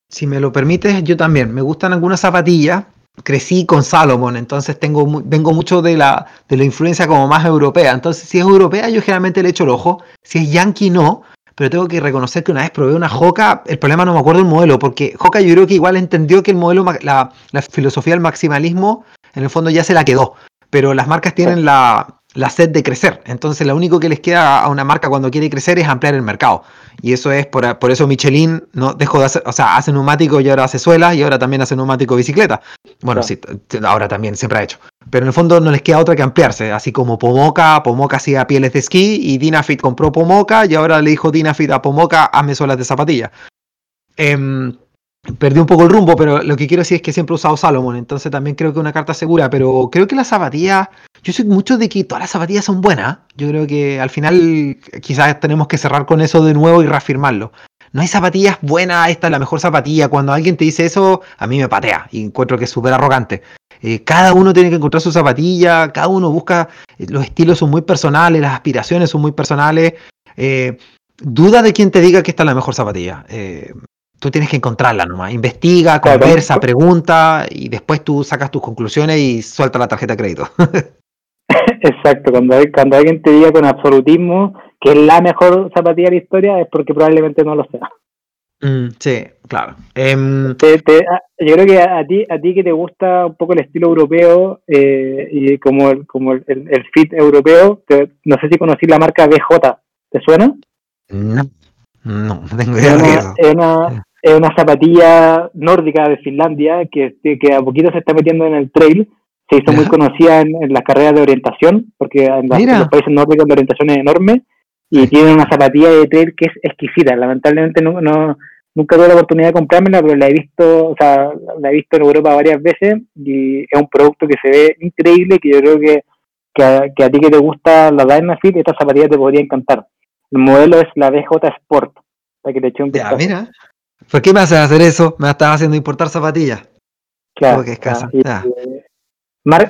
Si me lo permites, yo también. Me gustan algunas zapatillas crecí con Salomon, entonces tengo, vengo mucho de la, de la influencia como más europea. Entonces, si es europea, yo generalmente le echo el ojo. Si es yankee, no. Pero tengo que reconocer que una vez probé una Hoka, el problema no me acuerdo el modelo, porque Hoka yo creo que igual entendió que el modelo, la filosofía del maximalismo, en el fondo ya se la quedó. Pero las marcas tienen la, la sed de crecer. Entonces, lo único que les queda a una marca cuando quiere crecer es ampliar el mercado. Y eso es por, por eso Michelin no dejó de hacer, o sea, hace neumático y ahora hace suelas y ahora también hace neumático bicicleta. Bueno, sí, ahora también siempre ha hecho. Pero en el fondo no les queda otra que ampliarse. Así como Pomoca, Pomoca hacía pieles de esquí y Dinafit compró Pomoca y ahora le dijo Dinafit a Pomoca, hazme suelas de zapatilla. Eh, Perdí un poco el rumbo, pero lo que quiero decir es que siempre he usado Salomon, entonces también creo que una carta segura, pero creo que las zapatillas, yo soy mucho de que todas las zapatillas son buenas, yo creo que al final quizás tenemos que cerrar con eso de nuevo y reafirmarlo. No hay zapatillas buenas, esta es la mejor zapatilla, cuando alguien te dice eso, a mí me patea y encuentro que es súper arrogante. Eh, cada uno tiene que encontrar su zapatilla, cada uno busca, eh, los estilos son muy personales, las aspiraciones son muy personales. Eh, duda de quien te diga que esta es la mejor zapatilla. Tú tienes que encontrarla nomás. Investiga, conversa, pregunta y después tú sacas tus conclusiones y suelta la tarjeta de crédito. Exacto, cuando, cuando alguien te diga con absolutismo que es la mejor zapatilla de la historia es porque probablemente no lo sea. Mm, sí, claro. Em, yo creo que a, ti a ti que te gusta un poco el estilo europeo eh, y como el, como el, fit europeo, no sé si conocí la marca BJ, ¿te suena? No, no, no tengo idea. de eso es una zapatilla nórdica de Finlandia que, que a poquito se está metiendo en el trail. Se hizo muy conocida en, las carreras de orientación, porque en, los países nórdicos la orientación es enorme y tiene una zapatilla de trail que es exquisita. Lamentablemente no, no, nunca tuve la oportunidad de comprármela, pero la he visto, o sea, la he visto en Europa varias veces y es un producto que se ve increíble que yo creo que, que, a, ti que te gusta la Dynafit, esta zapatilla te podría encantar. El modelo es la BJ Sport, para que te eche un ya, mira, ¿Por qué me haces hacer eso? Me estás haciendo importar zapatillas. Claro. Que es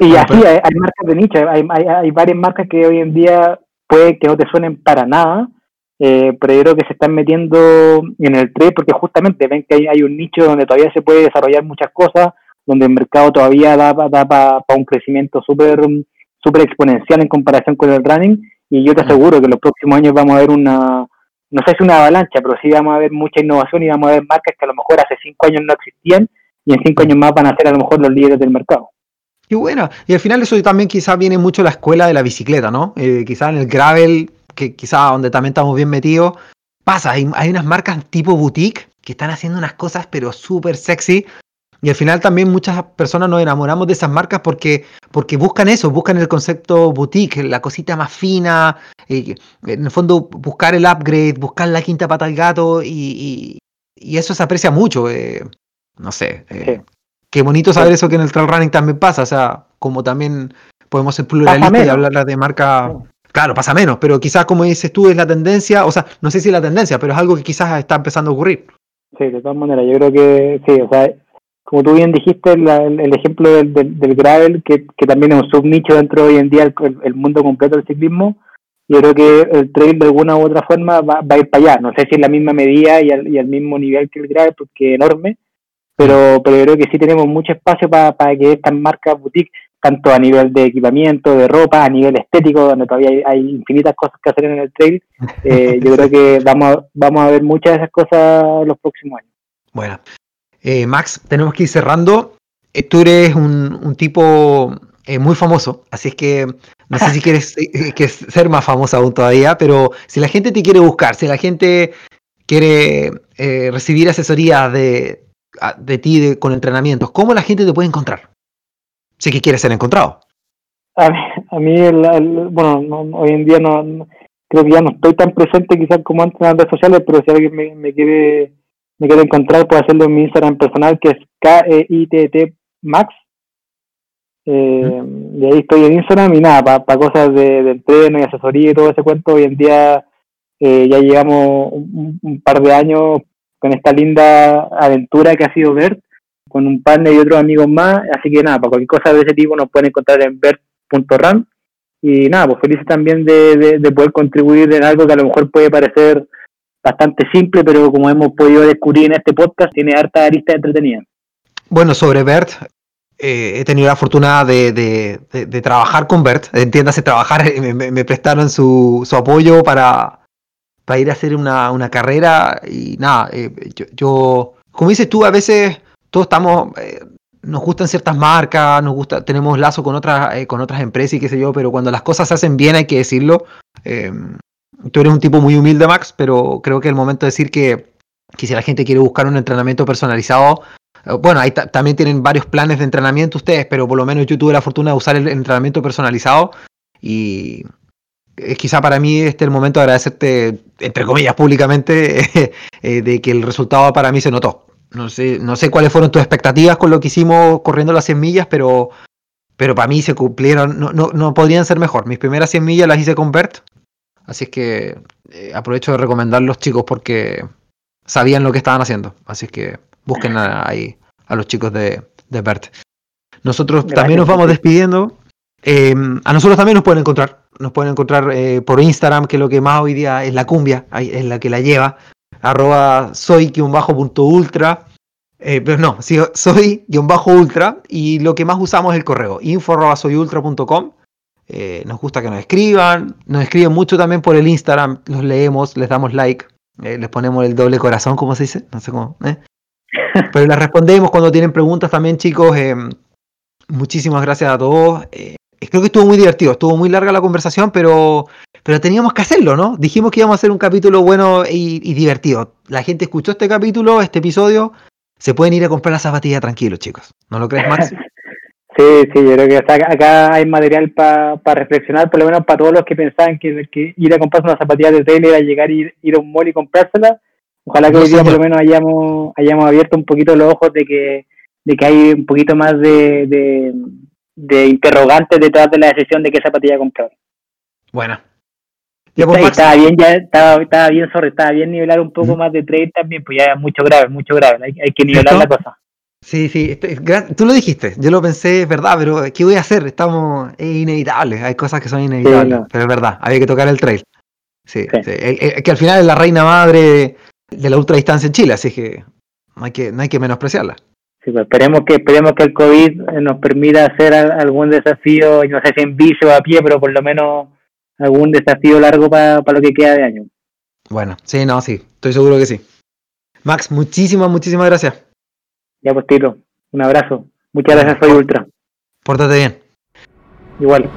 Y, y así hay, marcas de nicho, hay, hay, varias marcas que hoy en día puede que no te suenen para nada, eh, pero yo creo que se están metiendo en el trade porque justamente ven que hay, un nicho donde todavía se puede desarrollar muchas cosas, donde el mercado todavía da, da para un crecimiento súper super exponencial en comparación con el running y yo te aseguro que en los próximos años vamos a ver una, no sé si una avalancha, pero sí vamos a ver mucha innovación y vamos a ver marcas que a lo mejor hace cinco años no existían y en cinco años más van a ser a lo mejor los líderes del mercado. Y bueno, y al final eso también quizás viene mucho la escuela de la bicicleta, ¿no? Eh, quizás en el gravel, que quizás donde también estamos bien metidos, pasa, hay, hay unas marcas tipo boutique que están haciendo unas cosas pero súper sexy y al final también muchas personas nos enamoramos de esas marcas porque, porque buscan eso, buscan el concepto boutique, la cosita más fina, eh, en el fondo buscar el upgrade, buscar la quinta pata al gato y, eso se aprecia mucho. Eh, no sé, eh, qué bonito saber eso que en el trail running también pasa, o sea, como también podemos ser pluralistas y hablar de marca... Claro, pasa menos, pero quizás como dices tú es la tendencia, o sea, no sé si es la tendencia, pero es algo que quizás está empezando a ocurrir. Sí, de todas maneras, yo creo que sí, o sea, como tú bien dijiste, el, ejemplo del, del, gravel, que, también es un subnicho dentro de hoy en día el, mundo completo del ciclismo, yo creo que el trail de alguna u otra forma va, a ir para allá. No sé si es la misma medida y al, y al mismo nivel que el gravel, porque es enorme, pero, pero creo que sí tenemos mucho espacio para que estas marcas boutique, tanto a nivel de equipamiento, de ropa, a nivel estético, donde todavía hay, infinitas cosas que hacer en el trail, eh, yo creo que vamos, vamos a ver muchas de esas cosas los próximos años. Bueno, eh, Max, tenemos que ir cerrando. Eh, tú eres un, un tipo muy famoso, así es que no sé si quieres que ser más famoso aún todavía, pero si la gente te quiere buscar, si la gente quiere recibir asesoría de, de ti con entrenamientos, ¿cómo la gente te puede encontrar? Sé que quieres ser encontrado. A mí, bueno, hoy en día no, creo que ya no estoy tan presente quizás como antes en las redes sociales, pero si alguien me, quiere me quiere encontrar, puede hacerlo en mi Instagram personal, que es K-E-I-T-T Max. Eh, y ahí estoy en Instagram y nada, para cosas de, entreno y asesoría y todo ese cuento, hoy en día eh, ya llevamos un, par de años con esta linda aventura que ha sido Bert, con un partner y otros amigos más. Así que nada, para cualquier cosa de ese tipo nos pueden encontrar en bert.ram. Y nada, pues felices también de, poder contribuir en algo que a lo mejor puede parecer bastante simple, pero como hemos podido descubrir en este podcast, tiene harta arista entretenida. Bueno, sobre Bert, eh, he tenido la fortuna de, trabajar con Bert, entiéndase trabajar, me, me prestaron su, su, apoyo para, para ir a hacer una, una carrera y nada, eh, yo, como dices tú, a veces todos estamos, eh, nos gustan ciertas marcas, nos gusta, tenemos lazo con otras, eh, con otras empresas y qué sé yo, pero cuando las cosas se hacen bien hay que decirlo. Tú eres un tipo muy humilde, Max, pero creo que es el momento de decir que, que si la gente quiere buscar un entrenamiento personalizado, bueno, ahí también tienen varios planes de entrenamiento ustedes, pero por lo menos yo tuve la fortuna de usar el entrenamiento personalizado y, es quizá para mí este el momento de agradecerte, entre comillas, públicamente, eh, de que el resultado para mí se notó. No sé, no sé cuáles fueron tus expectativas con lo que hicimos corriendo las 100 millas, pero, pero para mí se cumplieron, no, no, no podrían ser mejor. Mis primeras 100 millas las hice con Bert, así es que eh, aprovecho de recomendar los chicos porque sabían lo que estaban haciendo. Así es que busquen ahí a los chicos de, de Bert. Nosotros también nos vamos despidiendo. Eh, a nosotros también nos pueden encontrar nos pueden encontrar eh, por Instagram, que lo que más hoy día es la cumbia, es la que la lleva, arroba soy-ultra, eh, pero no, soy-ultra, y lo que más usamos es el correo, info soyultra.com. Eh, nos gusta que nos escriban, nos escriben mucho también por el Instagram, los leemos, les damos like, les ponemos el doble corazón, como se dice, no sé cómo. Pero les respondemos cuando tienen preguntas también, chicos. muchísimas gracias a todos creo que estuvo muy divertido, estuvo muy larga la conversación, pero, pero teníamos que hacerlo, ¿no? Dijimos que íbamos a hacer un capítulo bueno y, divertido. La gente escuchó este capítulo, este episodio, se pueden ir a comprar la zapatilla tranquilos, chicos. ¿No lo crees, Max? Sí, sí, yo creo que acá, hay material para reflexionar, por lo menos para todos los que pensaban que, ir a comprarse una zapatilla de tele era llegar y ir, ir a un mall y comprársela. Ojalá que hoy día por lo menos hayamos, hayamos abierto un poquito los ojos de que, de que hay un poquito más de de interrogantes detrás de la decisión de qué zapatilla comprar. Bueno. Pues, estaba bien, ya estaba, estaba bien sobre, estaba bien nivelar un poco más de trade también, pues ya es mucho grave, mucho grave, hay, hay que nivelar la cosa. Sí, sí, este, tú lo dijiste, yo lo pensé, es verdad, pero ¿qué voy a hacer? Estamos, es inevitable, hay cosas que son inevitables, pero es verdad, había que tocar el trail. Sí, que al final es la reina madre de la ultradistancia en Chile, así que no hay que, no hay que menospreciarla. Sí, pues esperemos que esperemos que el COVID nos permita hacer algún desafío, no sé si en bici o a pie, pero por lo menos algún desafío largo para lo que queda de año. Bueno, sí, no, sí, estoy seguro que sí. Max, muchísimas, muchísimas gracias. Ya pues, Tito, un abrazo. Muchas gracias, soy Ultra. Pórtate bien. Igual.